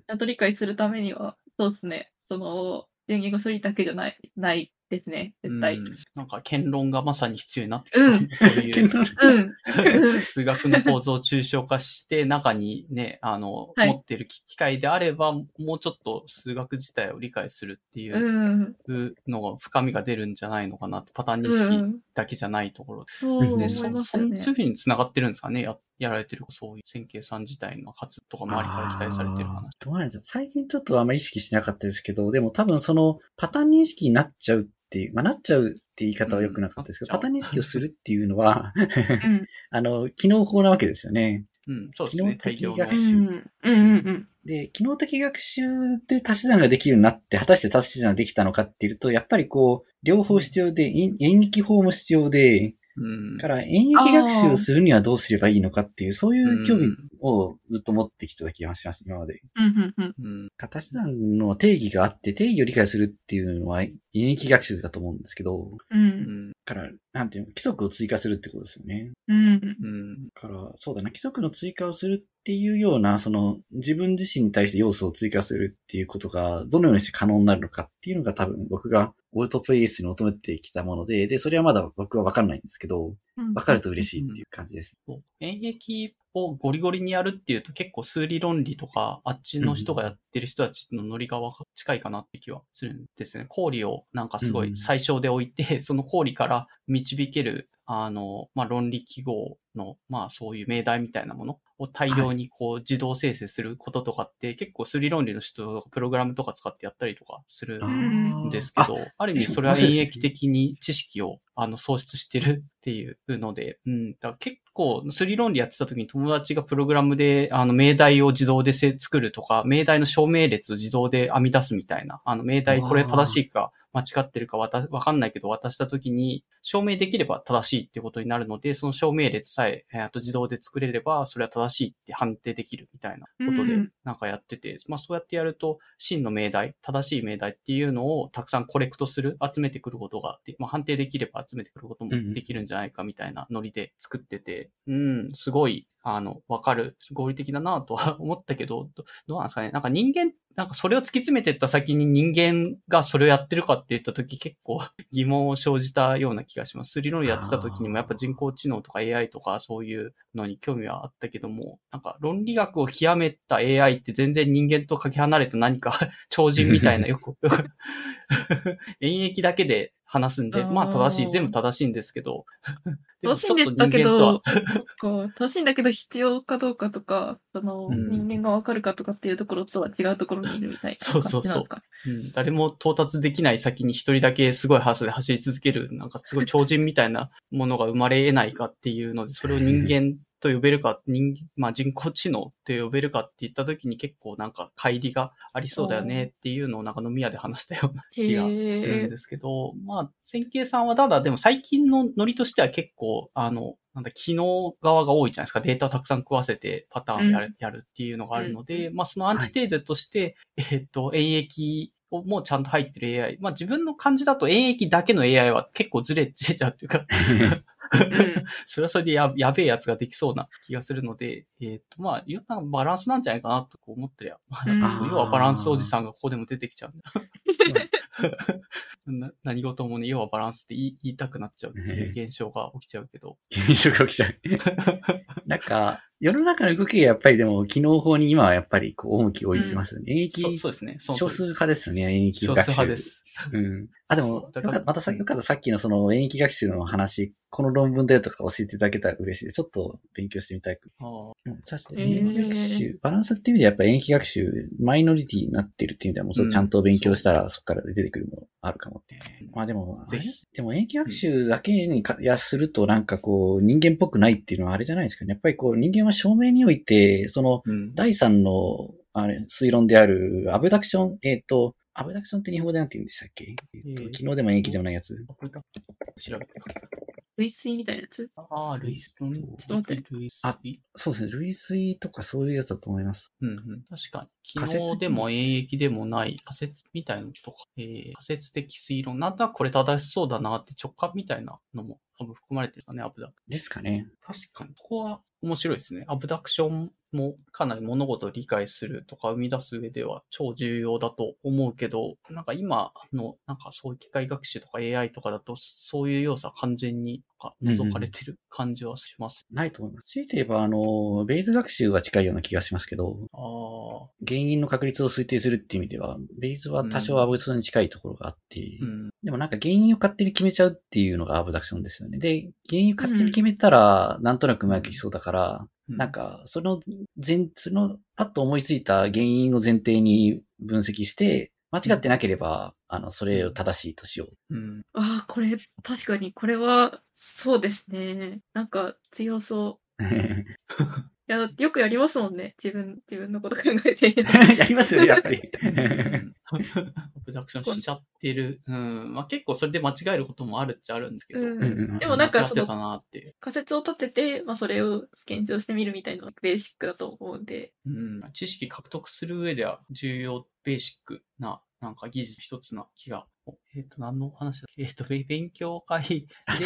[SPEAKER 1] ちゃんと理解するためには、そうですね、その、電言語処理だけじゃない、ないですね、絶対。
[SPEAKER 3] うん。なんか、剣論がまさに必要になってきそう。
[SPEAKER 1] うん。
[SPEAKER 3] そういう。数学の構造を抽象化して、中にね、あの、
[SPEAKER 1] はい。
[SPEAKER 3] 持ってる機械であれば、もうちょっと数学自体を理解するっていう
[SPEAKER 1] うん。
[SPEAKER 3] のが、深みが出るんじゃないのかなって、パターン認
[SPEAKER 1] う
[SPEAKER 3] 識
[SPEAKER 1] ん。
[SPEAKER 3] だけじゃないところ
[SPEAKER 1] そう
[SPEAKER 3] で、
[SPEAKER 1] 思
[SPEAKER 3] そ
[SPEAKER 1] いますよね。
[SPEAKER 3] そそういうふうに繋がってるんですかねややられてる、そういう線形さん自体の活とか周りから期待されてる話。
[SPEAKER 2] どうなんですか？最近ちょっとあんま意識しなかったですけど、でも多分そのパターン認識になっちゃうっていう、まあなっちゃうって言い方は良くなかったですけど、
[SPEAKER 3] うん
[SPEAKER 2] パターン認識をするっていうのは、
[SPEAKER 1] うん。
[SPEAKER 2] あの、機能法なわけですよね。
[SPEAKER 3] うん、そうですね。
[SPEAKER 2] 機能的学。
[SPEAKER 1] う
[SPEAKER 2] 習
[SPEAKER 1] ん。うんうんうん。
[SPEAKER 2] で、機能的学習で足し算ができるようになって、果たして足し算ができたのかっていうと、やっぱりこう、両方必要で、演演劇法も必要で、
[SPEAKER 3] うん。
[SPEAKER 2] から演劇学習をするにはどうすればいいのかっていう、そういう興味
[SPEAKER 3] うん
[SPEAKER 2] をずっと持ってきてた気がします、今まで。
[SPEAKER 1] うんうんうん。
[SPEAKER 3] うん。
[SPEAKER 2] 足し算の定義があって、定義を理解するっていうのは演劇学習だと思うんですけど、
[SPEAKER 1] う。
[SPEAKER 3] うんん。
[SPEAKER 2] から、なんていうの、規則を追加するってことですよね。
[SPEAKER 1] うん。
[SPEAKER 3] うん。
[SPEAKER 2] だから、そうだな、規則の追加をするっていうような、その、自分自身に対して要素を追加するっていうことが、どのようにして可能になるのかっていうのが多分僕がオルトプレイスに求めてきたもので、で、それはまだ僕はわかんないんですけど、わかると嬉しいっていう感じです。
[SPEAKER 3] そう演劇をゴリゴリにやるっていうと結構数理論理とか、あっちの人がやってる人たちのノリが近いかなって気はするんですね。氷をなんかすごい最小で置いて、その氷から導ける、あの、まあ、論理記号の、まあ、そういう命題みたいなものを大量にこう自動生成することとかって、結構数理論理の人がプログラムとか使ってやったりとかする
[SPEAKER 2] あ
[SPEAKER 1] ん
[SPEAKER 2] ー
[SPEAKER 3] ですけど、ある意味それは演劇的に知識をあの創出してるっていうので、うん、だから結構、スリ論理やってた時に友達がプログラムで、あの、命題を自動でせ作るとか、命題の証明列を自動で編み出すみたいな、あの、命題これ正しいか間違ってるかわたわかんないけど渡した時に、証明できれば正しいってことになるので、その証明列さえ、えーあと自動で作れれば、それは正しいって判定できるみたいなことで
[SPEAKER 1] うん、
[SPEAKER 3] なんかやってて、まあそうやってやると、真の命題、正しい命題っていうのをたくさんコレクトする、集めてくることがで、まあ判定できれば集めてくることもできるんじゃないかみたいなノリで作ってて、うん、すごい、あの、わかる、合理的だなとは思ったけど、どうなんですかね。なんか人間、なんかそれを突き詰めてった先に人間がそれをやってるかって言った時結構疑問を生じたような気がします。スリロンやってた時にもやっぱ人工知能とか AI とかそういうのに興味はあったけども、なんか論理学を極めた AI って全然人間とかけ離れた何か超人みたいなよく、演劇だけで話すんで、まあ正しい、全部正しいんですけど、
[SPEAKER 1] 正しいんですだけど正しいんだけど必要かどうかとか、その、
[SPEAKER 3] うん。
[SPEAKER 1] 人間がわかるかとかっていうところとは違うところにいるみたいな
[SPEAKER 3] そうそうそう。うん、誰も到達できない先に一人だけすごい速さで走り続ける、なんかすごい超人みたいなものが生まれ得ないかっていうので、それを人間と呼べるか、人、まあ人工知能と呼べるかって言った時に結構なんか乖離がありそうだよねっていうのをなんか飲み屋で話したような気がするんですけど、まあ、線形さんはただでも最近のノリとしては結構、あの、なんだ、機能側が多いじゃないですか。データをたくさん食わせてパターンやる、
[SPEAKER 1] うん。
[SPEAKER 3] やるっていうのがあるので、
[SPEAKER 1] う
[SPEAKER 3] まあそのアンチテーゼとして、えっと、演疫をもうちゃんと入ってる AI。まあ自分の感じだと演疫だけの AI は結構ずれずれちゃうっていうか、
[SPEAKER 1] うん
[SPEAKER 3] それはそれでややべえやつができそうな気がするので、えっ、と、まあ、よなんかバランスなんじゃないかなと思ってりゃ、まあ
[SPEAKER 1] うん
[SPEAKER 3] そう要はバランスおじさんがここでも出てきちゃうんだ。な何事もね、要はバランスって言い言いたくなっちゃうっていう現象が起きちゃうけど。
[SPEAKER 2] 現象が起きちゃう。なんか、世の中の動きがやっぱりでも、機能法に今はやっぱりこう重きを置いてますよね。演
[SPEAKER 3] そう
[SPEAKER 2] 劇、
[SPEAKER 3] そうですね。
[SPEAKER 2] 少数派ですよね、演劇
[SPEAKER 3] 少
[SPEAKER 2] 学習。
[SPEAKER 3] 数派です。
[SPEAKER 2] うん。あ、でも、またさ、よかった。さっきのその演劇学習の話、この論文だよとか教えていただけたら嬉しい。です。ちょっと勉強してみたい。確かに。演劇学習、バランスっていう意味でやっぱ演劇学習、マイノリティになってるっていう意味ではもうそれちゃんと勉強したらそこから出てくるものあるかもって。まあでも、
[SPEAKER 3] ぜひ。
[SPEAKER 2] でも演劇学習だけにか、やするとなんかこう人間っぽくないっていうのはあれじゃないですかね。やっぱりこう人間は証明において、その
[SPEAKER 3] うん。
[SPEAKER 2] 第三の、あれ、推論である、アブダクション、えっ、と、アブダクションって日本語でなんて言うんでしたっけ、え
[SPEAKER 3] ー
[SPEAKER 2] 昨日でも演劇でもないやつ。
[SPEAKER 3] 調べて。
[SPEAKER 1] 類推みたいなやつ？
[SPEAKER 3] ああ、ルイス、ちょっ
[SPEAKER 1] と待って
[SPEAKER 3] ルイス。
[SPEAKER 2] あそうですね。類推とかそういうやつだと思います。
[SPEAKER 3] うんうん。確かに。
[SPEAKER 2] 仮説
[SPEAKER 3] でも演疫でもない仮説みたいなのとか、えー、仮説的推論。なんとなくこれ正しそうだなって直感みたいなのも多分含まれてるかね、アブダ。
[SPEAKER 2] ですかね。
[SPEAKER 3] 確かに。ここは面白いですね。アブダクションもかなり物事を理解するとか生み出す上では超重要だと思うけど、なんか今の、なんかそういう機械学習とか AI とかだと、そういう要素は完全に覗かれてる感じはします。
[SPEAKER 2] ないと思います。強いて言えば、あの、ベイズ学習は近いような気がしますけど、
[SPEAKER 3] ああ、
[SPEAKER 2] 原因の確率を推定するっていう意味では、ベイズは多少アブダクションに近いところがあって、
[SPEAKER 3] うん。
[SPEAKER 2] でもなんか原因を勝手に決めちゃうっていうのがアブダクションですよね。で、原因を勝手に決めたら、なんとなくうまくいきそうだから、なんか、その前、その、パッと思いついた原因を前提に分析して、間違ってなければ、あの、それを正しいとしよう。
[SPEAKER 3] うん。
[SPEAKER 1] ああ、これ、確かに、これは、そうですね。なんか、強そう。いや、よくやりますもんね。自分、自分のこと考えている。
[SPEAKER 2] やりますよね、やっぱり。
[SPEAKER 3] アブダクションしちゃってる。うん。まあ結構それで間違えることもあるっちゃあるんですけど。
[SPEAKER 1] うん
[SPEAKER 2] うん
[SPEAKER 1] でもなんかその。仮説を立てて、まあそれを検証してみるみたいなのがベーシックだと思うんで。
[SPEAKER 3] うん。知識獲得する上では重要、ベーシックな、なんか技術一つな気が。おえっ、と、何のお話だ えっ、と、べ勉強会で
[SPEAKER 2] あ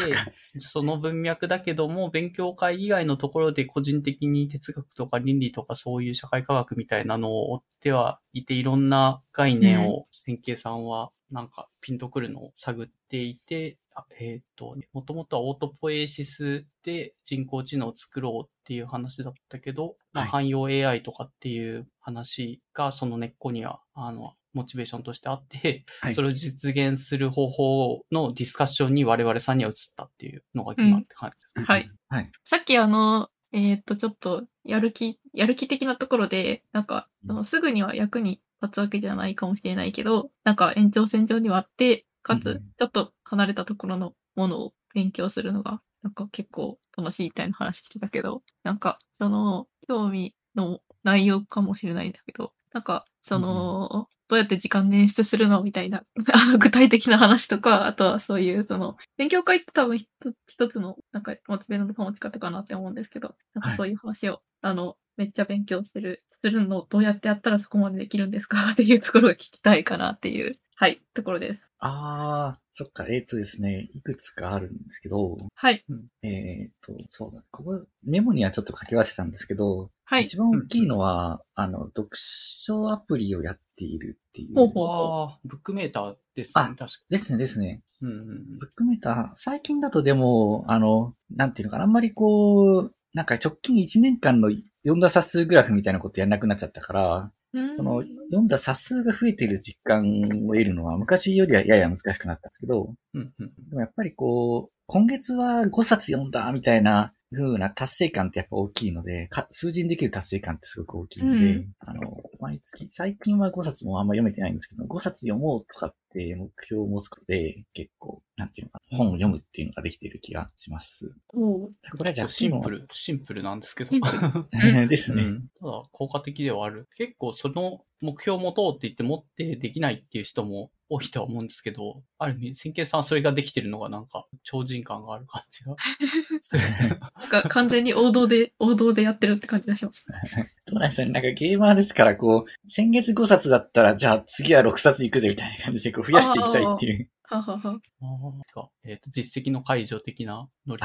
[SPEAKER 2] そ
[SPEAKER 3] の文脈だけども、勉強会以外のところで個人的に哲学とか倫理とかそういう社会科学みたいなのを追ってはいて、いろんな概念を先慶さんはなんかピンとくるのを探っていて、あえっ、と、もともとはオートポエシスで人工知能を作ろうっていう話だったけど、まあ、
[SPEAKER 2] はい。
[SPEAKER 3] 汎用 AI とかっていう話がその根っこには、あの、モチベーションとしてあって、
[SPEAKER 2] はい
[SPEAKER 3] それを実現する方法のディスカッションに我々さんには移ったっていうのが今って感じです。
[SPEAKER 1] はい。
[SPEAKER 2] はい。
[SPEAKER 1] さっきあの、えっ、と、ちょっと、やる気、やる気的なところで、なんか、そのすぐには役に立つわけじゃないかもしれないけど、なんか延長線上にはあって、かつ
[SPEAKER 2] うん、
[SPEAKER 1] ちょっと離れたところのものを勉強するのが、なんか結構楽しいみたいな話してたけど、なんか、その、興味の内容かもしれないんだけど、なんか、その、どうやって時間捻出するの？みたいな、あの、具体的な話とか、あとはそういう、その、勉強会って多分一つ一つの、なんか、モチベの保ち方かなって思うんですけど、なんかそういう話を、あの、めっちゃ勉強する、するのをどうやってやったらそこまでできるんですか？っていうところが聞きたいかなっていう、はい、ところです。
[SPEAKER 2] ああ、そっか、えっ、とですね、いくつかあるんですけど、
[SPEAKER 1] はい、
[SPEAKER 2] えっ、と、そうだ、ここ、メモにはちょっと書き忘れたんですけど、
[SPEAKER 1] はい。
[SPEAKER 2] 一番大きいのは、あの、読書アプリをやっているっていう。
[SPEAKER 1] ほうほう
[SPEAKER 3] ああ、ブックメーターです
[SPEAKER 2] あ
[SPEAKER 3] ね、確か
[SPEAKER 2] ですね、ですね。
[SPEAKER 3] に。うんうんうん
[SPEAKER 2] ブックメーター、最近だとでも、あの、なんていうのかな、あんまりこう、なんか直近1年間の読んだ冊数グラフみたいなことやんなくなっちゃったから、
[SPEAKER 1] うん
[SPEAKER 2] その、読んだ冊数が増えている実感を得るのは昔よりはやや難しくなったんですけど、
[SPEAKER 3] うんうん。
[SPEAKER 2] でもやっぱりこう、今月は5冊読んだみたいな風な達成感ってやっぱ大きいので、か数字にできる達成感ってすごく大きいので、
[SPEAKER 1] うん
[SPEAKER 2] あの、毎月、最近は5冊もあんま読めてないんですけど、5冊読もうとかって目標を持つことで、結構、なんていうのかな、本を読むっていうのができている気がします。これはじゃあ、
[SPEAKER 3] シンプル、シンプルなんですけど。
[SPEAKER 2] ですね。
[SPEAKER 3] うんただ、効果的ではある。結構、その目標を持とうって言って持ってできないっていう人も多いとは思うんですけど、ある意味、先慶さんはそれができてるのがなんか、超人感がある感じが。
[SPEAKER 1] なんか完全に王道で、王道でやってるって感じがします。
[SPEAKER 2] どうなんでしょうね。なんかゲーマーですから、こう、先月5冊だったら、じゃあ次は6冊いくぜみたいな感じで、こう、増やしていきたいっていう。
[SPEAKER 1] ははは。
[SPEAKER 3] なんかえっ、と、実績の解除的なノリ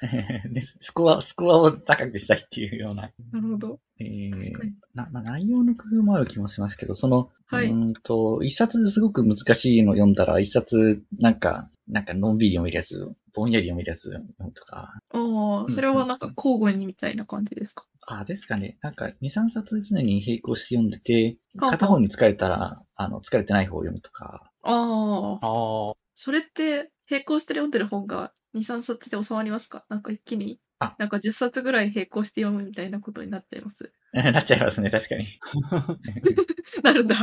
[SPEAKER 3] で。
[SPEAKER 2] スコア、スコアを高くしたいっていうような。
[SPEAKER 1] なるほど。
[SPEAKER 2] えー。な、まあ、内容の工夫もある気もしますけど、その、
[SPEAKER 1] はい。う
[SPEAKER 2] ーんと、一冊すごく難しいの読んだら、一冊、なんか、なんかのんびり読めるやつ、ぼんやり読めるやつ読むとか、
[SPEAKER 1] ああ、それはなんか交互にみたいな感じですか？
[SPEAKER 2] あ、ですかね。なんか、2、3冊常に並行して読んでて、片方に疲れたら、あの、疲れてない方を読むとか、
[SPEAKER 1] ああ。
[SPEAKER 3] ああ、
[SPEAKER 1] それって、並行して読んでる本が2、3冊で収まりますか？なんか一気に
[SPEAKER 2] あ、
[SPEAKER 1] なんか10冊ぐらい並行して読むみたいなことになっちゃいます。
[SPEAKER 2] なっちゃいますね、確かに。
[SPEAKER 1] なるんだ。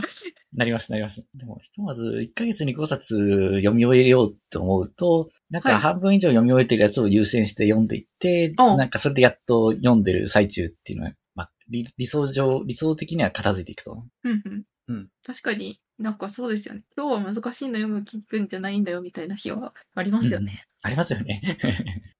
[SPEAKER 2] なります、なります。でも、ひとまず、1ヶ月に5冊読み終えようって思うと、なん
[SPEAKER 1] はい
[SPEAKER 2] か半分以上読み終えてるやつを優先して読んでいって、
[SPEAKER 1] うん
[SPEAKER 2] なんかそれでやっと読んでる最中っていうのは、まあ、理理想上、理想的には片付いていくと。
[SPEAKER 1] うんうん。
[SPEAKER 3] うん。
[SPEAKER 1] 確かになんかそうですよね。今日は難しいの読む気分じゃないんだよみたいな日はありますよね。
[SPEAKER 2] ありますよね。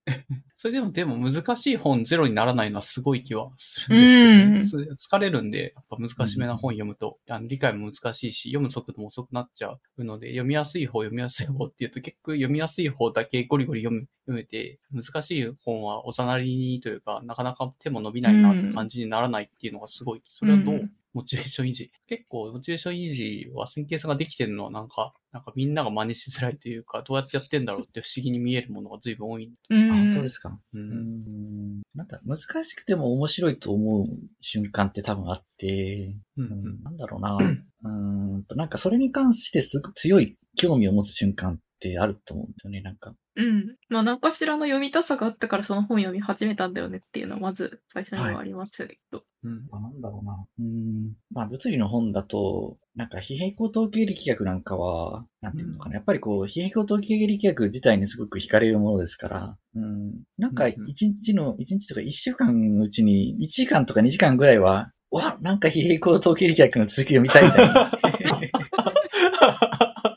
[SPEAKER 3] それでも、でも難しい本ゼロにならないのはすごい気はするんですけど、ね、疲れるんで、やっぱ難しめな本読むと、あの理解も難しいし、読む速度も遅くなっちゃうので、読みやすい方、読みやすい方っていうと結局読みやすい方だけゴリゴリ読む読めて、難しい本はおざなりにというか、なかなか手も伸びないなって感じにならないっていうのがすごい、それはどう、モチベーション維持。結構、モチベーション維持は神経さんができてるのはなんか、なんかみんなが真似しづらいというか、どうやってやってんだろうって不思議に見えるものが随分多い。
[SPEAKER 1] うん。
[SPEAKER 2] あ、本当ですか？
[SPEAKER 3] う。
[SPEAKER 2] うんん。なんだ、難しくても面白いと思う瞬間って多分あって、
[SPEAKER 3] うん
[SPEAKER 2] うんなんだろうな。うーんと、なんかそれに関してすごく強い興味を持つ瞬間ってあると思うんですよね、なんか。
[SPEAKER 1] うん。まあ、何かしらの読みたさがあったからその本読み始めたんだよねっていうのはまず最初にはありますけど。
[SPEAKER 3] うん。
[SPEAKER 2] あなんだろうな。うーん。まあ、物理の本だと、なんか、非平行統計力学なんかは、なんていうのかな。やっぱりこう、非平行統計力学自体にすごく惹かれるものですから、うん。なんか、
[SPEAKER 3] うんうん
[SPEAKER 2] 一日の、一日とか一週間のうちに、1時間とか2時間ぐらいは、わ、なんか非平行統計力学の続きを見たいみたいな。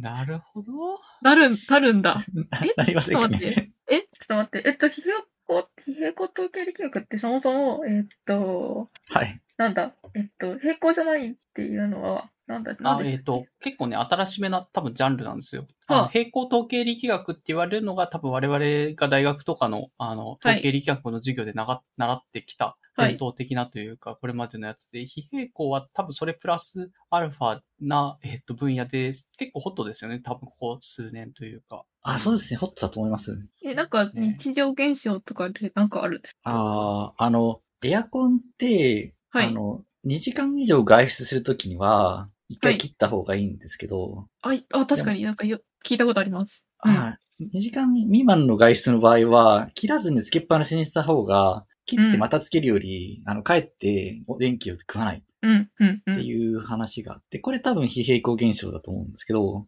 [SPEAKER 3] なるほど。
[SPEAKER 1] なるん、なるんだ。え
[SPEAKER 2] なりませんか
[SPEAKER 1] ちょっと待って
[SPEAKER 2] ね。。
[SPEAKER 1] えちょっと待って。えっと、非平行、非平行統計力学ってそもそも、えっと、
[SPEAKER 2] はい。
[SPEAKER 1] なんだ、えっと、平行じゃないっていうのは、なんだ、なん
[SPEAKER 3] えっ、と、結構ね、新しめな多分ジャンルなんですよ。
[SPEAKER 1] はあ
[SPEAKER 3] 平行統計力学って言われるのが多分我々が大学とかの、あの、
[SPEAKER 1] はい
[SPEAKER 3] 統計力学の授業でなが、習ってきた
[SPEAKER 1] はい
[SPEAKER 3] 伝統的なというか、これまでのやつで、非平行は多分それプラスアルファな、えっ、と、分野で、結構ホットですよね。多分ここ数年というか。
[SPEAKER 2] あ、そうですね。ホットだと思います。
[SPEAKER 1] え、なんか
[SPEAKER 3] ね
[SPEAKER 1] 日常現象とかでなんかあるんです
[SPEAKER 2] ああ、あの、エアコンって、
[SPEAKER 1] はい
[SPEAKER 2] あの、2時間以上外出するときには、一回切った方がいいんですけど、
[SPEAKER 1] あ、いあ、確かになんかよ聞いたことあります。うん
[SPEAKER 2] あ2時間未満の外出の場合は、切らずにつけっぱなしにした方が、切ってまたつけるより、あの、帰って電気を食わない
[SPEAKER 1] うん、うん、うん。
[SPEAKER 2] っていう話があって、これ多分非平行現象だと思うんですけど、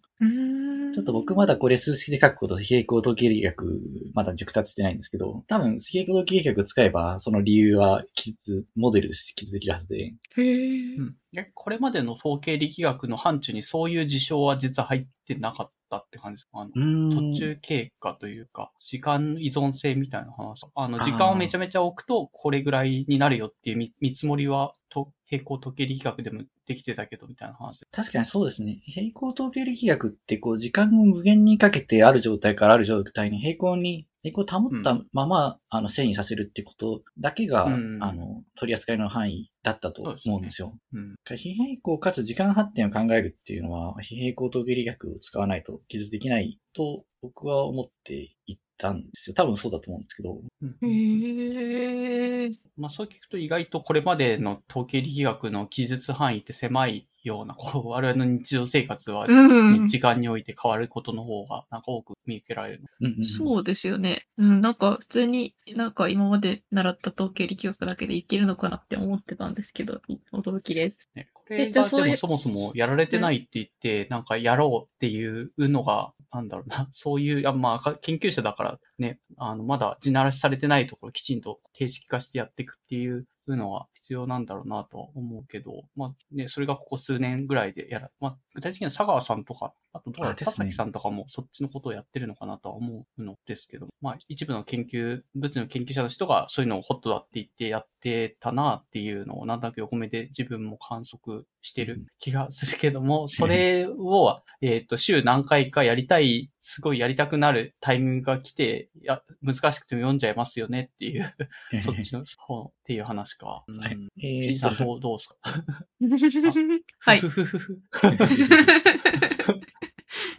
[SPEAKER 2] ちょっと僕まだこれ数式で書くこと非平行統計力学、まだ熟達してないんですけど、多分非平行統計力学使えば、その理由は記述、モデルで記述できるはずで、
[SPEAKER 1] へー
[SPEAKER 3] うん。でこれまでの統計力学の範疇にそういう事象は実は入ってなかったって感じです。あの途中経過というか、時間依存性みたいな話。あの、時間をめちゃめちゃ置くと、これぐらいになるよっていう見見積もりは、と平行時計力学でもできてたけど、みたいな話。
[SPEAKER 2] 確かにそうですね。平行統計力学ってこう時間を無限にかけてある状態からある状態に平行に、平行を保ったまま、あの遷移させるってことだけが、
[SPEAKER 3] うん
[SPEAKER 2] あの、取り扱いの範囲だったと思うんですよ。
[SPEAKER 3] うん。
[SPEAKER 2] 非平行かつ時間発展を考えるっていうのは、非平行統計力学を使わないと記述できないと僕は思っていったんですよ。多分そうだと思うんですけど。
[SPEAKER 3] うん
[SPEAKER 1] へー
[SPEAKER 3] まあそう聞くと意外とこれまでの統計力学の記述範囲って狭いような、こう、我々の日常生活は、
[SPEAKER 1] うん。
[SPEAKER 3] 時間において変わることの方が、なんか多く見受けられる。
[SPEAKER 2] うんうんうん
[SPEAKER 1] そうですよね。うん、なんか普通になんか今まで習った統計力学だけでいけるのかなって思ってたんですけど、驚きです。
[SPEAKER 3] ね、これがでもそもそもやられてないって言って、なんかやろうっていうのが、なんだろうな、そういう、あまあ、研究者だからね、あの、まだ地ならしされてないところきちんと定式化してやっていくっていうのは必要なんだろうなとは思うけど、まあね、それがここ数年ぐらいでやら、まあ、具体的には佐川さんとか、あとどうだ
[SPEAKER 2] あですね。
[SPEAKER 3] 田崎さんとかもそっちのことをやってるのかなとは思うのですけど、まあ、一部の研究、物理の研究者の人がそういうのをホットだって言ってやってたなっていうのをなんとなく横目で自分も観測してる気がするけども、それを、えっと、週何回かやりたい、すごいやりたくなるタイミングが来て、いや、難しくても読んじゃいますよねっていう、そっちの方っていう話か。うん。
[SPEAKER 2] はい
[SPEAKER 3] ピ
[SPEAKER 2] えー
[SPEAKER 3] どうですか？
[SPEAKER 1] はい。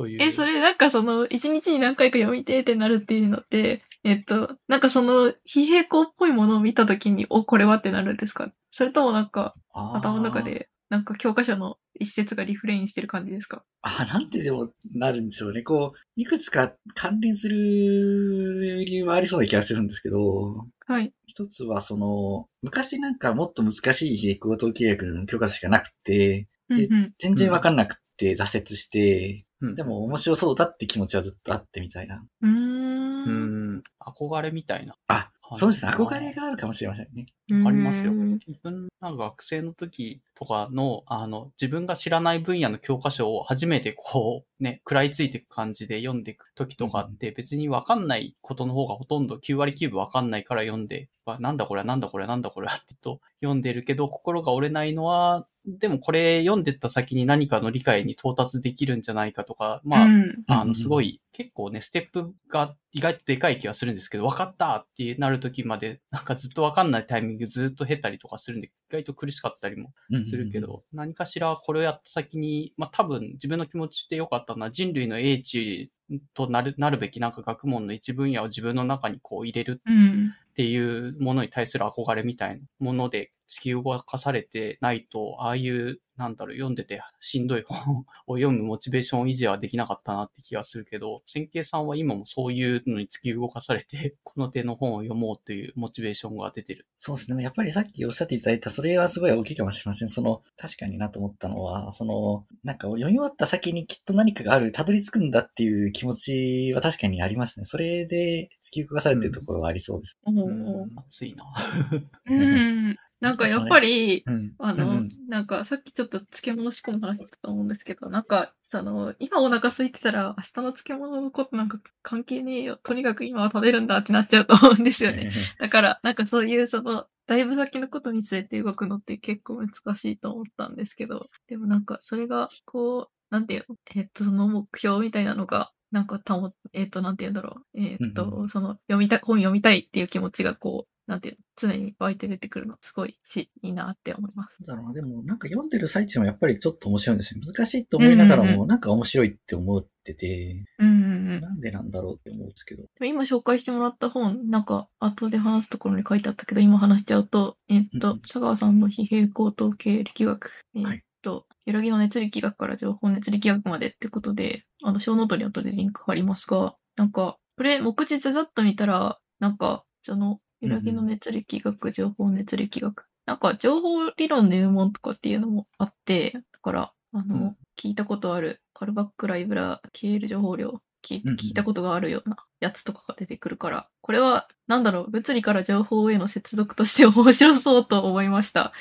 [SPEAKER 3] いう。
[SPEAKER 1] え、それなんかその、一日に何回か読みてーってなるっていうのって、えっと、なんかその、非平行っぽいものを見たときに、お、これはってなるんですか？それともなんか、頭の中で、なんか教科書の一節がリフレインしてる感じですか？
[SPEAKER 2] あ、なんてでもなるんでしょうね。こう、いくつか関連する理由はありそうな気がするんですけど、
[SPEAKER 1] はい。
[SPEAKER 2] 一つはその、昔なんかもっと難しい平行統計学の教科書しかなくて、で。全然わかんなくて挫折して、
[SPEAKER 3] うん。
[SPEAKER 2] でも面白そうだって気持ちはずっとあってみたいな。
[SPEAKER 1] う
[SPEAKER 3] ん。ん、憧れみたいな。
[SPEAKER 2] あ、そうですね。憧れがあるかもしれませんね。
[SPEAKER 3] わかりますよ。
[SPEAKER 1] うん
[SPEAKER 3] 自分が学生の時とかの、あの、自分が知らない分野の教科書を初めてこう、ね、食らいついていく感じで読んでいく時とかって、別にわかんないことの方がほとんど9割9分わかんないから読んで、わなんだこれなんだこれなんだこれってと読んでるけど、心が折れないのは、でもこれ読んでった先に何かの理解に到達できるんじゃないかとか、まあ、
[SPEAKER 1] うん
[SPEAKER 3] あの、
[SPEAKER 2] うんうん
[SPEAKER 3] すごい、結構ね、ステップが意外とでかい気がするんですけど、分かったってなる時まで、なんかずっと分かんないタイミングずっと経たりとかするんで、意外と苦しかったりもするけど、何かしらこれをやった先に、まあ多分自分の気持ちで良かったのは人類の英知となる、なるべきなんか学問の一分野を自分の中にこう入れる
[SPEAKER 1] うん。
[SPEAKER 3] っていうものに対する憧れみたいなもので突き動かされてないと、ああいう、なんだろう、読んでてしんどい本を読むモチベーション維持はできなかったなって気がするけど、千慶さんは今もそういうのに突き動かされて、この手の本を読もうというモチベーションが出てる。
[SPEAKER 2] そうですね。やっぱりさっきおっしゃっていただいた、それはすごい大きいかもしれません。その、確かになと思ったのは、その、なんか読み終わった先にきっと何かがある、たどり着くんだっていう気持ちは確かにありますね。それで突き動かされてるところはありそうです。
[SPEAKER 1] お
[SPEAKER 3] うん
[SPEAKER 1] ー
[SPEAKER 3] 熱いな。
[SPEAKER 1] うん。なんかやっぱり、
[SPEAKER 2] うん。
[SPEAKER 1] あの、
[SPEAKER 2] うん
[SPEAKER 1] なんかさっきちょっと漬物仕込む話だと思うんですけど、なんか、その、今お腹空いてたら明日の漬物のことなんか関係ねえよ。とにかく今は食べるんだってなっちゃうと思うんですよね。だから、なんかそういうその、だいぶ先のことに据えて動くのって結構難しいと思ったんですけど、でもなんかそれが、こう、なんていうの？えっと、その目標みたいなのが、なんか保えっと、なんていうんだろう？えっと、
[SPEAKER 2] うんう
[SPEAKER 1] その、読みたい、本読みたいっていう気持ちがこう、なんていうの、常に湧いて出てくるの、すごいし、いいなって思います。
[SPEAKER 2] だろうな。でも、なんか読んでる最中もやっぱりちょっと面白いんですよ。難しいと思いながら
[SPEAKER 1] うんうん
[SPEAKER 2] も、なんか面白いって思ってて、
[SPEAKER 1] うんうんうん。
[SPEAKER 2] なんでなんだろうって思うんですけど。
[SPEAKER 1] 今紹介してもらった本、なんか後で話すところに書いてあったけど、今話しちゃうと、えっと
[SPEAKER 2] うんうん、
[SPEAKER 1] 沙川さんの非平衡統計力学、えっ
[SPEAKER 2] はい
[SPEAKER 1] と、揺らぎの熱力学から情報熱力学までってことで、あの、ショーノートに後でリンク貼りますが、なんか、これ、目次ざざっと見たら、なんか、その、揺らぎの熱力学、情報熱力学。なんか、情報理論の入門とかっていうのもあって、だから、あの、
[SPEAKER 3] うん
[SPEAKER 1] 聞いたことある、カルバックライブラ、KL 情報量、聞聞いたことがあるようなやつとかが出てくるから、これは、なんだろう、物理から情報への接続として面白そうと思いました。ちょっ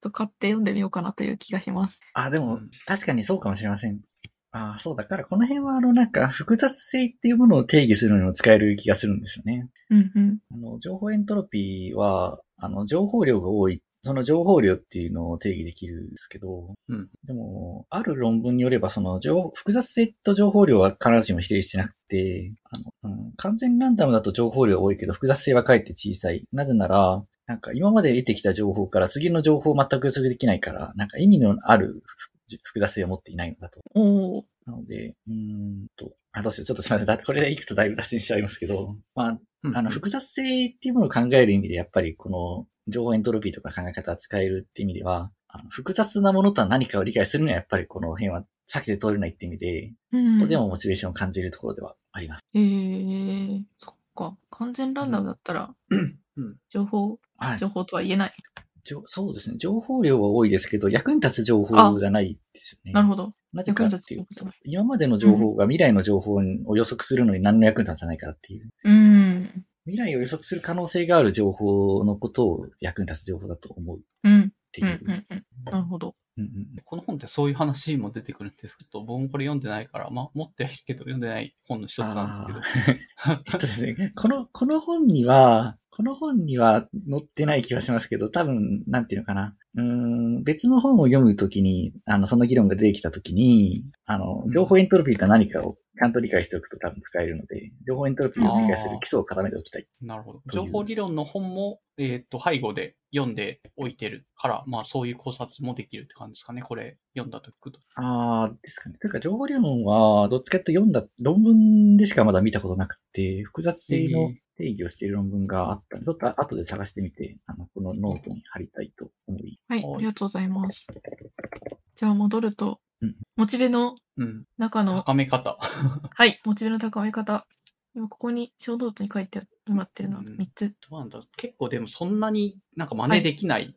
[SPEAKER 1] と買って読んでみようかなという気がします。
[SPEAKER 2] あ、でも
[SPEAKER 3] うん、
[SPEAKER 2] 確かにそうかもしれません。あそうだから、この辺は、あの、なんか、複雑性っていうものを定義するのにも使える気がするんですよね。
[SPEAKER 1] うんうん。
[SPEAKER 2] あの、情報エントロピーは、あの、情報量が多い、その情報量っていうのを定義できるんですけど、
[SPEAKER 3] うん
[SPEAKER 2] でも、ある論文によれば、その、情複雑性と情報量は必ずしも比例してなくて、あの、うん、完全ランダムだと情報量が多いけど、複雑性はかえって小さい。なぜなら、なんか今まで得てきた情報から次の情報を全く予測できないから、なんか意味のあるふ複雑性を持っていないのだと。なので、うーんと、あ、どうしよう。ちょっとすみません。だってこれでいくとだいぶ脱線しちゃいますけど、まあ、あの、複雑性っていうものを考える意味で、やっぱりこの情報エントロピーとか考え方を使えるっていう意味では、あの複雑なものとは何かを理解するには、やっぱりこの辺は避けて通れないって意味で、
[SPEAKER 1] うん
[SPEAKER 2] そこでもモチベーションを感じるところではあります。
[SPEAKER 1] へえ、そっか。完全ランダムだったら、
[SPEAKER 3] うん
[SPEAKER 1] 情報、
[SPEAKER 2] はい
[SPEAKER 1] 情。報とは言えない。
[SPEAKER 2] そうですね。情報量は多いですけど、役に立つ情報じゃないですよね。
[SPEAKER 1] なるほど。
[SPEAKER 2] なぜかっていうと今までの情報が未来の情報を予測するのに何の役に立たないからっていう。
[SPEAKER 1] うん。
[SPEAKER 2] 未来を予測する可能性がある情報のことを役に立つ情報だと思うっ
[SPEAKER 1] うん。
[SPEAKER 2] ていう。
[SPEAKER 1] うん。うん。うん。なるほど。
[SPEAKER 2] うんうん
[SPEAKER 3] この本ってそういう話も出てくるんですけど、僕もこれ読んでないから、まあ持ってはいるけど読んでない本の一つなんですけど。
[SPEAKER 2] えっとですね、この、この本には、この本には載ってない気がしますけど、多分、なんていうのかな。うーん、別の本を読むときに、あの、その議論が出てきたときに、あの、情報エントロピーとは何かをちゃんと理解しておくと多分使えるので、情報エントロピーを理解する基礎を固めておきたい。
[SPEAKER 3] なるほど。情報理論の本も、えっ、と、背後で読んでおいてるから、まあそういう考察もできるって感じですかね。これ読んだと聞くと。
[SPEAKER 2] あーですかね。というか、情報理論は、どっちかというと読んだ論文でしかまだ見たことなくて、複雑性の定義をしている論文があったので、ちょっと後で探してみて、あの、このノートに貼りたいと思い。
[SPEAKER 1] はい、
[SPEAKER 3] はい
[SPEAKER 1] ありがとうございます。じゃあ戻ると、
[SPEAKER 2] うん
[SPEAKER 1] モチベの
[SPEAKER 3] うん。
[SPEAKER 1] 中の、
[SPEAKER 3] 高め方。
[SPEAKER 1] はい、モチベの高め方。今ここにショーノートに書いてもらってるのは
[SPEAKER 3] うん
[SPEAKER 1] 3つ。
[SPEAKER 3] どうなんだ結構でもそんなになんか真似できない。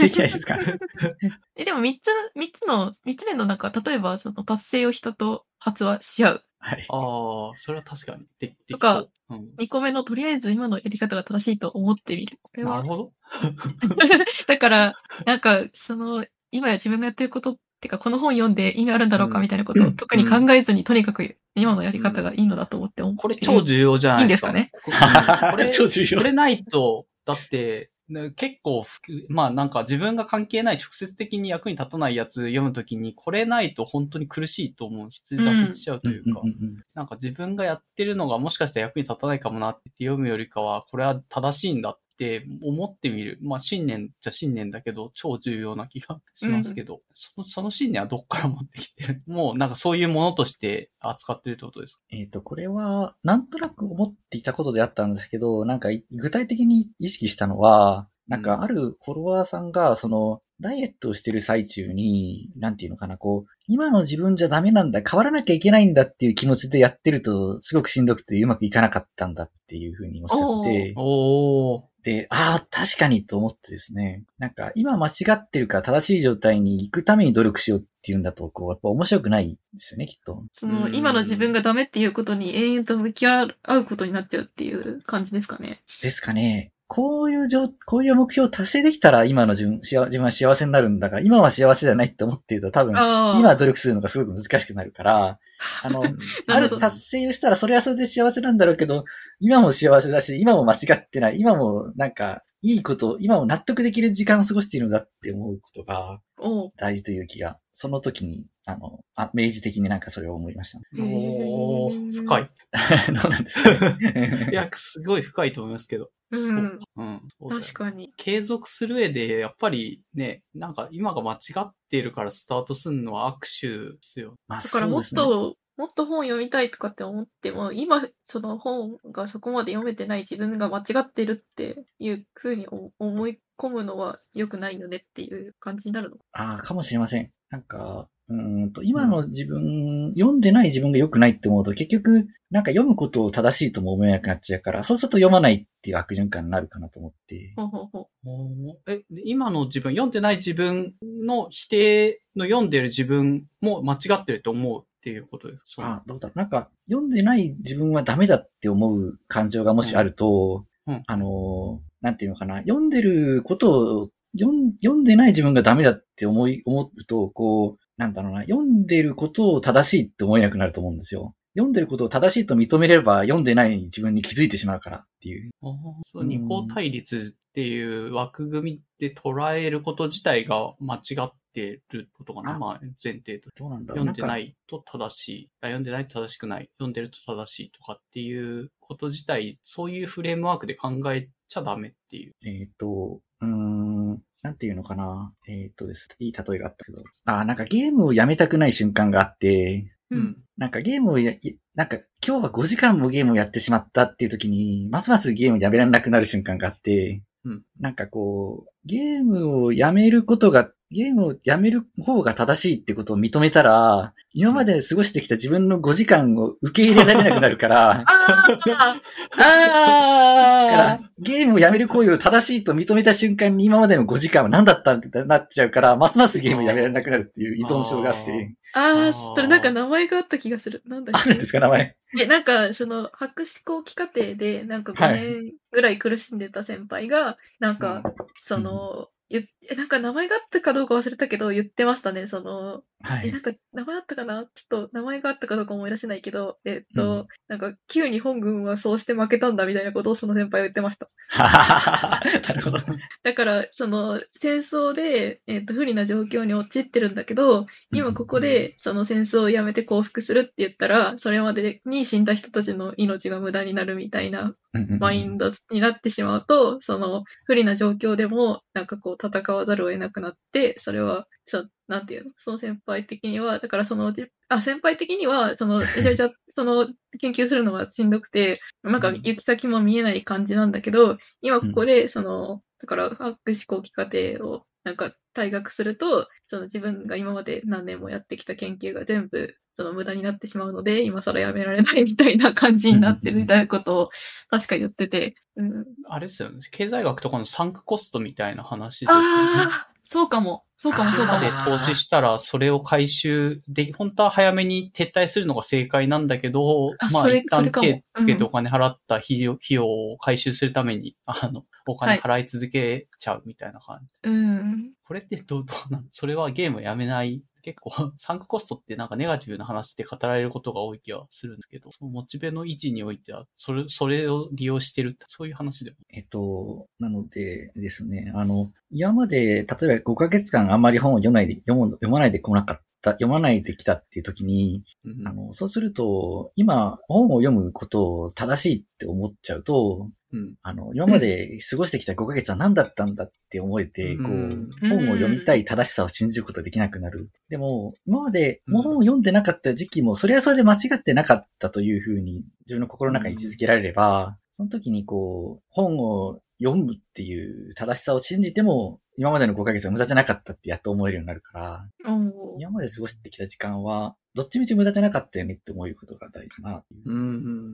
[SPEAKER 2] できないですか？
[SPEAKER 1] え、でも3つ、三つの、3つ目の中、例えばその達成を人と発話し合う
[SPEAKER 2] はい。
[SPEAKER 3] ああ、それは確かに。で、でき
[SPEAKER 1] とか
[SPEAKER 3] そう。うん。
[SPEAKER 1] 2個目のとりあえず今のやり方が正しいと思ってみる。これは
[SPEAKER 3] なる。ほど。
[SPEAKER 1] だから、なんか、その、今や自分がやってることってか、この本読んで意味あるんだろうか
[SPEAKER 3] うん
[SPEAKER 1] みたいなことを特に考えずに、とにかく今のやり方がいいのだと思って思って。
[SPEAKER 3] これ超重要じゃないですか。
[SPEAKER 1] いいんで
[SPEAKER 3] ここれ、
[SPEAKER 2] 超重要。
[SPEAKER 3] これないと、だって、ね結構ふ、まあなんか自分が関係ない直接的に役に立たないやつ読むときに、これないと本当に苦しいと思うし、挫折しちゃうというか、なんか自分がやってるのがもしかしたら役に立たないかもなって言って読むよりかは、これは正しいんだって思ってみる。まあ信念じゃ信念だけど、超重要な気がしますけど、そのその信念はどっから持ってきてる？もうなんかそういうものとして扱ってるってことですか？
[SPEAKER 2] えっ、と、これは、なんとなく思っていたことであったんですけど、なんかい具体的に意識したのは、なんかあるフォロワーさんが、その、ダイエットをしてる最中に、なんていうのかな、こう、今の自分じゃダメなんだ、変わらなきゃいけないんだっていう気持ちでやってると、すごくしんどくてうまくいかなかったんだっていうふうにおっしゃって、
[SPEAKER 3] お
[SPEAKER 2] ああ、確かにと思ってですね、なんか今間違ってるから正しい状態に行くために努力しようっていうんだと、こう、やっぱ面白くないですよね、きっと。
[SPEAKER 1] その、
[SPEAKER 3] うん
[SPEAKER 1] 今の自分がダメっていうことに永遠と向き合うことになっちゃうっていう感じですかね。
[SPEAKER 2] ですかね。こういう状、こういう目標を達成できたら今の自分、幸自分は幸せになるんだが、今は幸せじゃないって思っていると多分。今努力するのがすごく難しくなるから、あの、
[SPEAKER 1] な
[SPEAKER 2] あ
[SPEAKER 1] る
[SPEAKER 2] 達成をしたらそれはそれで幸せなんだろうけど、今も幸せだし、今も間違ってない、今もなんか、いいこと、今も納得できる時間を過ごしているのだって思うことが大事という気が、その時に、あの、あ明示的になんかそれを思いました。
[SPEAKER 3] おー、
[SPEAKER 1] へー
[SPEAKER 3] 深い。
[SPEAKER 2] どうなんですかね？
[SPEAKER 3] いや、すごい深いと思いますけど。
[SPEAKER 1] うん
[SPEAKER 3] そううん。
[SPEAKER 1] 確かに。
[SPEAKER 3] 継続する上で、やっぱりね、なんか今が間違っているからスタートするのは握手ですよ。
[SPEAKER 2] まあ
[SPEAKER 1] だからもっ
[SPEAKER 2] そうですね
[SPEAKER 1] と、もっと本読みたいとかって思っても、今、その本がそこまで読めてない自分が間違ってるっていう風に思思い込むのは良くないよねっていう感じになるの？
[SPEAKER 2] ああ、かもしれません。なんか、うーんと、今の自分、読んでない自分が良くないって思うと、結局、なんか読むことを正しいとも思えなくなっちゃうから、そうすると読まないっていう悪循環になるかなと思って。
[SPEAKER 1] ほうほうほ
[SPEAKER 3] え、で今の自分、読んでない自分の否定の読んでる自分も間違ってると思うっていうことです。その
[SPEAKER 2] ああ、どうだろう。なんか、読んでない自分はダメだって思う感情がもしあると、
[SPEAKER 3] うんうん
[SPEAKER 2] あのー、なんていうのかな、読んでることを、読ん読んでない自分がダメだって思い、思うと、こう、なんだろうな、読んでることを正しいって思えなくなると思うんですよ。読んでることを正しいと認めれば、読んでない自分に気づいてしまうからっていう。
[SPEAKER 3] そう二項対立っていう枠組みで捉えること自体が間違ってることかな。
[SPEAKER 2] あ
[SPEAKER 3] まあ、前提と。
[SPEAKER 2] どうなんだろう。
[SPEAKER 3] 読んでないと正しい。あ読んでないと正しくない。読んでると正しいとかっていうこと自体、そういうフレームワークで考えちゃダメっていう。
[SPEAKER 2] えっ、と、うーん、なんていうのかな？えっ、とです。いい例えがあったけど。あー、なんかゲームをやめたくない瞬間があって、
[SPEAKER 1] う。うん。
[SPEAKER 2] なんかゲームをや、いなんか今日は5時間もゲームをやってしまったっていう時に、ますますゲームをやめられなくなる瞬間があって、
[SPEAKER 3] うん
[SPEAKER 2] なんかこう、ゲームをやめることが、ゲームをやめる方が正しいってことを認めたら、今まで過ごしてきた自分の5時間を受け入れられなくなるから、
[SPEAKER 1] あ
[SPEAKER 2] だか
[SPEAKER 1] あ
[SPEAKER 2] ら
[SPEAKER 1] あ
[SPEAKER 2] ゲームをやめる行為を正しいと認めた瞬間に今までの5時間は何だったんってなっちゃうから、ますますゲームをやめられなくなるっていう依存症があって、
[SPEAKER 1] ああ、それなんか名前があった気がする。なんだっけ。
[SPEAKER 2] あるんですか、名前？
[SPEAKER 1] で、なんか、その、博士後期課程で、なんか5年ぐらい苦しんでた先輩が、なんか、その、言っえなんか名前があったかどうか忘れたけど、言ってましたね。その、え、
[SPEAKER 2] はい
[SPEAKER 1] な。んか、名前あったかな？ちょっと、名前があったかどうか思い出せないけど、えっと、
[SPEAKER 2] うん
[SPEAKER 1] なんか、旧日本軍はそうして負けたんだみたいなことをその先輩は言ってました。
[SPEAKER 2] なるほど。
[SPEAKER 1] だから、その、戦争で、えっと、不利な状況に陥ってるんだけど、今ここで、その戦争をやめて降伏するって言ったら、それまでに死んだ人たちの命が無駄になるみたいなマインドになってしまうと、その不利な状況でも、なんかこう戦わざるを得なくなって、それは、そう、なんていうの？その先輩的には、だからその、あ、先輩的には、その、めちゃめちゃ、その、研究するのがしんどくて、なんか
[SPEAKER 2] うん。
[SPEAKER 1] 行き先も見えない感じなんだけど、今ここで、その、だから、博士後期課程をなんか退学すると、その自分が今まで何年もやってきた研究が全部、その無駄になってしまうので、今更やめられないみたいな感じになってるみたいなことを確か言ってて、うん。
[SPEAKER 3] あれですよね。経済学とかのサンクコストみたいな話ですよね。
[SPEAKER 1] ああ、そうかも。そうかも、そうかも
[SPEAKER 3] まで。投資したら、それを回収で、本当は早めに撤退するのが正解なんだけど、まあ
[SPEAKER 1] あそれ
[SPEAKER 3] 一旦手つけてお金払った費用,、費用を回収するために、あの、お金払い続けちゃうみたいな感じ。
[SPEAKER 1] うん。
[SPEAKER 3] これってどう、どうなん？それはゲームをやめない結構、サンクコストってなんかネガティブな話で語られることが多い気はするんですけど、そのモチベの維持においては、それ、それを利用してるって、そういう話でも。
[SPEAKER 2] えっと、なのでですね、あの、今まで、例えば5ヶ月間あんまり本を読まないで、読む読まないでこなかった、読まないできたっていう時に、
[SPEAKER 3] うん
[SPEAKER 2] あの、そうすると、今、本を読むことを正しいって思っちゃうと、
[SPEAKER 3] うん。
[SPEAKER 2] あの、今まで過ごしてきた5ヶ月は何だったんだって思えて、こ
[SPEAKER 3] うん
[SPEAKER 2] う、本を読みたい正しさを信じることができなくなる。でも、今までもう本を読んでなかった時期も、それはそれで間違ってなかったというふうに、自分の心の中に位置づけられれば、その時にこう、本を読むっていう正しさを信じても、今までの5ヶ月は無駄じゃなかったってやっと思えるようになるから、今まで過ごしてきた時間は、どっちみち無駄じゃなかったよねって思えることが大事な。う
[SPEAKER 3] ん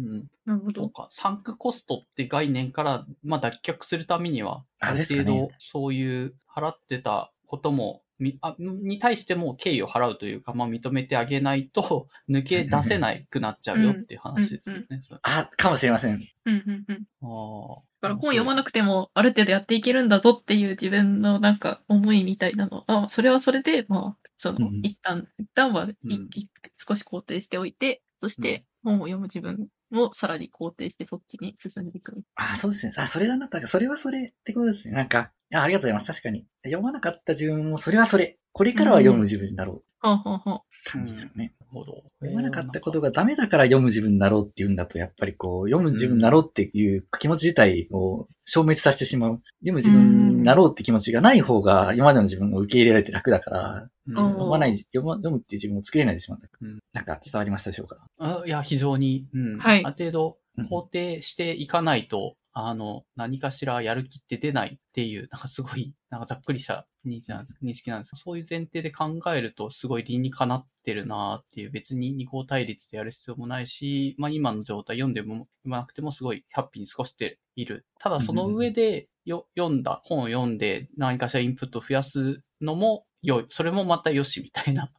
[SPEAKER 3] うん。うん。
[SPEAKER 1] なるほど。
[SPEAKER 3] そうか、サンクコストって概念から、まあ、脱却するためには、ある程度、そういう払ってたことも、みあに対しても敬意を払うというか、まあ、認めてあげないと、抜け出せなくなっちゃうよっていう話ですよね。
[SPEAKER 2] あ、かもしれません。
[SPEAKER 1] うんうんうん。
[SPEAKER 3] あ
[SPEAKER 1] だから本読まなくても、ある程度やっていけるんだぞっていう自分のなんか思いみたいなの。あそれはそれで、まあ、その
[SPEAKER 2] うんうん、
[SPEAKER 1] 一旦、一旦は、い
[SPEAKER 3] うん
[SPEAKER 1] い少し肯定しておいて、そして本を読む自分をさらに肯定してそっちに進んでいく。
[SPEAKER 2] あ、そうですね。あ、それだなったら、それはそれってことですね。なんか、あありがとうございます。確かに。読まなかった自分も、それはそれ。これからは読む自分になろう。
[SPEAKER 1] はんはんはん。
[SPEAKER 2] 感じですよね。
[SPEAKER 3] なるほど。
[SPEAKER 2] 読まなかったことがダメだから読む自分になろうっていうんだと、やっぱりこう、読む自分になろうっていう気持ち自体を消滅させてしまう。読む自分になろうって気持ちがない方が、今までの自分を受け入れられて楽だから、
[SPEAKER 3] うん
[SPEAKER 1] うん
[SPEAKER 2] 読まない、読む読むっていう自分を作れないでしまうんだ。
[SPEAKER 3] うん
[SPEAKER 2] なんか伝わりましたでしょうか？
[SPEAKER 3] あいや、非常に、うん。
[SPEAKER 1] はい
[SPEAKER 3] ある程度
[SPEAKER 2] うん、
[SPEAKER 3] 肯定していかないと、あの、何かしらやる気って出ないっていう、なんかすごい、なんかざっくりした認識なんです認識なんですそういう前提で考えると、すごい理にかなってるなっていう、別に二項対立でやる必要もないし、まあ今の状態読んでも、読まなくてもすごいハッピーに過ごしている。ただその上で、よ、読んだ、本を読んで何かしらインプットを増やすのも良い。それもまた良しみたいな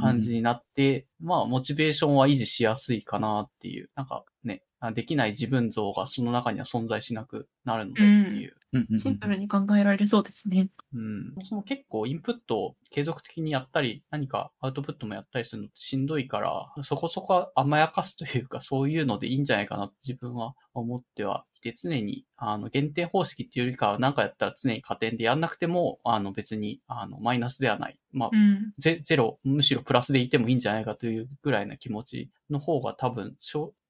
[SPEAKER 3] 感じになって、まあ、モチベーションは維持しやすいかなっていう、なんかね、あできない自分像がその中には存在しなくなるのでっていう。
[SPEAKER 2] うんうんうん
[SPEAKER 1] シンプルに考えられそうですね。
[SPEAKER 3] うん。そも結構インプットを継続的にやったり、何かアウトプットもやったりするのってしんどいから、そこそこ甘やかすというか、そういうのでいいんじゃないかなって自分は思ってはいて、常に、あの、減点方式っていうよりかは、何かやったら常に加点でやんなくても、あの、別に、あの、マイナスではない。まあ
[SPEAKER 1] う、ん。
[SPEAKER 3] ゼゼロ、むしろプラスでいてもいいんじゃないかというぐらいな気持ちの方が多分、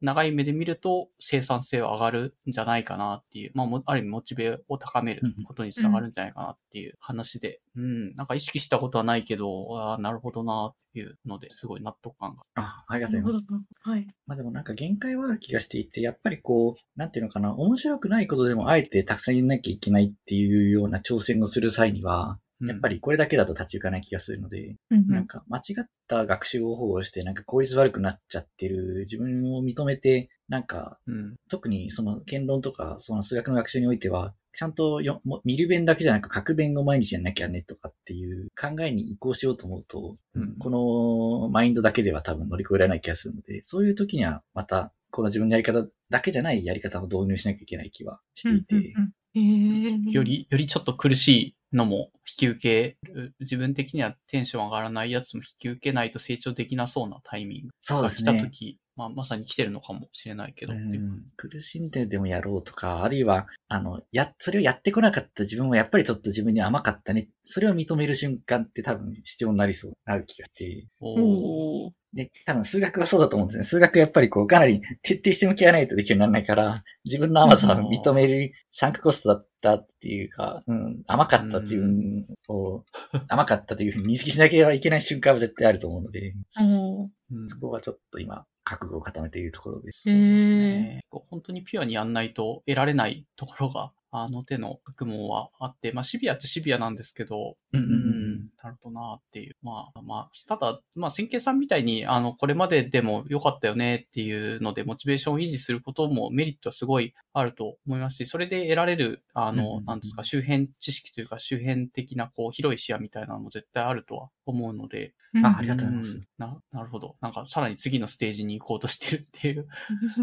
[SPEAKER 3] 長い目で見ると生産性は上がるんじゃないかなっていう、まあ、もある意味モチベを高めることにつながるんじゃないかなっていう話で、うん、なんか意識したことはないけど、ああ、なるほどなっていうので、すごい納得感が。
[SPEAKER 2] あ、ありがとうございます。
[SPEAKER 1] はい。
[SPEAKER 2] まあでもなんか限界はある気がしていて、やっぱりこう、なんていうのかな、面白くないことでもあえてたくさん言わなきゃいけないっていうような挑戦をする際には、やっぱ
[SPEAKER 3] り、
[SPEAKER 2] りこれだけだと立ち行かない気がするので、
[SPEAKER 1] うん
[SPEAKER 2] なんか間違った学習方法をして、なんか効率悪くなっちゃってる自分を認めて、なんか
[SPEAKER 3] うん、
[SPEAKER 2] 特にその言論とか、その数学の学習においては、ちゃんとよも見る弁だけじゃなく、書く弁を毎日やんなきゃねとかっていう考えに移行しようと思うと、
[SPEAKER 3] うん。
[SPEAKER 2] このマインドだけでは多分乗り越えられない気がするので、そういう時にはまた、この自分のやり方だけじゃないやり方を導入しなきゃいけない気はしていて、
[SPEAKER 3] より、よりちょっと苦しいのも引き受ける、自分的にはテンション上がらないやつも引き受けないと成長できなそうなタイミング。が来た
[SPEAKER 2] そうですね。
[SPEAKER 3] 時、まあ、まさに来てるのかもしれないけど、
[SPEAKER 2] 苦しんででもやろうとか、あるいは、あの、や、それをやってこなかった自分もやっぱりちょっと自分に甘かったね。それを認める瞬間って多分必要になりそう、なる気がして。
[SPEAKER 3] お
[SPEAKER 2] で、多分数学はそうだと思うんですね。数学やっぱりこう、かなり徹底して向き合わないとできるようにならないから、自分の甘さを認めるサンクコストだったっていうか、うん、甘かったっていうのを、甘かったというふうに認識しなければいけない瞬間は絶対あると思うので、
[SPEAKER 3] うん
[SPEAKER 2] そこはちょっと今、覚悟を固めているところです。
[SPEAKER 1] へー
[SPEAKER 3] ね本当にピュアにやんないと得られないところがあの手の学問はあって、まあシビアっちゃシビアなんですけど、
[SPEAKER 2] うんうんうん
[SPEAKER 3] うんなるほどなっていう。まあまあ、ただ、まあ、先慶さんみたいに、あの、これまででも良かったよねっていうので、モチベーションを維持することもメリットはすごいあると思いますし、それで得られる、あのなんですか、周辺知識というか、周辺的な、こう、広い視野みたいなのも絶対あるとは思うので、
[SPEAKER 2] あありがとうございます
[SPEAKER 3] んな、なるほど。なんか、さらに次のステージに行こうとしてるっていう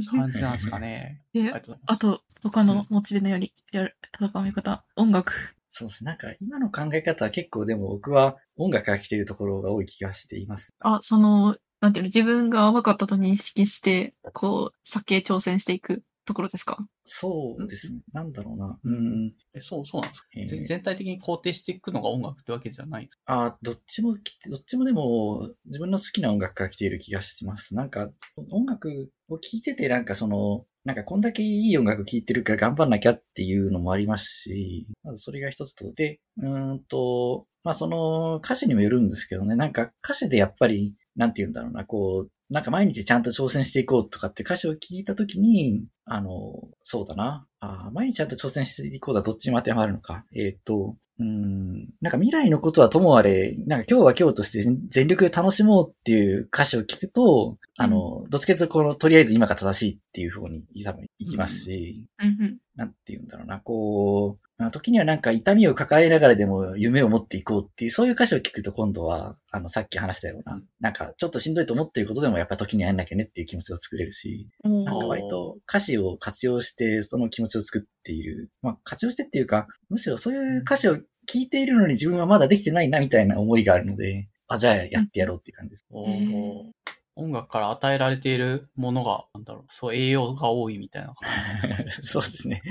[SPEAKER 3] 感じなんですかね。あり
[SPEAKER 1] で
[SPEAKER 3] がとうございます。
[SPEAKER 1] あと、他のモチベのより、やる、戦い方、音楽。
[SPEAKER 2] そうですね。なんか今の考え方は結構でも僕は音楽が来ているところが多い気がしています。
[SPEAKER 1] あ、その、なんていうの、自分が甘かったと認識して、こう、酒挑戦していくところですか？
[SPEAKER 2] そうですね。なんだろうな。うん。
[SPEAKER 3] え、そう、そうなんですか、
[SPEAKER 2] えー
[SPEAKER 3] ぜ全体的に肯定していくのが音楽ってわけじゃない。
[SPEAKER 2] あどっちもどっちもでも自分の好きな音楽が来ている気がします。なんか音楽を聴いててなんかその、なんかこんだけいい音楽聴いてるから頑張んなきゃっていうのもありますし、まずそれが一つと、で、うんと、まあその歌詞にもよるんですけどね、なんか歌詞でやっぱり、なんて言うんだろうな、こう、なんか毎日ちゃんと挑戦していこうとかって歌詞を聞いたときに、あの、そうだな。あ毎日ちゃんと挑戦していこうだ、どっちにも当てはまるのか。えっ、と、うん、なんか未来のことはともあれ、なんか今日は今日として全全力で楽しもうっていう歌詞を聞くと、あの、どっちかというとこの、とりあえず今が正しいっていう方に多分行きますし、
[SPEAKER 1] うんうん。
[SPEAKER 2] なんて言うんだろうな、こう、まあ時にはなんか痛みを抱えながらでも夢を持っていこうっていう、そういう歌詞を聞くと今度は、あの、さっき話したような、なんかちょっとしんどいと思ってることでもやっぱ時にはやんなきゃねっていう気持ちを作れるし、なんか割と歌詞を活用してその気持ちを作っている。まあ活用してっていうか、むしろそういう歌詞を聞いているのに自分はまだできてないなみたいな思いがあるので、あ、じゃあやってやろうっていう感じです。
[SPEAKER 3] お
[SPEAKER 1] へー
[SPEAKER 3] ー音楽から与えられているものが、なんだろう、そう栄養が多いみたいな。
[SPEAKER 2] そうですね。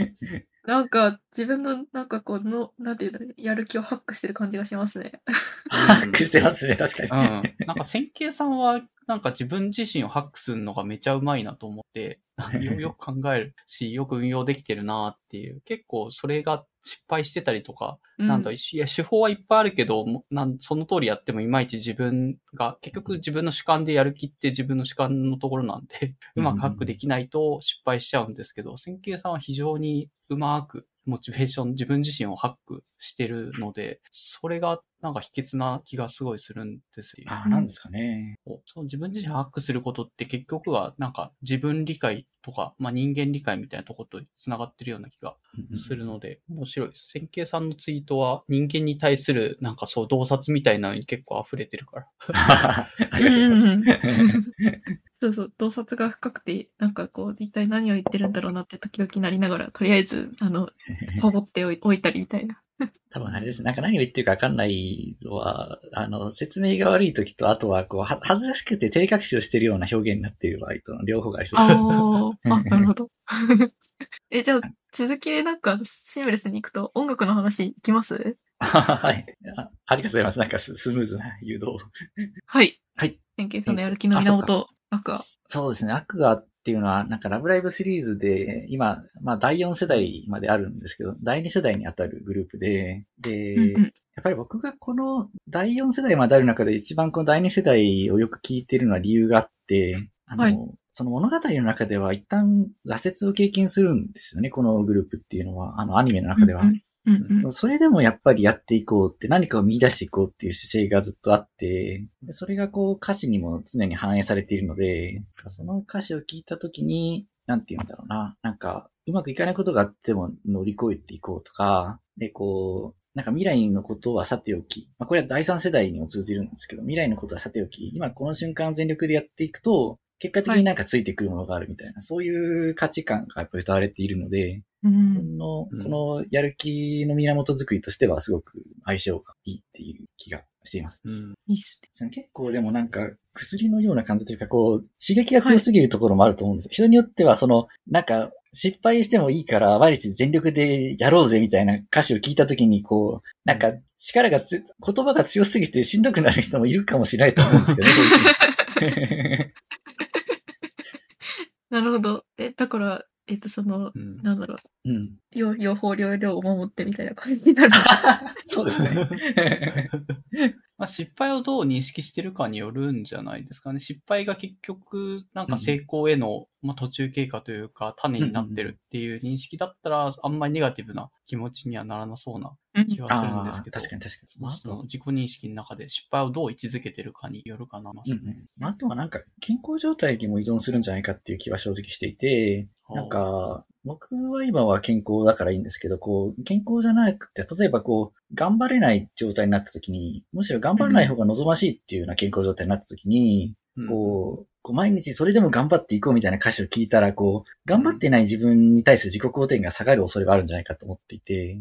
[SPEAKER 1] なんか、自分の、なんかこうの、なんていうんだろう、やる気をハックしてる感じがしますね。
[SPEAKER 2] ハックしてますね、確かに。
[SPEAKER 3] うん。なんか、線形さんは、なんか自分自身をハックするのがめちゃうまいなと思って、よよく考えるし、よく運用できてるなっていう。結構それが失敗してたりとか、
[SPEAKER 1] う
[SPEAKER 3] なんだ、いや、手法はいっぱいあるけど、もなんその通りやってもいまいち自分が、結局自分の主観でやる気って自分の主観のところなんで、うまくハックできないと失敗しちゃうんですけど、線形さんは非常にうまくモチベーション、自分自身をハックしてるので、それがなんか秘訣な気がすごいするんですよ。
[SPEAKER 2] あ、なんですかね。
[SPEAKER 3] その自分自身ハックすることって結局はなんか自分理解とか、まあ、人間理解みたいなところと繋がってるような気がするので、面白いです。線形さんのツイートは人間に対するなんかそう洞察みたいなのに結構溢れてるから。
[SPEAKER 2] ありがとうございます。
[SPEAKER 1] そうそう、洞察が深くて、なんかこう、一体何を言ってるんだろうなって時々なりながら、とりあえず、あの、ほぼっておいたりみたいな。
[SPEAKER 2] 多分あれです。なんか何を言ってるかわかんないのは、あの、説明が悪い時と、あとは、こう、は、恥ずかしくて照れ隠しをしてるような表現になっている場合と、両方がありそうです。
[SPEAKER 1] ああ、あ、なるほど。え、じゃあ、続きでなんか、シームレスに行くと、音楽の話いきます？
[SPEAKER 2] はいあ。ありがとうございます。なんかススムーズな誘導。
[SPEAKER 1] はい。
[SPEAKER 2] はい。
[SPEAKER 1] 天気さんのやる気の源、なんか、
[SPEAKER 2] そうですね。アクアっていうのは、なんかラブライブシリーズで、今、まあ第4世代まであるんですけど、第2世代に当たるグループで、で、
[SPEAKER 1] うんうん
[SPEAKER 2] やっぱり僕がこの第4世代まである中で一番この第2世代をよく聞いているのは理由があって、あの、
[SPEAKER 1] はい
[SPEAKER 2] その物語の中では一旦挫折を経験するんですよね、このグループっていうのは、あのアニメの中では。
[SPEAKER 1] うんうん。うんうん。
[SPEAKER 2] それでもやっぱりやっていこうって何かを見出していこうっていう姿勢がずっとあって、でそれがこう歌詞にも常に反映されているので、その歌詞を聞いたときに、なんて言うんだろうな、なんかうまくいかないことがあっても乗り越えていこうとか、で、こう、なんか未来のことはさておき、まあこれは第三世代にも通じるんですけど、未来のことはさておき、今この瞬間全力でやっていくと、結果的になんかついてくるものがあるみたいな、そういう価値観がやっぱり歌われているので、
[SPEAKER 1] うん
[SPEAKER 2] の
[SPEAKER 3] うん
[SPEAKER 2] このやる気の源作りとしてはすごく相性がいいっていう気がしています。
[SPEAKER 3] うん。
[SPEAKER 1] いいっすね。
[SPEAKER 2] 結構でもなんか薬のような感じというかこう刺激が強すぎるところもあると思うんですよ。人によってはそのなんか失敗してもいいから毎日全力でやろうぜみたいな歌詞を聞いたときにこうなんか力がつ言葉が強すぎてしんどくなる人もいるかもしれないと思うんですけど
[SPEAKER 1] なるほど。え、だから、えっと、その、
[SPEAKER 3] うん
[SPEAKER 1] なんだろう、
[SPEAKER 2] うん。
[SPEAKER 1] 用用法、量量を守ってみたいな感じになる。
[SPEAKER 2] そうですね。
[SPEAKER 3] まあ、失敗をどう認識してるかによるんじゃないですかね。失敗が結局、なんか成功への、まあ、途中経過というか、種になってるっていう認識だったら、あんまりネガティブな気持ちにはならなそうな
[SPEAKER 1] うん
[SPEAKER 3] 気はするんです
[SPEAKER 2] ああ、
[SPEAKER 3] けど。
[SPEAKER 2] 確かに確かに。
[SPEAKER 3] まあ、その自己認識の中で失敗をどう位置づけてるかによるかな。
[SPEAKER 2] うんうん、あとはなんか健康状態にも依存するんじゃないかっていう気は正直していて、なんか、僕は今は健康だからいいんですけど、こう、健康じゃなくて、例えばこう、頑張れない状態になった時に、むしろ頑張らない方が望ましいっていうような健康状態になった時に、
[SPEAKER 3] うん。
[SPEAKER 2] こう、こう毎日それでも頑張っていこうみたいな歌詞を聞いたら、こう、頑張ってない自分に対する自己肯定が下がる恐れがあるんじゃないかと思っていて、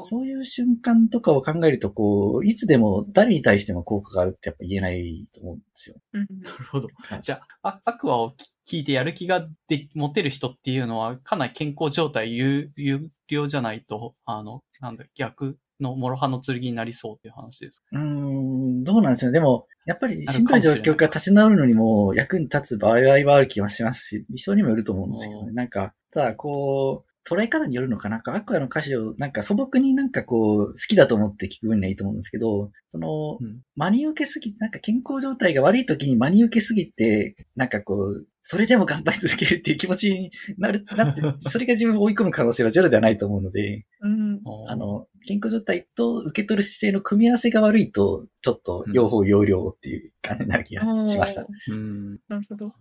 [SPEAKER 2] そういう瞬間とかを考えると、こう、いつでも誰に対しても効果があるってやっぱ言えないと思うんですよ。
[SPEAKER 1] うん。
[SPEAKER 3] なるほど。
[SPEAKER 2] はい。
[SPEAKER 3] じゃあ、あアクアを聞いてやる気がで持てる人っていうのは、かなり健康状態有有料じゃないと、あの、なんだ、逆の諸刃の剣になりそうっていう話です。
[SPEAKER 2] うーん、どうなんですよ。でも、やっぱりしんどい状況から立ち直るのにも役に立つ場合はある気はしますし、人にもよると思うんですけどね。なんか、ただこう、捉え方によるのかな？なんかアクアの歌詞をなんか素朴になんかこう、好きだと思って聞く分にはいいと思うんですけど、その、
[SPEAKER 3] うん
[SPEAKER 2] 真に受けすぎて、なんか健康状態が悪い時に真に受けすぎて、なんかこう、それでも頑張り続けるっていう気持ちになる、なって、それが自分を追い込む可能性はゼロではないと思うので、
[SPEAKER 1] うん。
[SPEAKER 2] あ、の、健康状態と受け取る姿勢の組み合わせが悪いと、ちょっと用法用量っていう感じになる気がしました。
[SPEAKER 1] おー
[SPEAKER 3] うん。
[SPEAKER 1] なるほど。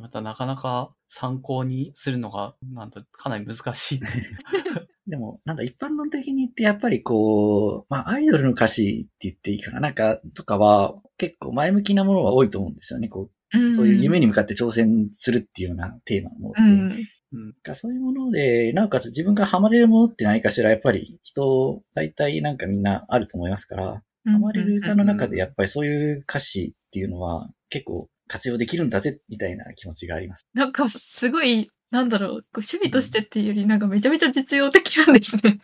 [SPEAKER 3] またなかなか参考にするのが、なんだ、かなり難しい。
[SPEAKER 2] でも、なんだ、一般論的に言ってやっぱりこう、まあ、アイドルの歌詞って言っていいかな。なんか、とかは結構前向きなものは多いと思うんですよね。こ
[SPEAKER 1] うん
[SPEAKER 2] う、そういう夢に向かって挑戦するっていうようなテーマのも。
[SPEAKER 1] うん。
[SPEAKER 3] うん。
[SPEAKER 2] かそういうもので、なおかつ自分がハマれるものって何かしら、やっぱり人、大体なんかみんなあると思いますから、ハマれる歌の中でやっぱりそういう歌詞っていうのは結構活用できるんだぜ、みたいな気持ちがあります。
[SPEAKER 1] なんか、すごい、なんだろう、趣味としてっていうより、なんかめちゃめちゃ実用的なんですね。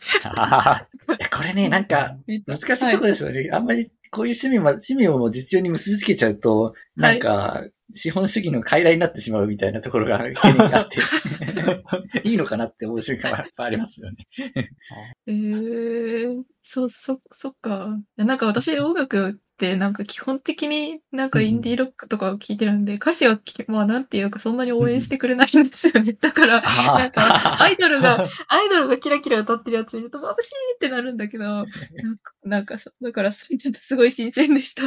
[SPEAKER 2] これね、なんか、難しいところですよね。あんまりこういう趣味も、趣味を実用に結びつけちゃうと、なんか、資本主義の傀儡になってしまうみたいなところが懸念があって、いいのかなって思う瞬間はやっぱありますよね。
[SPEAKER 1] えー、そ、そ、そっか。なんか私音楽ってなんか基本的になんかインディーロックとかを聴いてるんで、歌詞はきまあなんていうかそんなに応援してくれないんですよね。だから、なんか、アイドルが、アイドルがキラキラ歌ってるやつ見ると、眩しいってなるんだけど、なんか、なんかさ、だから、それちょっとすごい新鮮でした。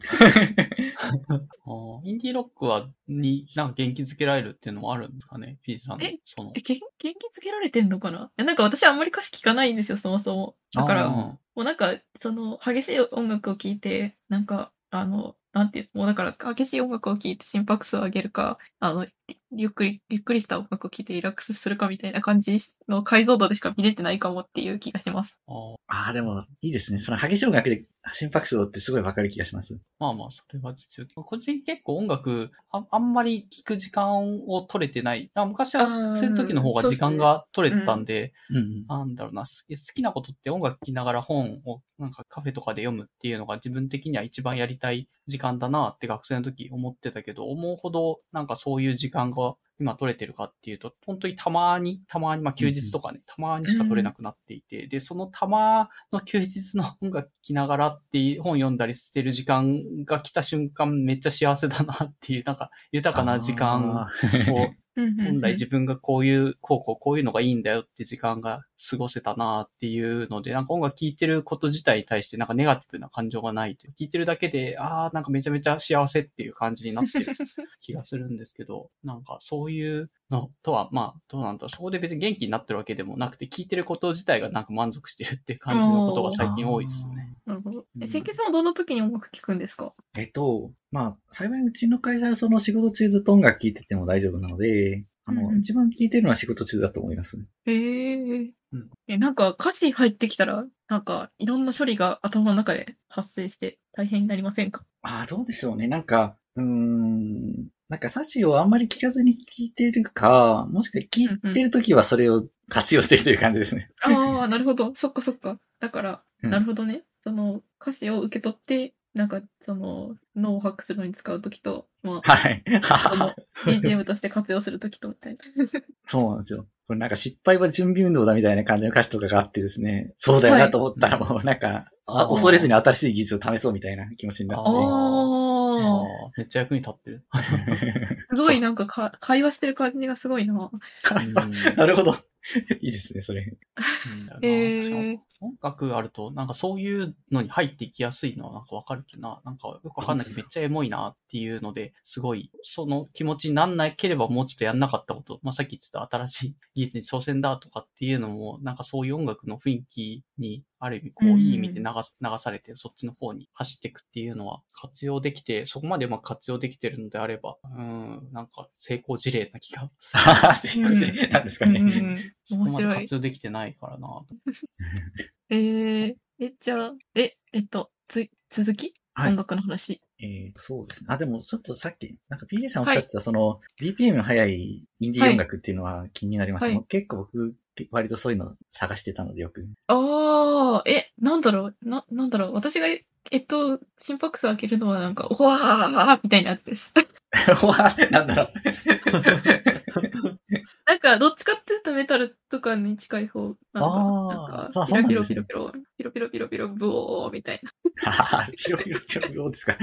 [SPEAKER 3] インディーロックは、に、なんか元気づけられるっていうのもあるんですかね ?P さんの
[SPEAKER 1] え、
[SPEAKER 3] その
[SPEAKER 1] え、。元元気づけられてんのかな？いや、なんか私あんまり歌詞聞かないんですよ、そもそも。だから、もうなんか、その、激しい音楽を聴いて、なんか、あの、なんていう、もうだから、激しい音楽を聴いて心拍数を上げるか、あの、ゆっくり、ゆっくりした音楽を聴いてリラックスするかみたいな感じの解像度でしか見れてないかもっていう気がします。
[SPEAKER 3] あー
[SPEAKER 2] ああ、でも、いいですね。その激しい音楽で心拍数ってすごいわかる気がします。
[SPEAKER 3] まあまあ、それは実用。個人結構音楽あ、あんまり聴く時間を取れてない。あ昔は学生の時の方が時間が取れてたんで、
[SPEAKER 2] うん。
[SPEAKER 3] なんだろうな、す好きなことって音楽聴きながら本をなんかカフェとかで読むっていうのが自分的には一番やりたい時間だなって学生の時思ってたけど、思うほどなんかそういう時間が今取れてるかっていうと、本当にたまに、たまに、まあ休日とかね、たまにしか取れなくなっていて、で、そのたまの休日の音楽聴きながらっていう本読んだりしてる時間が来た瞬間めっちゃ幸せだなっていう、なんか豊かな時間を 本来自分がこういう、こうこうこういうのがいいんだよって時間が過ごせたなっていうので、なんか音楽聴いてること自体に対してなんかネガティブな感情がないという。聴いてるだけで、ああ、なんかめちゃめちゃ幸せっていう感じになってる 気がするんですけど、なんかそういうのとは、まあ、どうなんだろう。そこで別に元気になってるわけでもなくて、聴いてること自体がなんか満足してるって感じのことが最近多いですね。
[SPEAKER 1] なるほど。え、
[SPEAKER 3] うん
[SPEAKER 1] 千家さんはどんな時に音楽聴くんですか？
[SPEAKER 2] えっと、まあ、幸いうちの会社はその仕事中ずっと音楽聴いてても大丈夫なので、あの、
[SPEAKER 1] うんうん
[SPEAKER 2] 一番聴いてるのは仕事中だと思います。
[SPEAKER 1] へえ
[SPEAKER 3] うん
[SPEAKER 1] え、なんか歌詞入ってきたら、なんかいろんな処理が頭の中で発生して大変になりませんか？
[SPEAKER 2] ああ、どうでしょうね。なんか、うーん、なんかサシをあんまり聞かずに聞いてるか、もしくは聞いてるときはそれを活用してるという感じですね。
[SPEAKER 1] ああ、なるほど。そっかそっか。だから、
[SPEAKER 2] うん
[SPEAKER 1] なるほどね。その歌詞を受け取って、なんかその脳をハックするのに使うときと、まあ、
[SPEAKER 2] はい。
[SPEAKER 1] その BGM として活用するときとみたいな。
[SPEAKER 2] そうなんですよ。これなんか失敗は準備運動だみたいな感じの歌詞とかがあってですね、そうだよなと思ったらもうなんか、あ
[SPEAKER 3] あー
[SPEAKER 2] 恐れずに新しい技術を試そうみたいな気持ちになって。
[SPEAKER 3] あー
[SPEAKER 1] ああ。
[SPEAKER 3] めっちゃ役に立ってる。
[SPEAKER 1] すごいなんかか会話してる感じがすごいな。
[SPEAKER 3] うん
[SPEAKER 2] なるほど。いいですね、それ。
[SPEAKER 3] うん
[SPEAKER 1] えー
[SPEAKER 3] 音楽あると、なんかそういうのに入っていきやすいのはなんかわかるけどな。なんかよくわかんないけどめっちゃエモいなっていうので、すごい、その気持ちになんなければもうちょっとやんなかったこと、まあさっき言ってた新しい技術に挑戦だとかっていうのも、なんかそういう音楽の雰囲気に、ある意味こう、
[SPEAKER 1] うん
[SPEAKER 3] いい意味で流す流されて、そっちの方に走っていくっていうのは活用できて、そこまでうまく活用できてるのであれば、うん、なんか成功事例な気が。
[SPEAKER 2] すいません。なんですかね。
[SPEAKER 1] うんうん
[SPEAKER 3] そこまで。活用できてないからな。
[SPEAKER 1] えー、え、じゃあ、え、えっと、つ、続き、
[SPEAKER 2] はい
[SPEAKER 1] 音楽の話。
[SPEAKER 2] えーそうですね。あ、でもちょっとさっき、なんか PJ さんおっしゃってた、その、BPM の速いインディー音楽っていうのは気になります、
[SPEAKER 1] はい
[SPEAKER 2] もう結構僕、割とそういうの探してたのでよく。
[SPEAKER 1] ああ、え、なんだろう、な、なんだろう、私が、えっと、心拍数開けるのはなんか、おわーみたいなやつです。
[SPEAKER 2] わなんだろう。
[SPEAKER 1] なんか、どっちかっていうとメタルとかに近い方なのかな。なんか、
[SPEAKER 2] そう
[SPEAKER 1] ピロピロピロピロ、ピロピロピロピロ、ブオーみたいな。
[SPEAKER 2] ピロピロピロピロですか。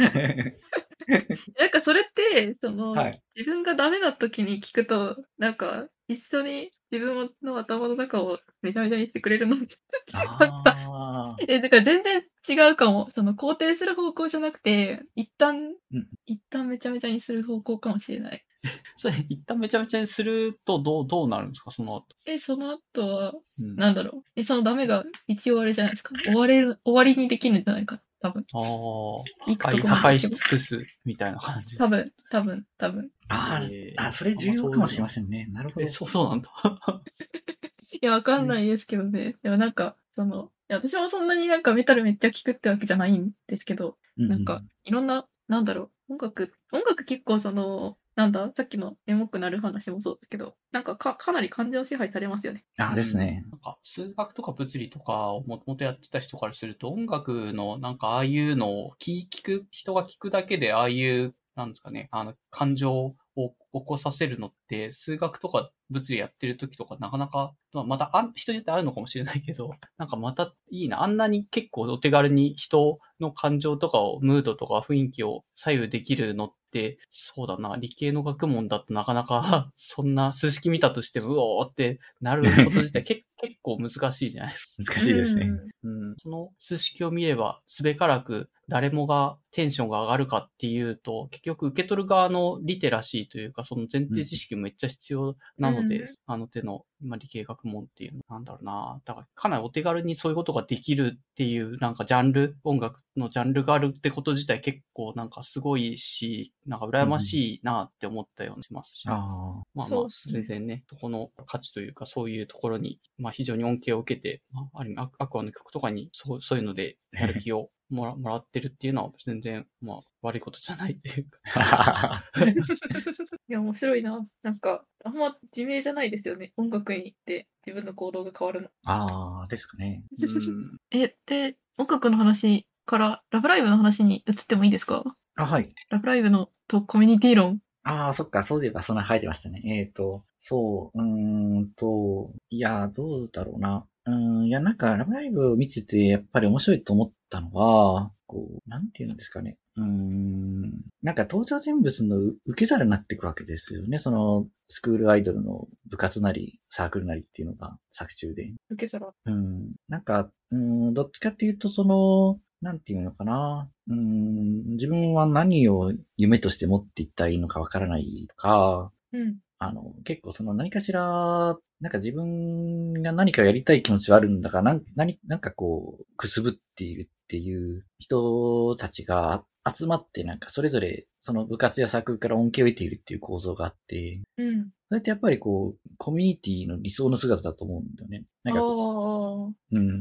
[SPEAKER 1] なんかそれって、その、
[SPEAKER 2] はい。
[SPEAKER 1] 自分がダメな時に聞くと、なんか、一緒に自分の頭の中をめちゃめちゃにしてくれるので。
[SPEAKER 2] あー
[SPEAKER 1] え、だから全然違うかも。その肯定する方向じゃなくて、一旦、
[SPEAKER 2] うん
[SPEAKER 1] 一旦めちゃめちゃにする方向かもしれない。
[SPEAKER 3] それ、一旦めちゃめちゃにするとどう、どうなるんですか？その後。
[SPEAKER 1] で、その後は、
[SPEAKER 3] うん、あ
[SPEAKER 1] なんだろう。え、そのダメが一応あれじゃないですか？終われる、終わりにできるんじゃないか？多分。
[SPEAKER 3] あ。
[SPEAKER 1] 行く
[SPEAKER 3] 破壊
[SPEAKER 1] とこまで
[SPEAKER 3] 破壊し尽くすみたいな感じ。
[SPEAKER 1] 多分、多分、多分。
[SPEAKER 2] あー、
[SPEAKER 3] えー
[SPEAKER 2] あ、それ重要かもしれませんね。なるほど
[SPEAKER 3] え、。そう、そうなんだ。
[SPEAKER 1] いや、わかんないですけどね。いや、なんか、その、いや、私もそんなになんかメタルめっちゃ聞くってわけじゃないんですけど、
[SPEAKER 2] う
[SPEAKER 1] なんか、いろんな、なんだろう、音楽、音楽結構その、なんだ、さっきのエモくなる話もそうだけど、なんかか、かなり感情支配されますよね。
[SPEAKER 2] あ、ですね。
[SPEAKER 3] なんか、数学とか物理とかをもともとやってた人からすると、音楽のなんかああいうのを聞聞く、人が聞くだけでああいう、なんですかね、あの、感情を起こさせるのって、数学とか物理やってる時とかなかなか、まあ、またあん、人によってあるのかもしれないけど、なんかまたいいな。あんなに結構お手軽に人の感情とかを、ムードとか雰囲気を左右できるのって、そうだな、理系の学問だとなかなか、そんな数式見たとしても、うおーってなること自体結 結構難しいじゃないですか。
[SPEAKER 2] 難しいですね。
[SPEAKER 3] うん。その数式を見れば、すべからく誰もがテンションが上がるかっていうと、結局受け取る側のリテラシーというか、その前提知識もめっちゃ必要なので、
[SPEAKER 1] うん
[SPEAKER 3] あの手の、まあ、理系学問っていうの、なんだろうな。だからかなりお手軽にそういうことができるっていう、なんかジャンル、音楽のジャンルがあるってこと自体結構なんかすごいし、なんか羨ましいなって思ったようにしますし。
[SPEAKER 2] あ
[SPEAKER 3] まあまあ
[SPEAKER 1] そうっ、すね
[SPEAKER 3] 全然ね、そこの価値というか、そういうところに、まあ非常に恩恵を受けて、まあ、ある意味、アアクアの曲とかに、そう、そういうので、やる気をもらもらってるっていうのは、全然、まあ、悪いことじゃないっていうか。
[SPEAKER 2] あ。
[SPEAKER 1] いや、面白いな。なんか、あんま自明じゃないですよね。音楽に行って自分の行動が変わるの。
[SPEAKER 2] ああ、ですかね。
[SPEAKER 3] うん。
[SPEAKER 1] え、で、音楽の話から、ラブライブの話に移ってもいいですか？
[SPEAKER 2] あ、はい。
[SPEAKER 1] ラブライブのとコミュニティ論。
[SPEAKER 2] ああ、そっか、そういえばそんな書いてましたね。えっ、と、そう、うーんと、いや、どうだろうな。うーん、いや、なんか、ラブライブを見てて、やっぱり面白いと思ったのは、こう、なんていうんですかね。うーん、なんか登場人物の受け皿になっていくわけですよね。その、スクールアイドルの部活なり、サークルなりっていうのが作中で。
[SPEAKER 1] 受け皿。
[SPEAKER 2] うん。なんか、うん、どっちかっていうと、その、なんていうのかな。うん、自分は何を夢として持っていったらいいのかわからないとか、
[SPEAKER 1] うん。
[SPEAKER 2] あの、結構その何かしら、なんか自分が何かやりたい気持ちはあるんだが、なん何なんかこう、くすぶっているっていう人たちが集まって、なんかそれぞれその部活やサークルから恩恵を得ているっていう構造があって、
[SPEAKER 1] うん。
[SPEAKER 2] それってやっぱりこう、コミュニティの理想の姿だと思うんだよね。なんかこ。う、うん。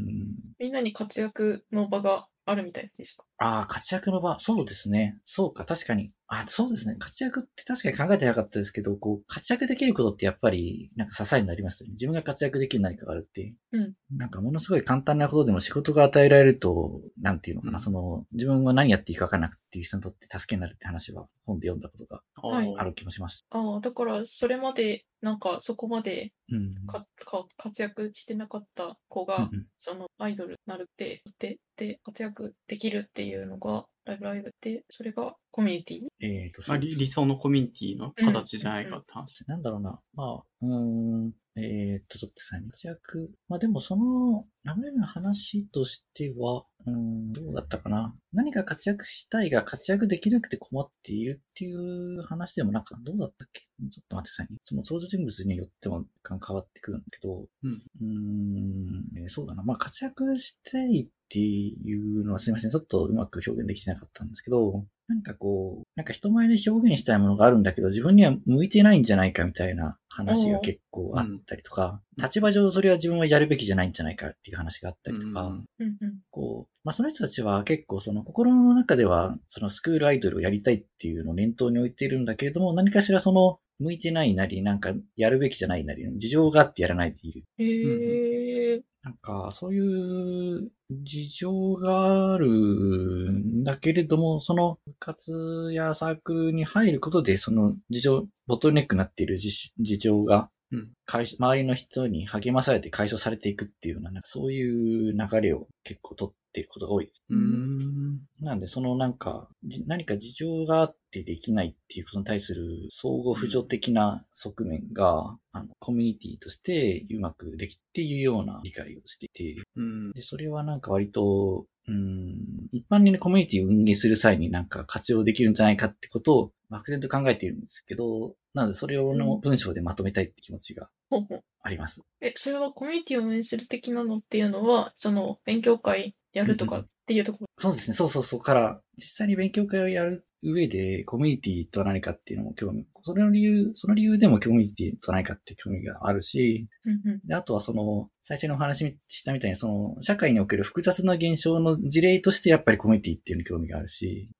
[SPEAKER 1] みんなに活躍の場があるみたいでした。
[SPEAKER 2] ああ、活躍の場。そうですね。そうか、確かに。あ、そうですね。活躍って確かに考えてなかったですけど、こう、活躍できることってやっぱり、なんか支えになりますよね。自分が活躍できる何かがあるって。
[SPEAKER 1] うん。
[SPEAKER 2] なんかものすごい簡単なことでも仕事が与えられると、なんていうのかな、
[SPEAKER 3] うん
[SPEAKER 2] その、自分が何やっていいか分からなくていう人にとって助けになるって話は本で読んだことが
[SPEAKER 1] はい
[SPEAKER 2] ある気もします。
[SPEAKER 1] ああ、だから、それまで、なんか、そこまで
[SPEAKER 2] うん。
[SPEAKER 1] かか活躍してなかった子が、
[SPEAKER 2] うんうん
[SPEAKER 1] そのアイドルになるって、で、で、活躍できるっていうのが、ライブライブで、それがコミュニティ？
[SPEAKER 2] えっ、と、
[SPEAKER 3] まあ、理理想のコミュニティの形じゃないかって話。
[SPEAKER 2] なんだろうな。まあ、うーん。えーっと、ちょっとさ、活躍。まあでもその、ラムレムの話としては、うん、どうだったかな。何か活躍したいが活躍できなくて困っているっていう話でもなんかどうだったっけ？ちょっと待ってくださいね。その登場人物によっても変わってくるんだけど、
[SPEAKER 3] うん。
[SPEAKER 2] うん、えーそうだな。まあ活躍したいっていうのはすいません。ちょっとうまく表現できてなかったんですけど、なんかこう、なんか人前で表現したいものがあるんだけど、自分には向いてないんじゃないかみたいな話が結構あったりとか、
[SPEAKER 3] うん。
[SPEAKER 2] 立場上それは自分はやるべきじゃないんじゃないかっていう話があったりとか。こう、まあその人たちは結構その心の中では、そのスクールアイドルをやりたいっていうのを念頭に置いているんだけれども、何かしらその、向いてないなり、なんかやるべきじゃないなり、事情があってやらないでいる。
[SPEAKER 1] へえ。
[SPEAKER 2] なんか、そういう事情があるんだけれども、その部活やサークルに入ることで、その事情、ボトルネックになっている事事情が
[SPEAKER 3] うん
[SPEAKER 2] 周りの人に励まされて解消されていくっていうような、なんかそういう流れを結構取っていることが多いです。
[SPEAKER 3] うーん。
[SPEAKER 2] なんで、そのなんか、じ何か事情があってできないっていうことに対する相互扶助的な側面が、あの、コミュニティとしてうまくできっていうような理解をしていて、
[SPEAKER 3] うん。
[SPEAKER 2] で、それはなんか割と、うん、一般にね、コミュニティを運営する際になんか活用できるんじゃないかってことを漠然と考えているんですけど、なのでそれをの文章でまとめたいって気持ちがあります。
[SPEAKER 1] え、それはコミュニティを運営する的なのっていうのは、その、勉強会やるとかっていうところ？
[SPEAKER 2] そうですね、そうそうそうから、実際に勉強会をやる上で、コミュニティとは何かっていうのも興味、それの理由、その理由でもコミュニティとは何かって興味があるし、
[SPEAKER 1] うんうん。
[SPEAKER 2] で、あとはその、最初のお話ししたみたいに、その、社会における複雑な現象の事例としてやっぱりコミュニティっていうのに興味があるし。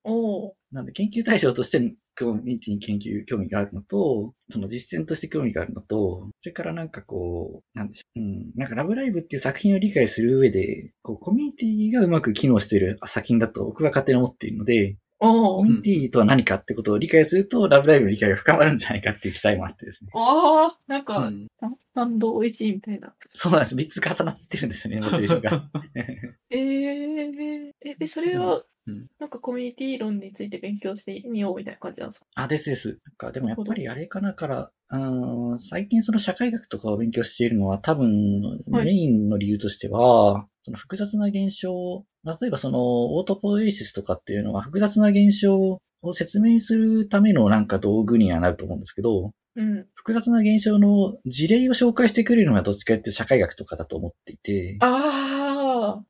[SPEAKER 2] なんで研究対象としてコミュニティに研究、興味があるのと、その実践として興味があるのと、それからなんかこう、なんでしょう。うん。なんかラブライブっていう作品を理解する上で、こう、コミュニティがうまく機能している作品だと僕は勝手に思っているので、コミ。ュニティとは何かってことを理解すると、ラブライブの理解が深まるんじゃないかっていう期待もあってですね。
[SPEAKER 1] ああ、なん
[SPEAKER 3] う
[SPEAKER 1] か、
[SPEAKER 3] ん。
[SPEAKER 1] た感動美味しいみたいな。
[SPEAKER 2] そうなんです。3つ重なってるんですよね、モチベーションが。
[SPEAKER 1] えー、え、で、それは、
[SPEAKER 3] うん
[SPEAKER 1] なんかコミュニティ論について勉強してみようみたいな感じなんですか？
[SPEAKER 2] あ、ですです。なんか、でもやっぱりあれかなから、うーん、最近その社会学とかを勉強しているのは多分、
[SPEAKER 1] はい
[SPEAKER 2] メインの理由としては、その複雑な現象、例えばそのオートポエイシスとかっていうのは複雑な現象を説明するためのなんか道具にはなると思うんですけど、
[SPEAKER 1] うん。
[SPEAKER 2] 複雑な現象の事例を紹介してくれるのはどっちかっていうと社会学とかだと思っていて、
[SPEAKER 1] あ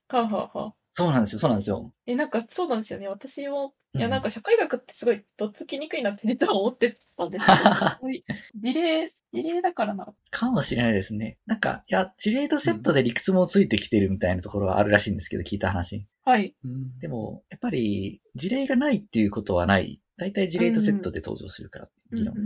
[SPEAKER 1] あ、はあ、はあはあ。
[SPEAKER 2] そうなんですよ、そうなんですよ。
[SPEAKER 1] え、なんかそうなんですよね。私も、いや、
[SPEAKER 2] うん
[SPEAKER 1] なんか社会学ってすごいどっつきにくいなって実は思ってたんですけど、はい事例、事例だからな。
[SPEAKER 2] かもしれないですね。なんか、いや、事例とセットで理屈もついてきてるみたいなところがあるらしいんですけど、聞いた話。
[SPEAKER 1] はい。
[SPEAKER 3] うん
[SPEAKER 2] でも、やっぱり、事例がないっていうことはない。大体事例とセットで登場するから、議論が。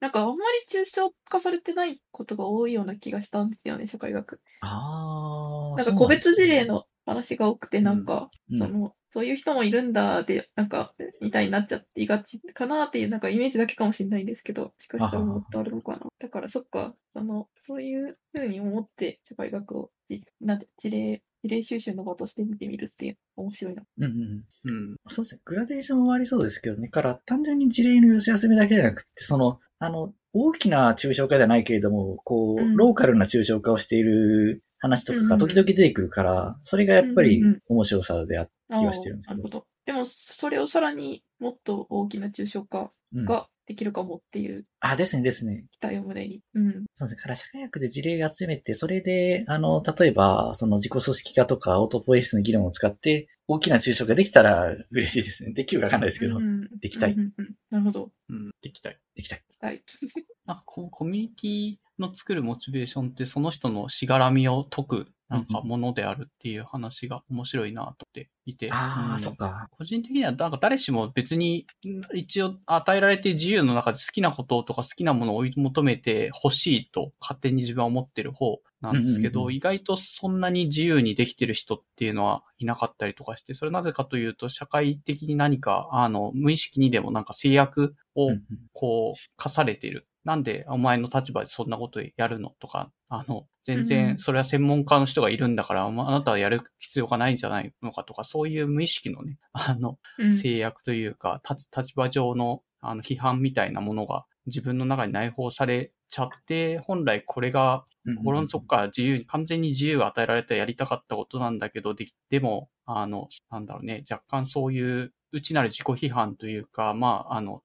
[SPEAKER 1] なんかあんまり抽象化されてないことが多いような気がしたんですよね、社会学。
[SPEAKER 2] あー。
[SPEAKER 1] なんか個別事例の話が多くて、なんか、
[SPEAKER 2] うん
[SPEAKER 1] その、そういう人もいるんだで、なんか、みたいになっちゃっていがちかなっていう、なんかイメージだけかもしれないんですけど、しかしたらもっとあるのかな。だからそっか、その、そういうふうに思って社会学をじ、なんて、事例、事例収集の場として見てみるっていう、面白いな。
[SPEAKER 2] うんうん。
[SPEAKER 3] うん。
[SPEAKER 2] そうですね。グラデーションもありそうですけどね。から、単純に事例の寄せ集めだけじゃなくて、その、あの、大きな抽象化ではないけれども、こう、
[SPEAKER 1] うん
[SPEAKER 2] ローカルな抽象化をしている話とかが時々出てくるから、それがやっぱり
[SPEAKER 1] うんうん
[SPEAKER 2] 面白さであ気がしてるんですけど
[SPEAKER 1] ーなるほど。でも、それをさらにもっと大きな抽象化
[SPEAKER 2] うん
[SPEAKER 1] ができるかもっていう
[SPEAKER 2] あ、ですね、ですね。
[SPEAKER 1] 期待を胸に。うん。
[SPEAKER 2] そうですね。から社会学で事例を集めて、それで、あの、例えば、その自己組織化とかオートポエシスの議論を使って、大きな抽象化できたら嬉しいですね。できるかわかんないですけど、
[SPEAKER 1] うん
[SPEAKER 2] できたい
[SPEAKER 1] うんうんうんなるほど。
[SPEAKER 3] うん。できたい。
[SPEAKER 2] できたい。
[SPEAKER 1] はい。
[SPEAKER 3] なんかココミュニティの作るモチベーションってその人のしがらみを解くなんかものであるっていう話が面白いなと思っていて。
[SPEAKER 2] ああ、
[SPEAKER 3] うん
[SPEAKER 2] そっか。
[SPEAKER 3] 個人的には、なんか誰しも別に、一応与えられて自由の中で好きなこととか好きなものを追い求めて欲しいと勝手に自分は思ってる方なんですけど、
[SPEAKER 2] うんうんうん
[SPEAKER 3] 意外とそんなに自由にできてる人っていうのはいなかったりとかして、それなぜかというと、社会的に何か、あの、無意識にでもなんか制約をこう、課されてる。なんでお前の立場でそんなことやるのとか、あの、全
[SPEAKER 1] うん
[SPEAKER 3] 然それは専門家の人がいるんだから、まああなたはやる必要がないんじゃないのかとか、そういう無意識のね、あの、
[SPEAKER 1] うん。
[SPEAKER 3] 制約というか、立立場上のあの批判みたいなものが自分の中に内包されちゃって、本来これが心の底から自由に、完全に自由が与えられてやりたかったことなんだけど、ででも、あの、なんだろうね、若干そういう内なる自己批判というか、まあ、あの、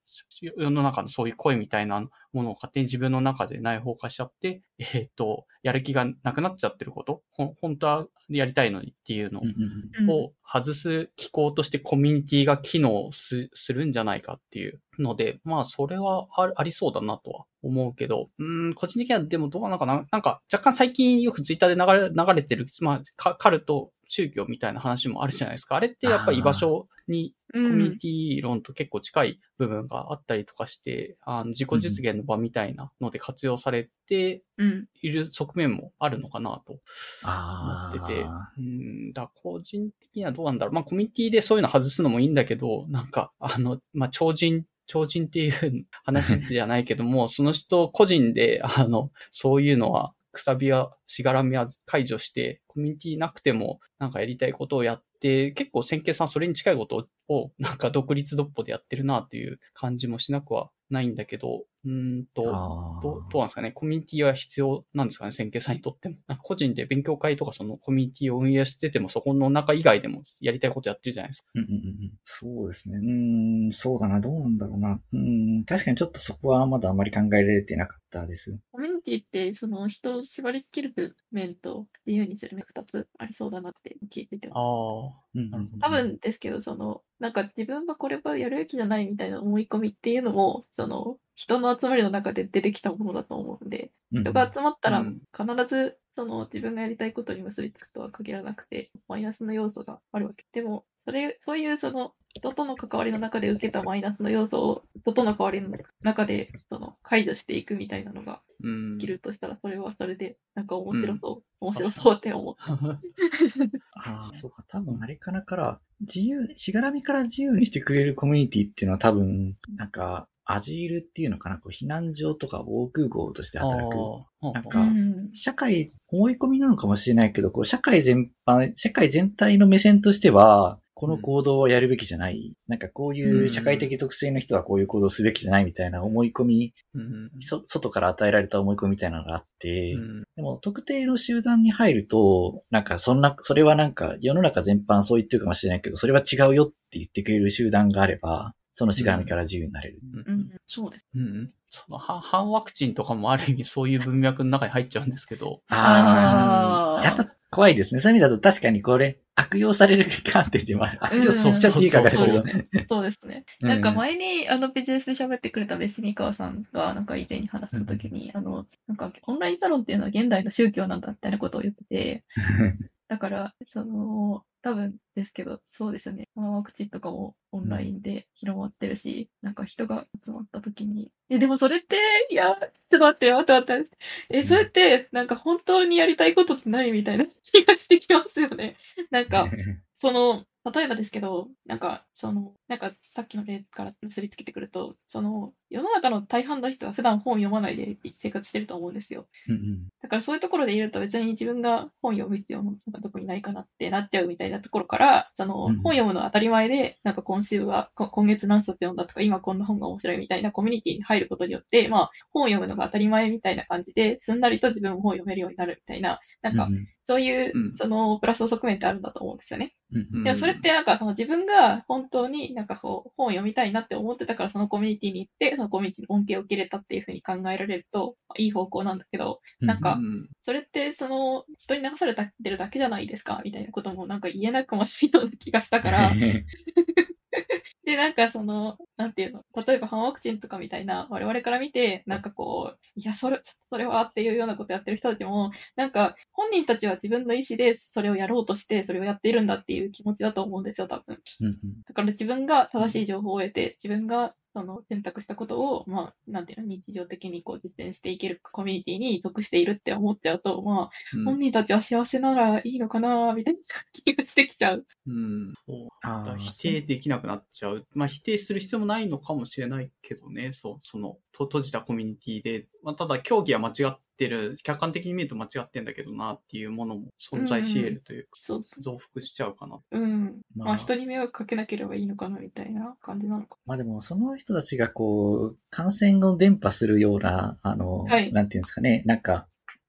[SPEAKER 3] 世の中のそういう声みたいなものを勝手に自分の中で内包化しちゃって、えーっと、やる気がなくなっちゃってること、ほん本当はやりたいのにっていうのを外す機構としてコミュニティが機能すするんじゃないかっていうので、まあそれはあありそうだなとは思うけど、うーん、個人的にはでもどうなのかな？なんか若干最近よくツイッターで流れ流れてる、まあカカルト、宗教みたいな話もあるじゃないですか。あれってやっぱり居場所にコ
[SPEAKER 1] うん
[SPEAKER 3] ミュニティ論と結構近い部分があったりとかして、あの自己実現の場みたいなので活用されて
[SPEAKER 1] うん。
[SPEAKER 3] いる側面もあるのかなと
[SPEAKER 2] あ
[SPEAKER 3] 思ってて
[SPEAKER 2] あ。
[SPEAKER 3] うん、だ個人的にはどうなんだろう。まあ、コミュニティでそういうの外すのもいいんだけど、なんか、あの、まあ、超人、超人っていう話じゃないけども、その人個人で、あの、そういうのは、くさびやしがらみは解除して、コミュニティなくても、なんかやりたいことをやって、結構先景さんそれに近いことを、なんか独立独歩でやってるなっていう感じもしなくはないんだけど、うーんと、どうどうなんですかね？コミュニティは必要なんですかね？先慶さんにとっても。なんか個人で勉強会とかそのコミュニティを運営してても、そこの中以外でもやりたいことやってるじゃないですか。
[SPEAKER 2] うんうんうんうんそうですね。うーん、そうだな。どうなんだろうな。うーん、確かにちょっとそこはまだあまり考えられてなかったです。
[SPEAKER 1] コミュニティって、その人を縛り付ける面と自由にする面二つありそうだなって聞いてて
[SPEAKER 3] あ
[SPEAKER 1] 思いました
[SPEAKER 3] あ。
[SPEAKER 2] うん
[SPEAKER 3] なるほど
[SPEAKER 1] 多分ですけど、その、なんか自分はこれはやるべきじゃないみたいな思い込みっていうのも、その、人の集まりの中で出てきたものだと思うんで、人が集まったら
[SPEAKER 3] うん
[SPEAKER 1] 必ず、その自分がやりたいことに結びつくとは限らなくて、マイナスの要素があるわけ。でも、それ、そういうその、人との関わりの中で受けたマイナスの要素を、人との関わりの中で、その、解除していくみたいなのが
[SPEAKER 3] うん
[SPEAKER 1] できるとしたら、それはそれで、なんか面白そう、面白そうって思う。
[SPEAKER 2] あ あ、そうか。多分あれかなから、自由、しがらみから自由にしてくれるコミュニティっていうのは多分、なんか、アジールっていうのかな、こう避難所とか防空壕として働く。なんか
[SPEAKER 1] うん。
[SPEAKER 2] 社会、思い込みなのかもしれないけど、こう、社会全般、世界全体の目線としては、この行動をやるべきじゃない。なんかこういう社会的特性の人はこういう行動をすべきじゃないみたいな思い込み、
[SPEAKER 3] うん。
[SPEAKER 2] そ外から与えられた思い込みみたいなのがあって、
[SPEAKER 3] うん。
[SPEAKER 2] でも特定の集団に入ると、なんかそんな、それはなんか世の中全般そう言ってるかもしれないけど、それは違うよって言ってくれる集団があれば、そのしがらみから自由になれる。
[SPEAKER 3] うん
[SPEAKER 1] うん、そうです。
[SPEAKER 3] うんその反反ワクチンとかもある意味そういう文脈の中に入っちゃうんですけど、
[SPEAKER 2] ああ、やっぱ怖いですね。そういう意味だと確かにこれ、悪用される観点でもある。悪用しちゃっていいかがですけど。
[SPEAKER 1] そうですね。
[SPEAKER 2] うん
[SPEAKER 1] なんか前に、あの、ビジネスで喋ってくれた別三川さんが、なんか以前に話したときに、あの、なんか、オンラインサロンっていうのは現代の宗教なんだみたいなことを言ってて、だから、その、多分ですけど、そうですよね。まあワクチンとかもオンラインで広まってるし、なんか人が集まった時に、え、でもそれって、いや、ちょっと待って、待って待って。え、それって、なんか本当にやりたいことって何みたいな気がしてきますよね。なんか、その、例えばですけど、なんか、その、なんかさっきの例から結びつけてくると、その、世の中の大半の人は普段本読まないで生活してると思うんですよ。
[SPEAKER 2] うんうん。
[SPEAKER 1] だからそういうところでいると別に自分が本読む必要もなんかどこにないかなってなっちゃうみたいなところから、その
[SPEAKER 2] うん
[SPEAKER 1] 本読むのは当たり前で、なんか今週は、こ今月何冊読んだとか、今こんな本が面白いみたいなコミュニティに入ることによって、まあ本を読むのが当たり前みたいな感じで、すんなりと自分も本を読めるようになるみたいな、なんか
[SPEAKER 2] うん
[SPEAKER 1] そういう、
[SPEAKER 3] うん。
[SPEAKER 1] そのプラスの側面ってあるんだと思うんですよね。でもそれってなんかその自分が本当になんかこう本を読みたいなって思ってたからそのコミュニティに行って、そのコミュニティの恩恵を受け入れたっていうふうに考えられると、まあいい方向なんだけど、なんか
[SPEAKER 3] うん。
[SPEAKER 1] それってその人に流されてるだけじゃないですかみたいなこともなんか言えなくもないような気がしたから、で、なんかその、なんていうの、例えば反ワクチンとかみたいな、我々から見て、なんかこう、いや、それ、それはっていうようなことやってる人たちも、なんか、本人たちは自分の意思でそれをやろうとして、それをやっているんだっていう気持ちだと思うんですよ、多分。だから自分が正しい情報を得て、自分がその選択したことを、まあ、なんていうの、日常的にこう実践していけるコミュニティに属しているって思っちゃうと、まあ、
[SPEAKER 3] うん
[SPEAKER 1] 本人たちは幸せならいいのかな、みたいな 気がしてきちゃう。
[SPEAKER 3] うん。否定できなくなっちゃう。まあ否定する必要もないのかもしれないけどね。そう、その、と閉じたコミュニティで。まあただ競技は間違ってる、客観的に見ると間違ってんだけどなっていうものも存在し得るというか、
[SPEAKER 1] そう。
[SPEAKER 3] 増幅しちゃうかな。
[SPEAKER 1] うん。
[SPEAKER 2] まあ
[SPEAKER 1] まあ、人に迷惑かけなければいいのかな、みたいな感じなのか。
[SPEAKER 2] まあでも、その人たちがこう、感染を伝播するような、あの、
[SPEAKER 1] はい
[SPEAKER 2] なんていうんですかね、なんか、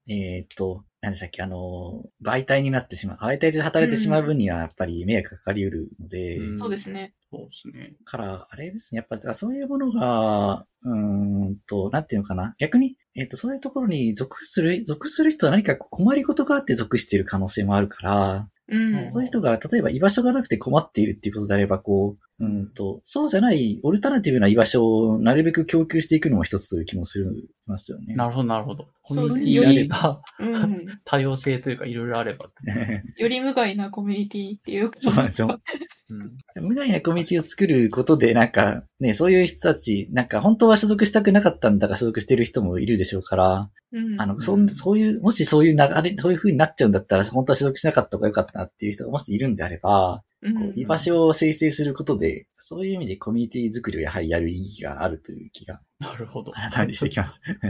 [SPEAKER 2] えーっと、何でしたっけ、あの、媒体になってしまう、媒体で働いてしまう分にはやっぱり迷惑かかり得るので、
[SPEAKER 3] うん
[SPEAKER 1] そうですね。
[SPEAKER 3] そうですね。
[SPEAKER 2] から、あれですね、やっぱ、そういうものが、うーんと、なんていうのかな。逆に、えっ、と、そういうところに属する、属する人は何か困りごとがあって属している可能性もあるから、
[SPEAKER 1] うん。
[SPEAKER 2] そういう人が、例えば居場所がなくて困っているっていうことであれば、こう、うんと、そうじゃない、オルタナティブな居場所をなるべく供給していくのも一つという気もするますよね。
[SPEAKER 3] なるほど、なるほど。コミュニティが
[SPEAKER 1] うん。
[SPEAKER 3] 多様性というかいろいろあれば。
[SPEAKER 1] より無害なコミュニティっていうか。
[SPEAKER 2] そうなんですよ。
[SPEAKER 3] うん。
[SPEAKER 2] 無害なコミュニティを作ることで、なんか、ね、そういう人たち、なんか本当は所属したくなかったんだが所属してる人もいるでしょうから、
[SPEAKER 1] うん。
[SPEAKER 2] あの、そん、そういう、もしそういう流れ、そういう風になっちゃうんだったら、本当は所属しなかった方がよかったなっていう人がもしいるんであれば、
[SPEAKER 1] うん、
[SPEAKER 2] こう居場所を生成することで、そういう意味でコミュニティ作りをやはりやる意義があるという気が、
[SPEAKER 3] なるほど。
[SPEAKER 2] 改めてしてきます。
[SPEAKER 3] ああ、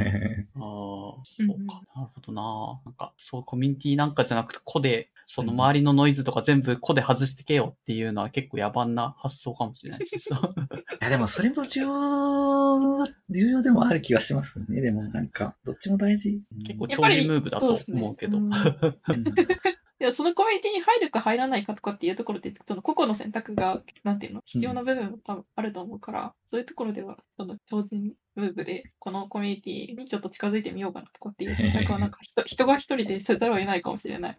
[SPEAKER 3] そうか。なるほどな。なんか、そう、コミュニティなんかじゃなくて、個で、その周りのノイズとか全部個で外してけよっていうのは結構野蛮な発想かもしれないです。
[SPEAKER 2] いや、でもそれも重要、重要でもある気がしますね。でもなんか、どっちも大事。
[SPEAKER 3] 結構長寿ムーブだと思うけど。
[SPEAKER 1] いや、そのコミュニティに入るか入らないかとかっていうところで、その個々の選択が、なんていうの、必要な部分も多分あると思うから、そういうところでは、その超人ムーブで、このコミュニティにちょっと近づいてみようかなとかっていう選択は、なんか人 人が一人でせざるを得ないかもしれない。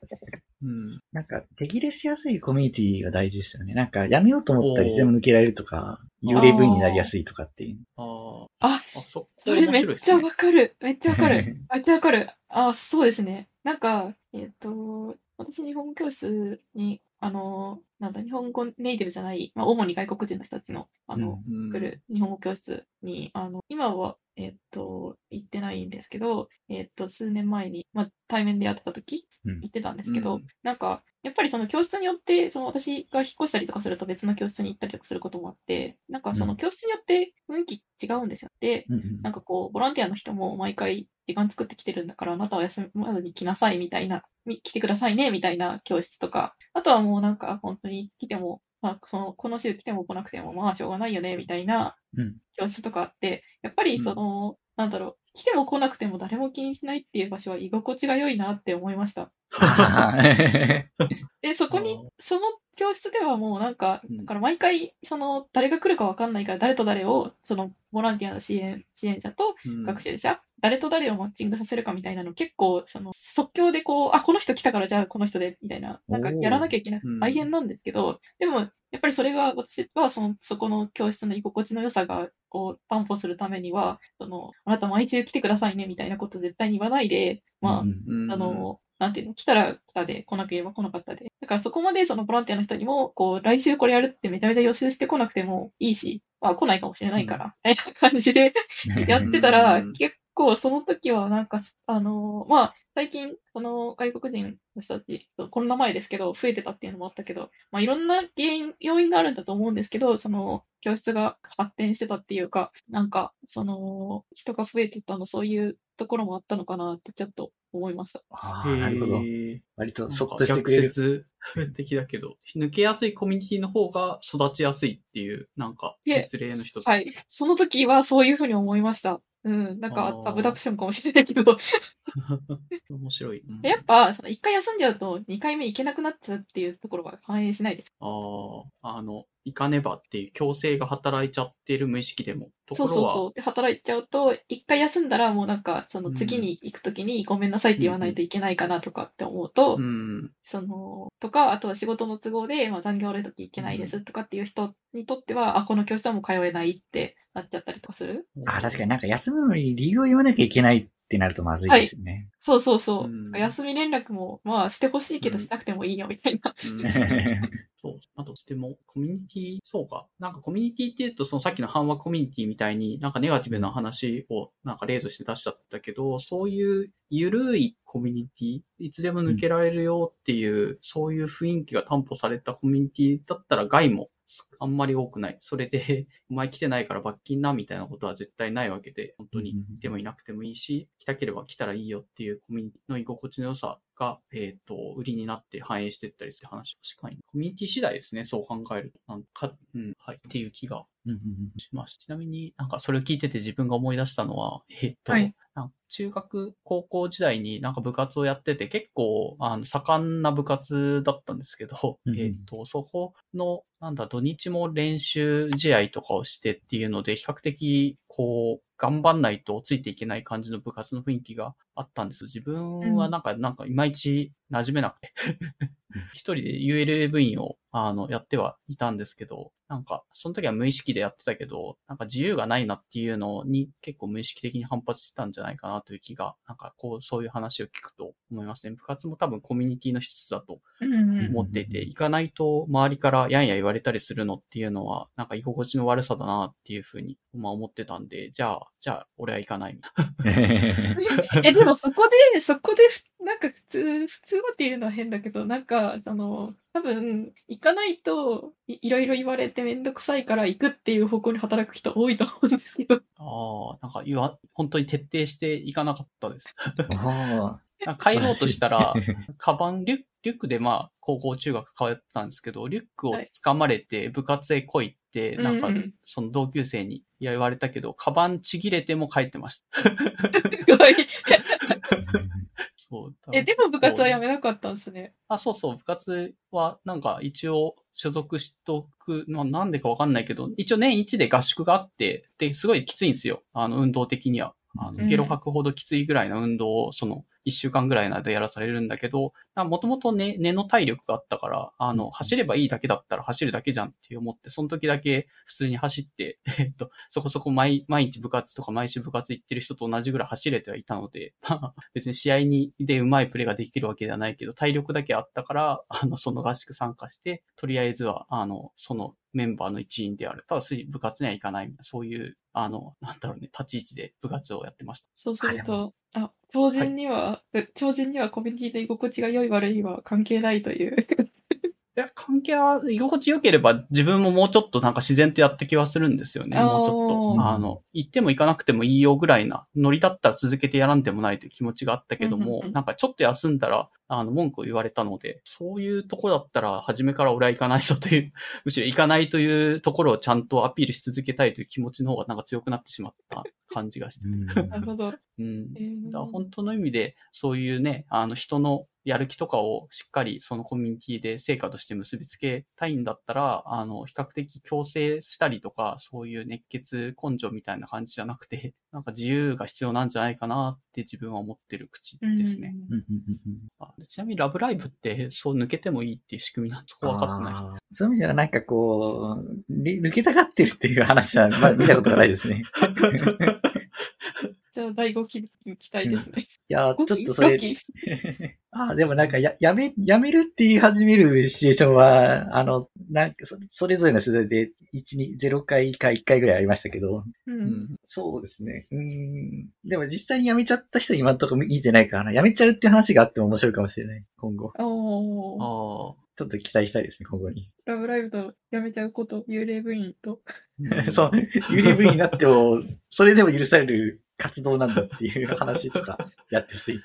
[SPEAKER 3] うん。
[SPEAKER 2] なんか、手切れしやすいコミュニティが大事ですよね。なんか、やめようと思ったらいつでも抜けられるとか、幽霊部員になりやすいとかっていう。
[SPEAKER 3] あ
[SPEAKER 1] あ、
[SPEAKER 3] あ、あ、そ、
[SPEAKER 1] それめっちゃわかる。めっちゃわかる。
[SPEAKER 2] る。
[SPEAKER 1] めっちゃわかる。あ、そうですね。なんか、えっ、と、私、日本語教室に、あの、なんだ、日本語ネイティブじゃない、まあ、主に外国人の人たちの、あの、
[SPEAKER 3] うん
[SPEAKER 1] 来る日本語教室に、あの、今は、えっと、行ってないんですけど、えっと、数年前に、まあ、対面でやってた時、
[SPEAKER 2] うん。
[SPEAKER 1] 行ってたんですけど、
[SPEAKER 3] うん。
[SPEAKER 1] なんか、やっぱりその教室によって、その私が引っ越したりとかすると別の教室に行ったりとかすることもあって、なんかそうの
[SPEAKER 2] ん。
[SPEAKER 1] 教室によって雰囲気違うんですよ。で、
[SPEAKER 2] うんうん。
[SPEAKER 1] なんかこう、ボランティアの人も毎回時間作ってきてるんだから、あなたは休まずに来なさいみたいな、み来てくださいねみたいな教室とか、あとはもうなんか本当に来ても、まあ、その、この週来ても来なくても、まあ、しょうがないよね、みたいな
[SPEAKER 2] うん。
[SPEAKER 1] 教室とかあって、やっぱりその、なんだろう、来ても来なくても誰も気にしないっていう場所は居心地が良いなって思いました。で、そこにその教室ではもうなんか、
[SPEAKER 3] うん。
[SPEAKER 1] だから毎回、その、誰が来るかわかんないから、誰と誰を、その、ボランティアの支援、支援者と
[SPEAKER 3] うん。
[SPEAKER 1] 学習者、誰と誰をマッチングさせるかみたいなの結構、その、即興でこう、あ、この人来たからじゃあこの人で、みたいな、なんかやらなきゃいけなく
[SPEAKER 3] うん。
[SPEAKER 1] て大変なんですけど、でも、やっぱりそれが、私はその、そこの教室の居心地の良さが、を担保するためには、その、あなた毎週来てくださいね、みたいなこと絶対に言わないで、まあ、
[SPEAKER 2] うん
[SPEAKER 3] うん。
[SPEAKER 1] あの、なんていうの、来たら来たで、来なければ来なかったで。だからそこまでそのボランティアの人にも、こう、来週これやるってめちゃめちゃ予習してこなくてもいいし、まあ来ないかもしれないから、みたいな感じで やってたら、
[SPEAKER 3] うん
[SPEAKER 1] 結構その時はなんか、あの、まあ、最近、その外国人の人たち、コロナ前ですけど、増えてたっていうのもあったけど、まあいろんな原因、要因があるんだと思うんですけど、その、教室が発展してたっていうか、なんか、その、人が増えてたの、そういうところもあったのかなってちょっと思いました。
[SPEAKER 2] ああ、なるほど。割とそっとしてくれる。
[SPEAKER 3] 逆説的だけど、抜けやすいコミュニティの方が育ちやすいっていう、なんか、実例の人
[SPEAKER 1] はい。その時はそういうふうに思いました。うん。なんかアブダクションかもしれないけど、
[SPEAKER 3] 面白い。うん
[SPEAKER 1] やっぱ、その一回休んじゃうと二回目行けなくなっちゃうっていうところは反映しないです。
[SPEAKER 3] ああ、あの、行かねばっていう強制が働いちゃってる無意識でも。ところは
[SPEAKER 1] そうそうそう。で、働いちゃうと、一回休んだらもうなんか、その次に行くときにごめんなさいって言わないといけないかなとかって思うと、
[SPEAKER 3] うん。
[SPEAKER 1] その、とか、あとは仕事の都合で、まあ残業あるとき行けないですとかっていう人にとっては、あ、この教室はもう通えないってなっちゃったりとかする？
[SPEAKER 2] あ、確かになんか休むのに理由を言わなきゃいけないってなるとまずいですよね。
[SPEAKER 1] そうそうそう。
[SPEAKER 3] うん
[SPEAKER 1] 休み連絡も、まあしてほしいけど
[SPEAKER 3] うん
[SPEAKER 1] しなくてもいいよみたいな。
[SPEAKER 3] うんそう。あと、でも、コミュニティ、そうか。なんかコミュニティって言うと、そのさっきの反話コミュニティみたいに、なんかネガティブな話をなんか例として出しちゃったけど、そういう緩いコミュニティ、いつでも抜けられるよっていう、そういう雰囲気が担保されたコミュニティだったら害も あんまり多くない。それで、お前来てないから罰金な、みたいなことは絶対ないわけで、本当に
[SPEAKER 2] うん
[SPEAKER 3] いてもいなくてもいいし、来たければ来たらいいよっていうコミュニティの居心地の良さが、えっ、と、売りになって反映していったりする話。確かに。コミュニティ次第ですね、そう考えると。なんか、うん、はい、っていう気が
[SPEAKER 2] うんうん
[SPEAKER 3] します。ちなみになんかそれを聞いてて自分が思い出したのは、えっと、
[SPEAKER 1] はい
[SPEAKER 3] なんか中学、高校時代になんか部活をやってて結構、あの、盛んな部活だったんですけど、えっと、そこの、なんだ、土日も練習試合とかをしてっていうので、比較的、こう、頑張んないとついていけない感じの部活の雰囲気があったんです。自分はなんか、なんかいまいち馴染めなくて、一人で ULA 部員を、あの、やってはいたんですけど、なんか、その時は無意識でやってたけど、なんか自由がないなっていうのに結構無意識的に反発してたんじゃないかなという気が、なんかこう、そういう話を聞くと思いますね。部活も多分コミュニティの一つだと思っていて、行かないと周りからやんや言われたりするのっていうのは、なんか居心地の悪さだなっていうふうに、まあ思ってたんで、じゃあ、じゃあ、俺は行かないみたい
[SPEAKER 1] え、でもそこで、そこでふ、なんか普通、普通はっていうのは変だけど、なんか、あの、多分、行かないとい、いろいろ言われてめんどくさいから行くっていう方向に働く人多いと思うんですけど。
[SPEAKER 3] な。ああ、なんか言わ、本当に徹底して行かなかったです。
[SPEAKER 2] おー
[SPEAKER 3] なんか帰ろうとしたら、カバン、リュック、リュックでまあ、高校、中学通ってたんですけど、リュックを掴まれて部活へ来いって、なんかその同級生にいや言われたけど、カバンちぎれても帰ってました。
[SPEAKER 1] すごい。
[SPEAKER 3] そう。
[SPEAKER 1] え、でも部活はやめなかったんですね。
[SPEAKER 3] あ、そうそう、部活はなんか一応所属しとく、まあなんでかわかんないけど、一応年一で合宿があって、で、すごいきついんですよ。あの、運動的には。あの、
[SPEAKER 1] うん
[SPEAKER 3] ゲロ吐くほどきついぐらいの運動を、その、一週間ぐらいの間やらされるんだけど、もともとね、根の体力があったから、あの、走ればいいだけだったら走るだけじゃんって思って、その時だけ普通に走って、えっと、そこそこ毎、毎日部活とか毎週部活行ってる人と同じぐらい走れてはいたので、ま あ別に試合に、で上手いプレーができるわけではないけど、体力だけあったから、あの、その合宿参加して、とりあえずは、あの、そのメンバーの一員である。ただ、部活には行かないそういう、あの、なんだろうね、立ち位置で部活をやってました。
[SPEAKER 1] そうすると、あ、超人には、え超人にはコミュニティで居心地が良い悪いは関係ないという。
[SPEAKER 3] いや、関係は、居心地良ければ自分ももうちょっとなんか自然とやって気はするんですよね。もうちょっと。あの、行っても行かなくてもいいよぐらいな、ノリだったら続けてやらんでもないという気持ちがあったけども、
[SPEAKER 1] うんうんうん
[SPEAKER 3] なんかちょっと休んだら、あの、文句を言われたので、そういうとこだったら、初めから俺は行かないぞという、むしろ行かないというところをちゃんとアピールし続けたいという気持ちの方がなんか強くなってしまった感じがして。
[SPEAKER 1] なるほど。
[SPEAKER 3] うん。
[SPEAKER 1] えー
[SPEAKER 3] だから本当の意味で、そういうね、あの人のやる気とかをしっかりそのコミュニティで成果として結びつけたいんだったら、あの、比較的強制したりとか、そういう熱血根性みたいな感じじゃなくて、なんか自由が必要なんじゃないかなって自分は思ってる口ですね。ちなみにラブライブってそう抜けてもいいっていう仕組みなんそこ分かってない。
[SPEAKER 2] そういう意味ではなんかこう、り抜けたがってるっていう話は、まあ、見たことがないですね。
[SPEAKER 1] じゃあ、第5期期待ですね。
[SPEAKER 2] いや、ちょっ
[SPEAKER 1] 5期
[SPEAKER 2] とそれ
[SPEAKER 1] 5、期
[SPEAKER 2] ああ、でもなんかや、やめ、やめるって言い始めるシチュエーションは、あの、なんかそ、それぞれの世代で、1、2、0回か1回ぐらいありましたけど、
[SPEAKER 1] う。
[SPEAKER 3] うんん。
[SPEAKER 2] そうですね。うーん。でも実際に辞めちゃった人今のところ見てないからな。辞めちゃうっていう話があっても面白いかもしれない。今後。
[SPEAKER 3] ああ。
[SPEAKER 2] ちょっと期待したいですね、今後に。
[SPEAKER 1] ラブライブとやめちゃうこと、幽霊部員と。
[SPEAKER 2] そう、幽霊部員になっても、それでも許される活動なんだっていう話とかやってほしい。
[SPEAKER 3] うん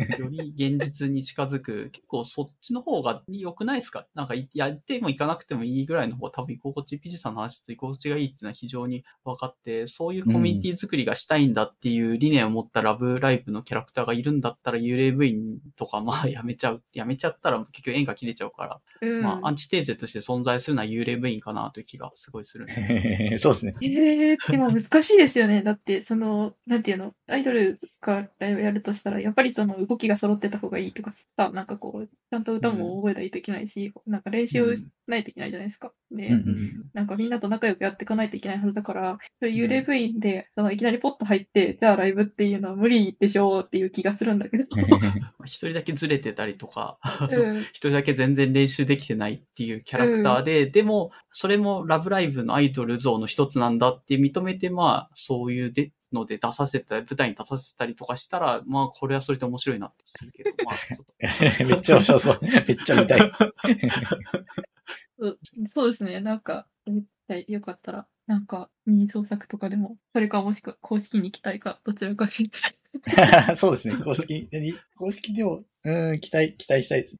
[SPEAKER 3] より現実に近づく、結構そっちの方が良くないですか？なんかいやってもいかなくてもいいぐらいの方が多分居心地、ピジさんの話と居心地がいいっていうのは非常に分かって、そういうコミュニティ作りがしたいんだっていう理念を持ったラブライブのキャラクターがいるんだったら幽霊部員とかまあやめちゃう。やめちゃったら結局縁が切れちゃうから、
[SPEAKER 1] うん。
[SPEAKER 3] まあアンチテーゼとして存在するのは幽霊部員かなという気がすごいするんです。
[SPEAKER 2] そうですね。
[SPEAKER 1] ええでも難しいですよね。だって、その、なんていうの、アイドルがライブやるとしたら、やっぱりその動きが揃ってた方がいいとかさ、なんかこう、ちゃんと歌も覚えないといけないし、なんか練習しないといけないじゃないですか。で、
[SPEAKER 2] うんうん
[SPEAKER 1] なんかみんなと仲良くやっていかないといけないはずだから、それ幽霊部員で、そのいきなりポッと入って、じゃあライブっていうのは無理でしょうっていう気がするんだけど。
[SPEAKER 3] まあ一人だけずれてたりとか、
[SPEAKER 1] うん。
[SPEAKER 3] 一人だけ全然練習できてないっていうキャラクターで、でも、それもラブライブのアイドル像の一つなんだって認めて、まあ、そういうでので出させた、舞台に立たせたりとかしたら、まあ、これはそれで面白いなってするけど、まあ、ちょっと
[SPEAKER 2] めっちゃ面白そう。めっちゃ見たい。
[SPEAKER 1] そ うそうですね。なんか、よかったら、なんか、ミニ創作とかでも、それかもしくは公式に行きたいか、どちらかで。
[SPEAKER 2] そうですね。公式、何公式でも、うん、期待、期待したいです。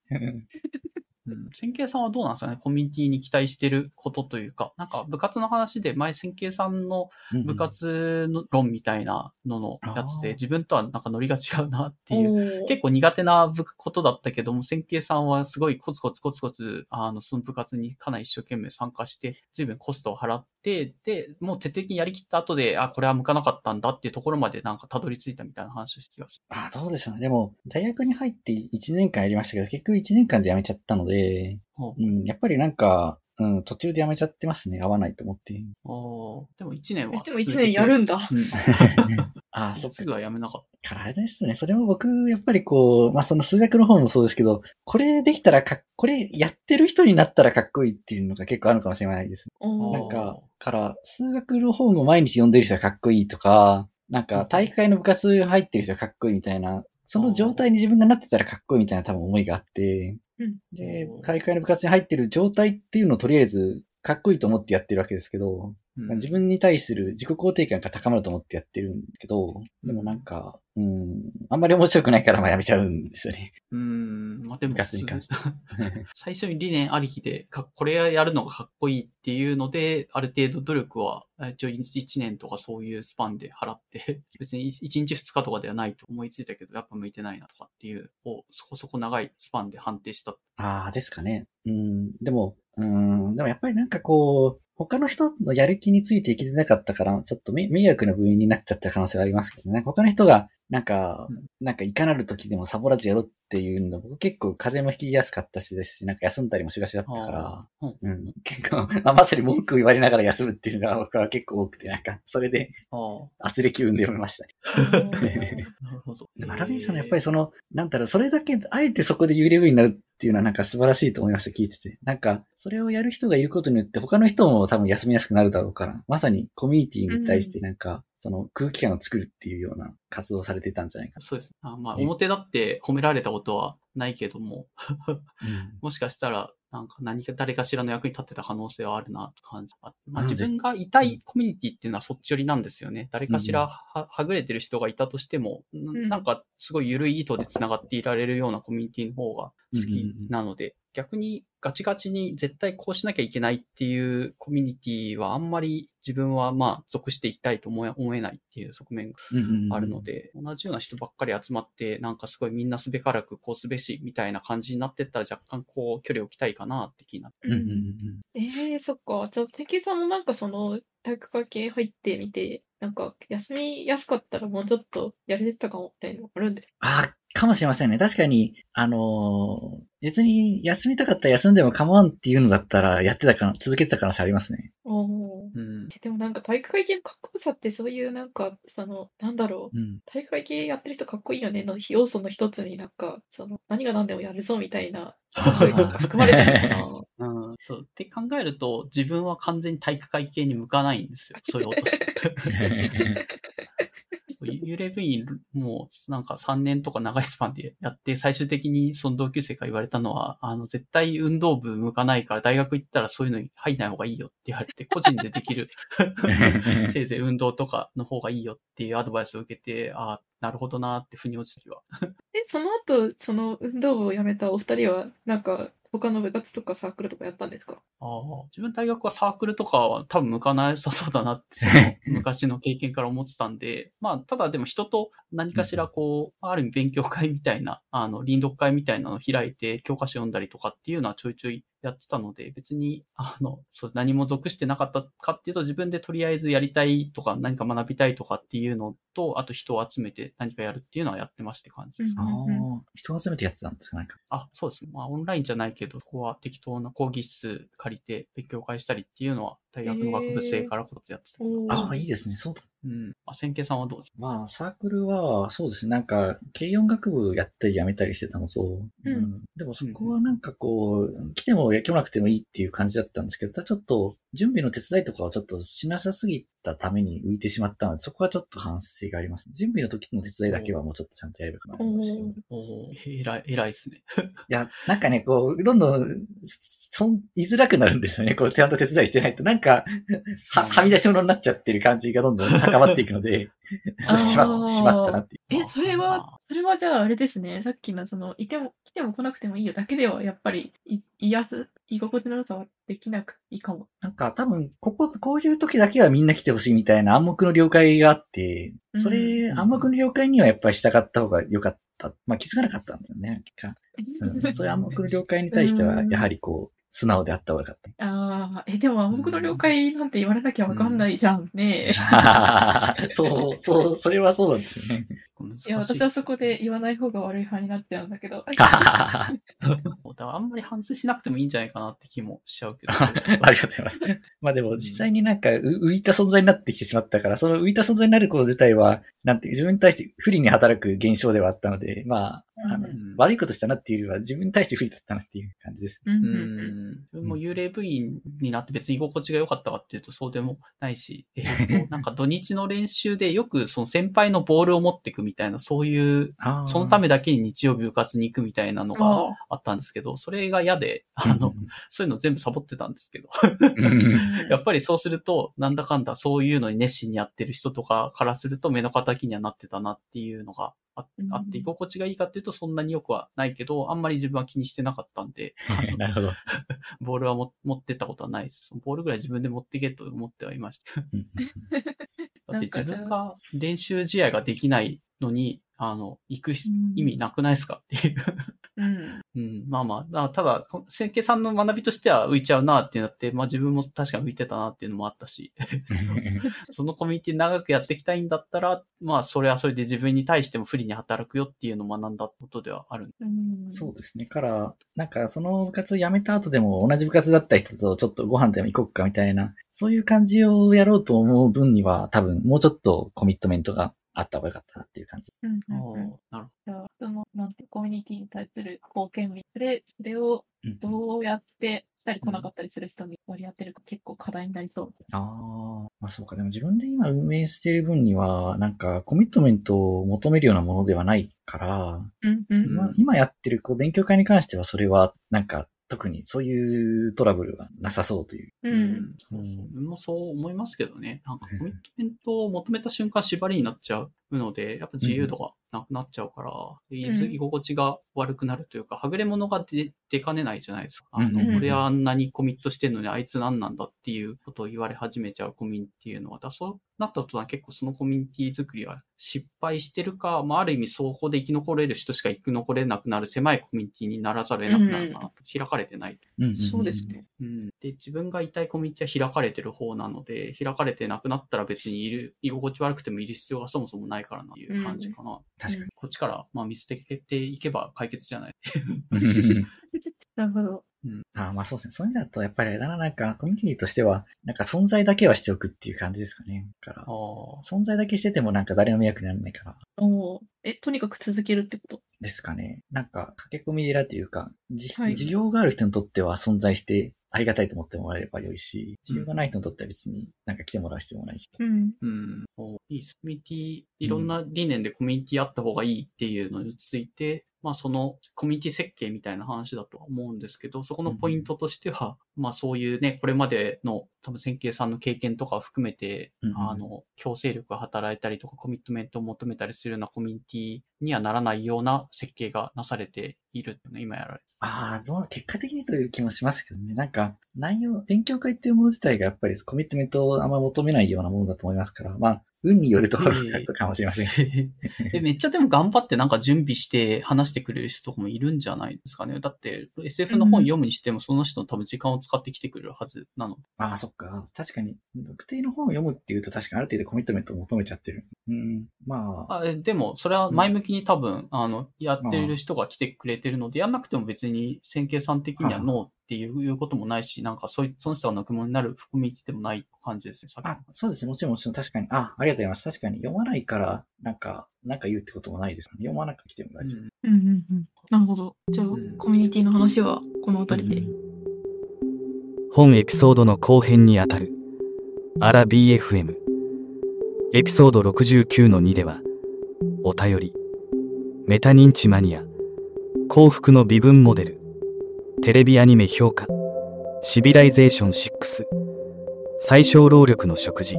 [SPEAKER 2] うん。
[SPEAKER 3] うん。千慶さんはどうなんですかね？コミュニティに期待してることというか、なんか部活の話で前千慶さんの部活の論みたいなののやつで、自分とはなんかノリが違うなっていう結構苦手な部ことだったけども、千慶さんはすごいコツコツコツコツ、あの、その部活にかなり一生懸命参加して、随分コストを払って、で、もう徹底的にやりきった後で、あ、これは向かなかったんだっていうところまでなんかたどり着いたみたいな話をしてた。
[SPEAKER 2] あ、どうでしょうね。でも、大学に入って1年間やりましたけど、結局1年間で辞めちゃったので、
[SPEAKER 3] ほ
[SPEAKER 2] うん、やっぱりなんか、うん、途中で辞めちゃってますね。合わないと思って。
[SPEAKER 3] おーでも1年は。
[SPEAKER 1] えでも一年やるんだ。
[SPEAKER 3] うん。
[SPEAKER 2] あ、そっか。
[SPEAKER 3] すぐはやめなかっ
[SPEAKER 2] からあれですね。それも僕、やっぱりこう、まあ、その数学の方もそうですけど、これできたらかっ、これやってる人になったらかっこいいっていうのが結構あるかもしれないです。なんか、から、数学の本を毎日読んでる人はかっこいいとか、なんか、大会の部活入ってる人はかっこいいみたいな、その状態に自分がなってたらかっこいいみたいな多分思いがあって、
[SPEAKER 1] うん
[SPEAKER 2] で、大会の部活に入ってる状態っていうのをとりあえず、かっこいいと思ってやってるわけですけど、
[SPEAKER 3] うん
[SPEAKER 2] 自分に対する自己肯定感が高まると思ってやってるんですけど、でもなんか、うん、あんまり面白くないからまあやめちゃうんですよね。
[SPEAKER 3] うーん、まあでも。最初に理念ありきで、かこれやるのがかっこいいっていうので、ある程度努力は、え一応1年とかそういうスパンで払って、別に1日2日とかではないと思いついたけど、やっぱ向いてないなとかっていう、をそこそこ長いスパンで判定した。
[SPEAKER 2] ああ、ですかね。うん、でも、うん、でもやっぱりなんかこう、他の人のやる気についていけてなかったから、ちょっと迷惑な部員になっちゃった可能性はありますけどね。他の人が、なんか、
[SPEAKER 3] うん
[SPEAKER 2] なんかいかなる時でもサボらずやろうっていうの、僕結構風邪もひきやすかったしですし、なんか休んだりもしがちだったから、うん、結構、まあ、まさに文句言われながら休むっていうのが僕は結構多くて、なんか、それで
[SPEAKER 3] あ
[SPEAKER 2] 圧力運で読みましたね。
[SPEAKER 3] あ、なるほど。
[SPEAKER 2] でもアラビーさんのやっぱりその、なんだろう、それだけ、あえてそこで幽霊部になるっていうのはなんか素晴らしいと思いました、聞いてて。なんか、それをやる人がいることによって他の人も多分休みやすくなるだろうから、まさにコミュニティに対してなんか、その空気感を作るっていうような活動をされてたんじゃないか
[SPEAKER 3] そうです。あまあ、
[SPEAKER 2] ね
[SPEAKER 3] 表だって褒められたことはないけども、
[SPEAKER 2] な。うん。
[SPEAKER 3] もしかしたら、なんか何か誰かしらの役に立ってた可能性はあるなと感じまあ、
[SPEAKER 2] うん
[SPEAKER 3] 自分がいたいコミュニティっていうのはそっち寄りなんですよね。誰かしらははぐれてる人がいたとしても、
[SPEAKER 1] ん。
[SPEAKER 3] なんかすごい緩い糸で繋がっていられるようなコミュニティの方が好きなので、逆にガチガチに絶対こうしなきゃいけないっていうコミュニティはあんまり自分はまあ属していきたいと思え思えないっていう側面が
[SPEAKER 2] うんうんうん
[SPEAKER 3] あるので、同じような人ばっかり集まって、なんかすごいみんなすべからくこうすべしみたいな感じになってったら若干こう距離を置きたいかなって気になって。
[SPEAKER 2] うんうんうん
[SPEAKER 1] ええそっか。じゃあ、関さんもなんかその、体育会系入ってみて、なんか、休みやすかったらもうちょっとやれてたかも、みたいなのあるんです
[SPEAKER 2] あ、かもしれませんね。確かに、あのー別に休みたかったら休んでも構わんっていうのだったらやってたかな、続けてた可能性ありますね。
[SPEAKER 1] おー
[SPEAKER 3] うん。
[SPEAKER 1] でもなんか体育会系のかっこよさってそういうなんか、その、なんだろう。
[SPEAKER 2] うん。
[SPEAKER 1] 体育会系やってる人かっこいいよねの要素の一つになんか、その、何が何でもやるぞみたいな、そういうのが含まれてるのかな。
[SPEAKER 3] うん、そう。って考えると、自分は完全に体育会系に向かないんですよ。そういう落として。そう幽霊部員もうなんか3年とか長いスパンでやって、最終的にその同級生から言われたのは、あの、絶対運動部向かないから大学行ったらそういうのに入んない方がいいよって言われて、個人でできる、せいぜい運動とかの方がいいよっていうアドバイスを受けて、ああ、なるほどなーって腑に落ちた時は。
[SPEAKER 1] え、その後、その運動部を辞めたお二人は、なんか、他の部活とかサークルとかやったんですか？
[SPEAKER 3] ああ、自分大学はサークルとかは多分向かなさそうだなって、そ の昔の経験から思ってたんで、まあ、ただでも人と何かしらこう、ある意味勉強会みたいな、あの、臨読会みたいなのを開いて教科書読んだりとかっていうのはちょいちょいやってたので、別に、あの、そう、何も属してなかったかっていうと自分でとりあえずやりたいとか何か学びたいとかっていうのと、あと人を集めて何かやるっていうのはやってまして感じです。
[SPEAKER 2] ああ、人を集めてやってたんですかなんか。
[SPEAKER 3] あ、そうですね。まあ、オンラインじゃないけど、ここは適当な講義室借りて勉強会したりっていうのは、大学の学部生からこそやってたけど。
[SPEAKER 2] ああ、いいですね。そうだ。
[SPEAKER 3] うん。あ、千慶さんはどうですか？
[SPEAKER 2] まあ、サークルは、そうですね。なんか、軽音楽部やったりやめたりしてたのそう。
[SPEAKER 1] うん
[SPEAKER 2] でもそこはなんかこう、来ても来なくてもいいっていう感じだったんですけど、ただちょっと、準備の手伝いとかはちょっとしなさすぎたために浮いてしまったので、そこはちょっと反省があります。準備の時の手伝いだけはもうちょっとちゃんとやればいいかなと思いました。
[SPEAKER 3] 偉い、偉いですね。
[SPEAKER 2] いや、なんかね、こう、どんどん、そん、居づらくなるんですよね。こう、ちゃんと手伝いしてないと。なんか、は、はみ出し物になっちゃってる感じがどんどん高まっていくので、しま、しまったなっていう。
[SPEAKER 1] え、それは、それはじゃああれですね。さっきのその、いても、来ても来なくてもいいよだけでは、やっぱり、い、いやす、居心地の良さはできなくていいかも。
[SPEAKER 2] なんか多分、ここ、こういう時だけはみんな来てほしいみたいな暗黙の了解があって、それ、
[SPEAKER 3] うん
[SPEAKER 2] 暗黙の了解にはやっぱり従った方が良かった。まあ気づかなかったんですよね。結果うん、そういう 暗黙の了解に対しては、やはりこう、素直であった方が良かった。
[SPEAKER 1] ああ、え、でも暗黙の了解なんて言われなきゃわかんないじゃんね。
[SPEAKER 2] そう、そう、それはそうなんですよね。
[SPEAKER 1] いや、私はそこで言わない方が悪い派になっちゃうんだけど。
[SPEAKER 3] だからあんまり反省しなくてもいいんじゃないかなって気もしちゃうけど。
[SPEAKER 2] ありがとうございます。まあでも実際になんかう浮いた存在になってきてしまったから、その浮いた存在になること自体は、なんていう自分に対して不利に働く現象ではあったので、まあ、あの
[SPEAKER 3] うん
[SPEAKER 2] 悪いことしたなっていうよりは自分に対して不利だったなっていう感じです。
[SPEAKER 1] うん。
[SPEAKER 3] 自分も幽霊部員になって別に居心地が良かったかっていうとそうでもないし、えっと、なんか土日の練習でよくその先輩のボールを持ってくみたいな、そういう、そのためだけに日曜日部活に行くみたいなのが
[SPEAKER 1] あ
[SPEAKER 3] あったんですけど、それが嫌で、あの、そういうの全部サボってたんですけど、
[SPEAKER 2] うん。
[SPEAKER 3] やっぱりそうすると、なんだかんだそういうのに熱心にやってる人とかからすると目の敵にはなってたなっていうのがあって、居心地がいいかっていうとそんなによくはないけど、あんまり自分は気にしてなかったんで、
[SPEAKER 2] なるほど。
[SPEAKER 3] ボールはも持ってったことはないです。ボールぐらい自分で持ってけと思ってはいました。
[SPEAKER 2] うん
[SPEAKER 3] だって自分が練習試合ができないのに、あの、行く意味なくないですかっていう。
[SPEAKER 1] うん。
[SPEAKER 3] うん、まあまあ、だただ、千家さんの学びとしては浮いちゃうなってなって、まあ自分も確かに浮いてたなっていうのもあったし、そのコミュニティ長くやっていきたいんだったら、まあそれはそれで自分に対しても不利に働くよっていうのを学んだことではある。
[SPEAKER 1] うん
[SPEAKER 2] そうですね。から、なんかその部活を辞めた後でも同じ部活だった人とちょっとご飯でも行こうかみたいな、そういう感じをやろうと思う分には多分もうちょっとコミットメントがあった方がよかったなっていう感じ。
[SPEAKER 1] うん
[SPEAKER 3] あ
[SPEAKER 1] うんうん
[SPEAKER 3] なるほ
[SPEAKER 1] じゃあ、その、なんて、コミュニティに対する貢献日、それ、それを
[SPEAKER 2] うん
[SPEAKER 1] どうやって来たり来なかったりする人に割り当てるか結構課題になりそう。
[SPEAKER 2] ああ、まあそうか。でも自分で今運営している分には、なんかコミットメントを求めるようなものではないから、
[SPEAKER 1] うんうん
[SPEAKER 3] うん
[SPEAKER 2] まあ今やってるこう勉強会に関してはそれはなんか特にそういうトラブルはなさそうという。
[SPEAKER 1] う。
[SPEAKER 3] うんん。そうそう自分もそう思いますけどね。なんかコミットメントを求めた瞬間縛りになっちゃうので、やっぱ自由度がなくなっちゃうから、居
[SPEAKER 1] うん
[SPEAKER 3] 居心地が悪くなるというか、はぐれ者が出出かねないじゃないですか。あの、
[SPEAKER 2] うんうんうん
[SPEAKER 3] 俺はあんなにコミットしてんのにあいつ何なんだっていうことを言われ始めちゃうコミュニティっていうのは、だそうなった途端結構そのコミュニティ作りは失敗してるか、まあある意味そこで生き残れる人しか生き残れなくなる狭いコミュニティにならざるを得なくなるかな。開かれてない
[SPEAKER 2] うんうんん
[SPEAKER 1] そうですね。
[SPEAKER 3] うん。で、自分がいたいコミュニティは開かれてる方なので、開かれてなくなったら別にいる、居心地悪くてもいる必要がそもそもないからなっていう感じかな。
[SPEAKER 2] 確かに。
[SPEAKER 3] こっちから、まあ見捨てていけば解決じゃない。
[SPEAKER 1] なるほど。
[SPEAKER 2] ああまあそうですね。そういう意味だと、やっぱりあれだな、なんかコミュニティとしては、なんか存在だけはしておくっていう感じですかね。だから
[SPEAKER 3] あ、あ。
[SPEAKER 2] 存在だけしててもなんか誰の迷惑にならないから。
[SPEAKER 1] おーえ、とにかく続けるってこと？
[SPEAKER 2] ですかね。なんか、駆け込み寺というか、じ
[SPEAKER 1] はい
[SPEAKER 2] 事業がある人にとっては存在してありがたいと思ってもらえれば良いし、需要がない人にとっては別になんか来てもらう必要もないし。
[SPEAKER 1] うん。
[SPEAKER 3] うん。いいです。コミュニティ、いろんな理念でコミュニティあった方がいいっていうのについて、まあそのコミュニティ設計みたいな話だとは思うんですけど、そこのポイントとしては、まあそういうね、これまでの多分線形さんの経験とかを含めて、
[SPEAKER 2] うんうん
[SPEAKER 3] あの、強制力が働いたりとかコミットメントを求めたりするようなコミュニティにはならないような設計がなされているってね、今やられて。
[SPEAKER 2] ああ、そう、結果的にという気もしますけどね。なんか、内容、勉強会っていうもの自体がやっぱりコミットメントをあんま求めないようなものだと思いますから、まあ、運によるところがあるかもしれません。
[SPEAKER 3] え、めっちゃでも頑張ってなんか準備して話してくれる人とかもいるんじゃないですかね。だって、SF の本読むにしてもその人の多分時間を使ってきてくれるはずなの。
[SPEAKER 2] ああ、そっか。確かに、特定の本を読むっていうと確かにある程度コミットメントを求めちゃってる。うん。まあ、
[SPEAKER 3] あでも、それは前向きに多分、あの、やってる人が来てくれてるので、やんなくても別に線形さん的にはノーっていういうこともないし、なんかそういその人が泣くものになるコミュニティでもない感じですね。
[SPEAKER 2] あ、そうですね。もちろん、もちろん、確かに。あ、ありがとうございます。確かに、読まないから、なんか、なんか言うってこともないです。読まなくて来ても大丈夫。
[SPEAKER 3] うん
[SPEAKER 1] うんうんうん。なるほど。じゃあ、
[SPEAKER 3] うん
[SPEAKER 1] コミュニティの話はこの辺りで。
[SPEAKER 4] 本エピソードの後編にあたるアラ BFM エピソード69の2ではお便りメタ認知マニア幸福の微分モデルテレビアニメ評価。シビライゼーション6最小労力の食事。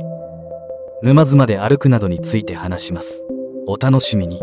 [SPEAKER 4] 沼津まで歩くなどについて話します。お楽しみに。